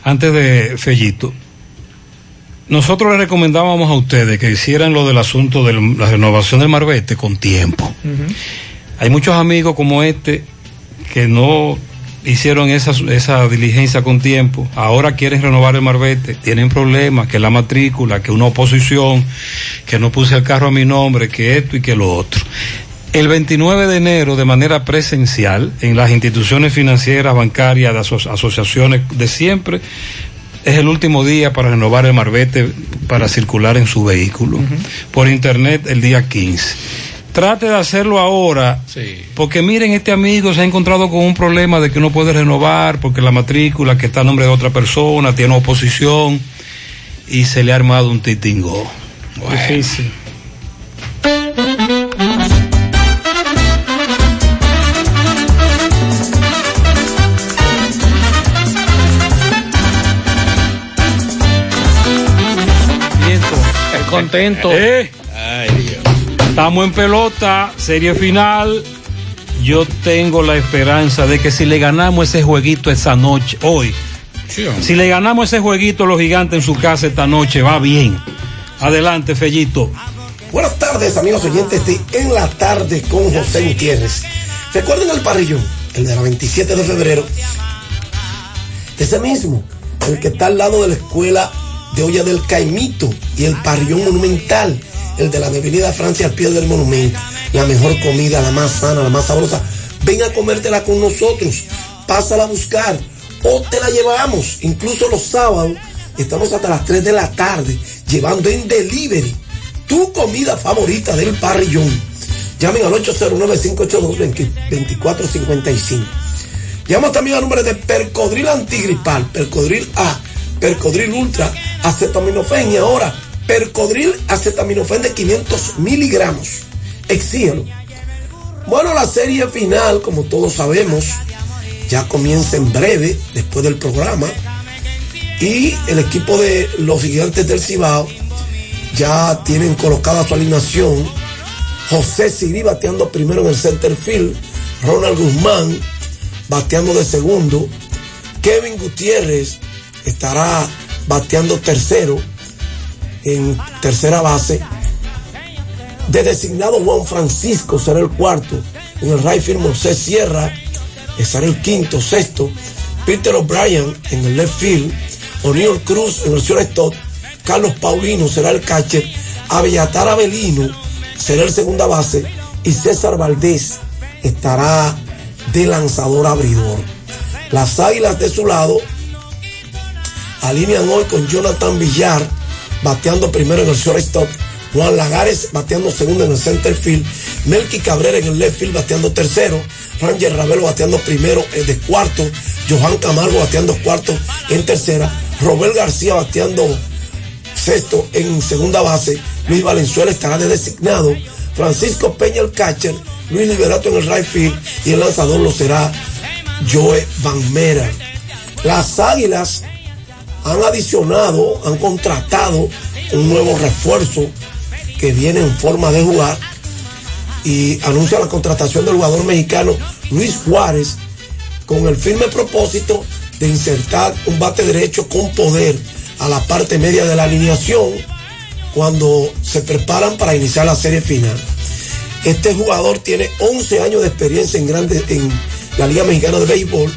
antes de Fellito, nosotros le recomendábamos a ustedes que hicieran lo del asunto de la renovación del marbete con tiempo. Hay muchos amigos como este que no hicieron esa, esa diligencia con tiempo, ahora quieren renovar el marbete, tienen problemas, que la matrícula, que una oposición, que no puse el carro a mi nombre, que esto y que lo otro. El 29 de enero, de manera presencial, en las instituciones financieras, bancarias, de asociaciones de siempre, es el último día para renovar el marbete para circular en su vehículo. Por internet el día 15. Trate de hacerlo ahora, porque miren, este amigo se ha encontrado con un problema de que no puede renovar porque la matrícula que está a nombre de otra persona tiene oposición y se le ha armado un titingo. Difícil. Contento. Eh. Estamos en pelota, serie final. Yo tengo la esperanza de que si le ganamos ese jueguito esa noche, hoy, si le ganamos ese jueguito los gigantes en su casa esta noche, va bien. Adelante, Fellito. Buenas tardes, amigos oyentes de En la Tarde con José Gutiérrez. ¿Recuerden el parrillón? el de la 27 de febrero, ese mismo, el que está al lado de la escuela de Olla del Caimito y el parrillón monumental, el de la Avenida Francia al pie del monumento. La mejor comida, la más sana, la más sabrosa. Ven a comértela con nosotros, pásala a buscar o te la llevamos. Incluso los sábados estamos hasta las 3 de la tarde llevando en delivery tu comida favorita del parrillón. Llamen al 809-582-2455. Llama también al número de Percodril Antigripal, Percodril A, Percodril Ultra, acetaminofén y ahora Percodril acetaminofén de 500 miligramos. Exígelo. Bueno, la serie final, como todos sabemos, ya comienza en breve, después del programa. Y el equipo de los gigantes del Cibao ya tienen colocada su alineación. José Siri bateando primero en el center field. Ronald Guzmán bateando de segundo. Kevin Gutiérrez estará bateando tercero en tercera base. De designado Juan Francisco será el cuarto. En el right field Sierra estará el quinto, sexto. Peter O'Brien en el left field. O'Neill Cruz en el shortstop. Carlos Paulino será el catcher. Aviatar Avelino será el segunda base. Y César Valdés estará de lanzador abridor. Las águilas de su lado alinean hoy con Jonathan Villar bateando primero en el shortstop. Juan Lagares bateando segundo en el center field. Melky Cabrera en el left field bateando tercero. Ranger Ravelo bateando primero de cuarto. Johan Camargo bateando cuarto en tercera. Robert García bateando sexto en segunda base. Luis Valenzuela estará de designado. Francisco Peña el catcher. Luis Liberato en el right field. Y el lanzador lo será Joe Van Mera. Las águilas han adicionado, han contratado un nuevo refuerzo que viene en forma de jugar y anuncia la contratación del jugador mexicano Luis Juárez con el firme propósito de insertar un bate derecho con poder a la parte media de la alineación cuando se preparan para iniciar la serie final. Este jugador tiene 11 años de experiencia en, grande, en la Liga Mexicana de Béisbol.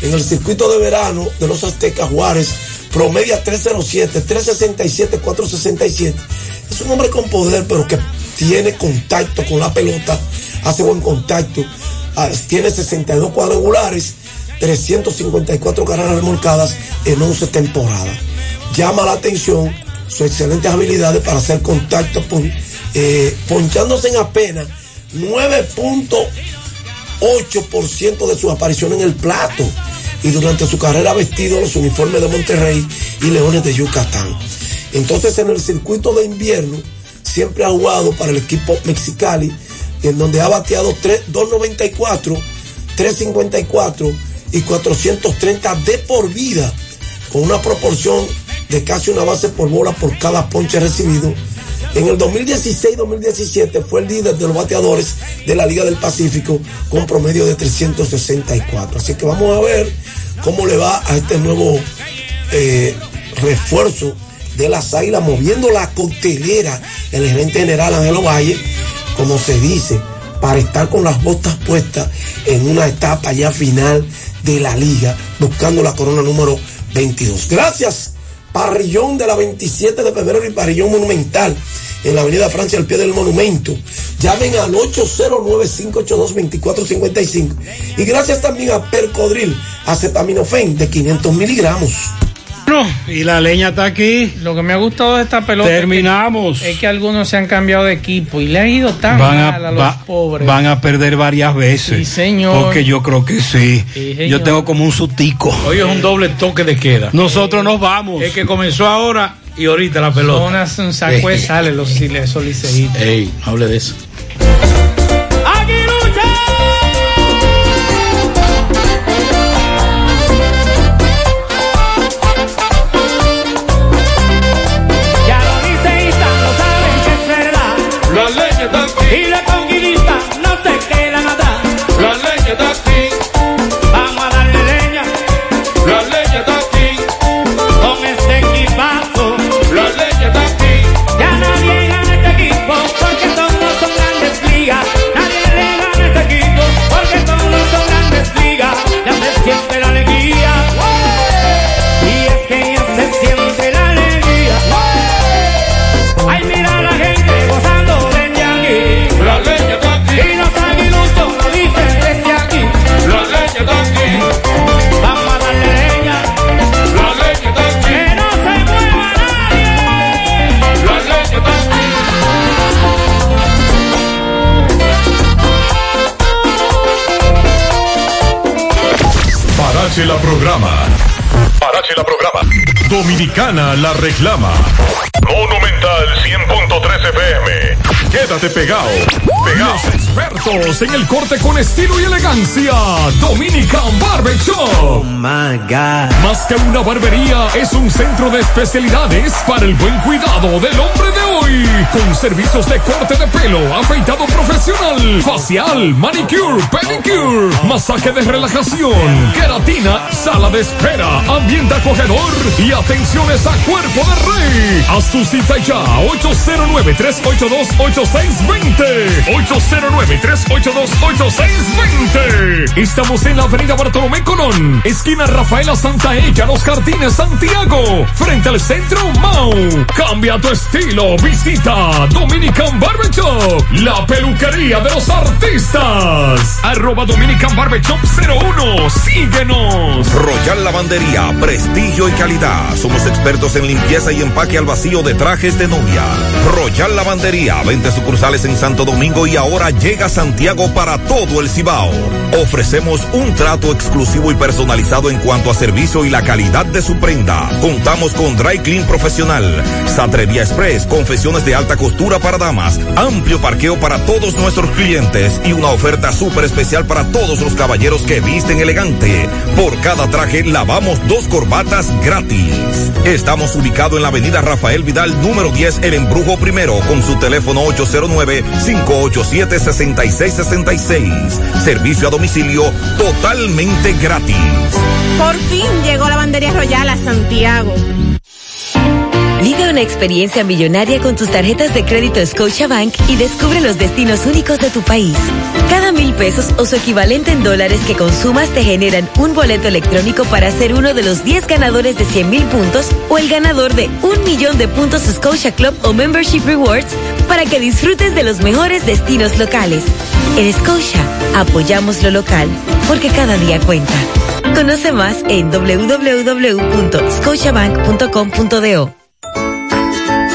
En el circuito de verano de los Aztecas Juárez promedia 307, 367, 467. Es un hombre con poder, pero que tiene contacto con la pelota, hace buen contacto, ah, tiene 62 cuadrangulares, 354 carreras remolcadas en 11 temporadas. Llama la atención sus excelentes habilidades para hacer contacto, eh, ponchándose en apenas 9.8% de sus apariciones en el plato y durante su carrera ha vestido los uniformes de Monterrey y Leones de Yucatán. Entonces en el circuito de invierno siempre ha jugado para el equipo Mexicali, en donde ha bateado 294, 354 y 430 de por vida, con una proporción de casi una base por bola por cada ponche recibido. En el 2016-2017 fue el líder de los bateadores de la Liga del Pacífico con promedio de 364. Así que vamos a ver cómo le va a este nuevo eh, refuerzo de las águilas moviendo la coctelera el gerente general Ángelo Valle, como se dice, para estar con las botas puestas en una etapa ya final de la liga, buscando la corona número 22. Gracias, Parrillón de la 27 de febrero y Parrillón Monumental en la Avenida Francia al pie del monumento. Llamen al 809-582-2455. Y gracias también a Percodril, acetaminofén de 500 miligramos. Bueno, y la leña está aquí. Lo que me ha gustado de esta pelota Terminamos. Es que, es que algunos se han cambiado de equipo y le ha ido tan Van mal a, a los va- pobres. van a perder varias veces. Sí, señor. Porque yo creo que sí. Yo tengo como un sutico. Hoy es un doble toque de queda. Nosotros nos vamos. Es que comenzó ahora y ahorita la pelota. Son unas- un saco de sale los esos liceístas. Ey, no hable de eso. Y los conquistas no se quedan atrás. La leña Dominicana la reclama. Monumental 100.13 FM. Quédate pegado. Pegado. Los expertos en el corte con estilo y elegancia. Dominican Barber Shop. Oh my God. Más que una barbería, es un centro de especialidades para el buen cuidado del hombre de Con servicios de corte de pelo, afeitado profesional, facial, manicure, pedicure, masaje de relajación, queratina, sala de espera, ambiente acogedor y atenciones a cuerpo de rey. Haz tu cita ya, 809-382-8620. 809-382-8620. Estamos en la avenida Bartolomé Colón, esquina Rafaela Santa Ella, Los Jardines, Santiago, frente al centro Mau. Cambia tu estilo, visita Dominican Barber Shop, la peluquería de los artistas. Arroba Dominican Barber Shop 01, síguenos. Royal Lavandería, prestigio y calidad. Somos expertos en limpieza y empaque al vacío de trajes de novia. Royal Lavandería, 20 sucursales en Santo Domingo y ahora llega a Santiago para todo el Cibao. Ofrecemos un trato exclusivo y personalizado en cuanto a servicio y la calidad de su prenda. Contamos con Dry Clean Profesional, Satrevia Express, de alta costura para damas, amplio parqueo para todos nuestros clientes y una oferta súper especial para todos los caballeros que visten elegante. Por cada traje lavamos dos corbatas gratis. Estamos ubicados en la avenida Rafael Vidal, número 10, El Embrujo Primero, con su teléfono 809-587-6666. Servicio a domicilio totalmente gratis. Por fin llegó la bandería royal a Santiago. Vive una experiencia millonaria con tus tarjetas de crédito Scotiabank y descubre los destinos únicos de tu país. Cada mil pesos o su equivalente en dólares que consumas te generan un boleto electrónico para ser uno de los 10 ganadores de 100 mil puntos o el ganador de un millón de puntos Scotia Club o Membership Rewards para que disfrutes de los mejores destinos locales. En Scotia, apoyamos lo local porque cada día cuenta. Conoce más en www.scotiabank.com.do.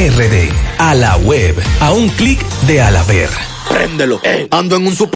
RD. A la web. A un clic de Alaber. Préndelo. Ando en un super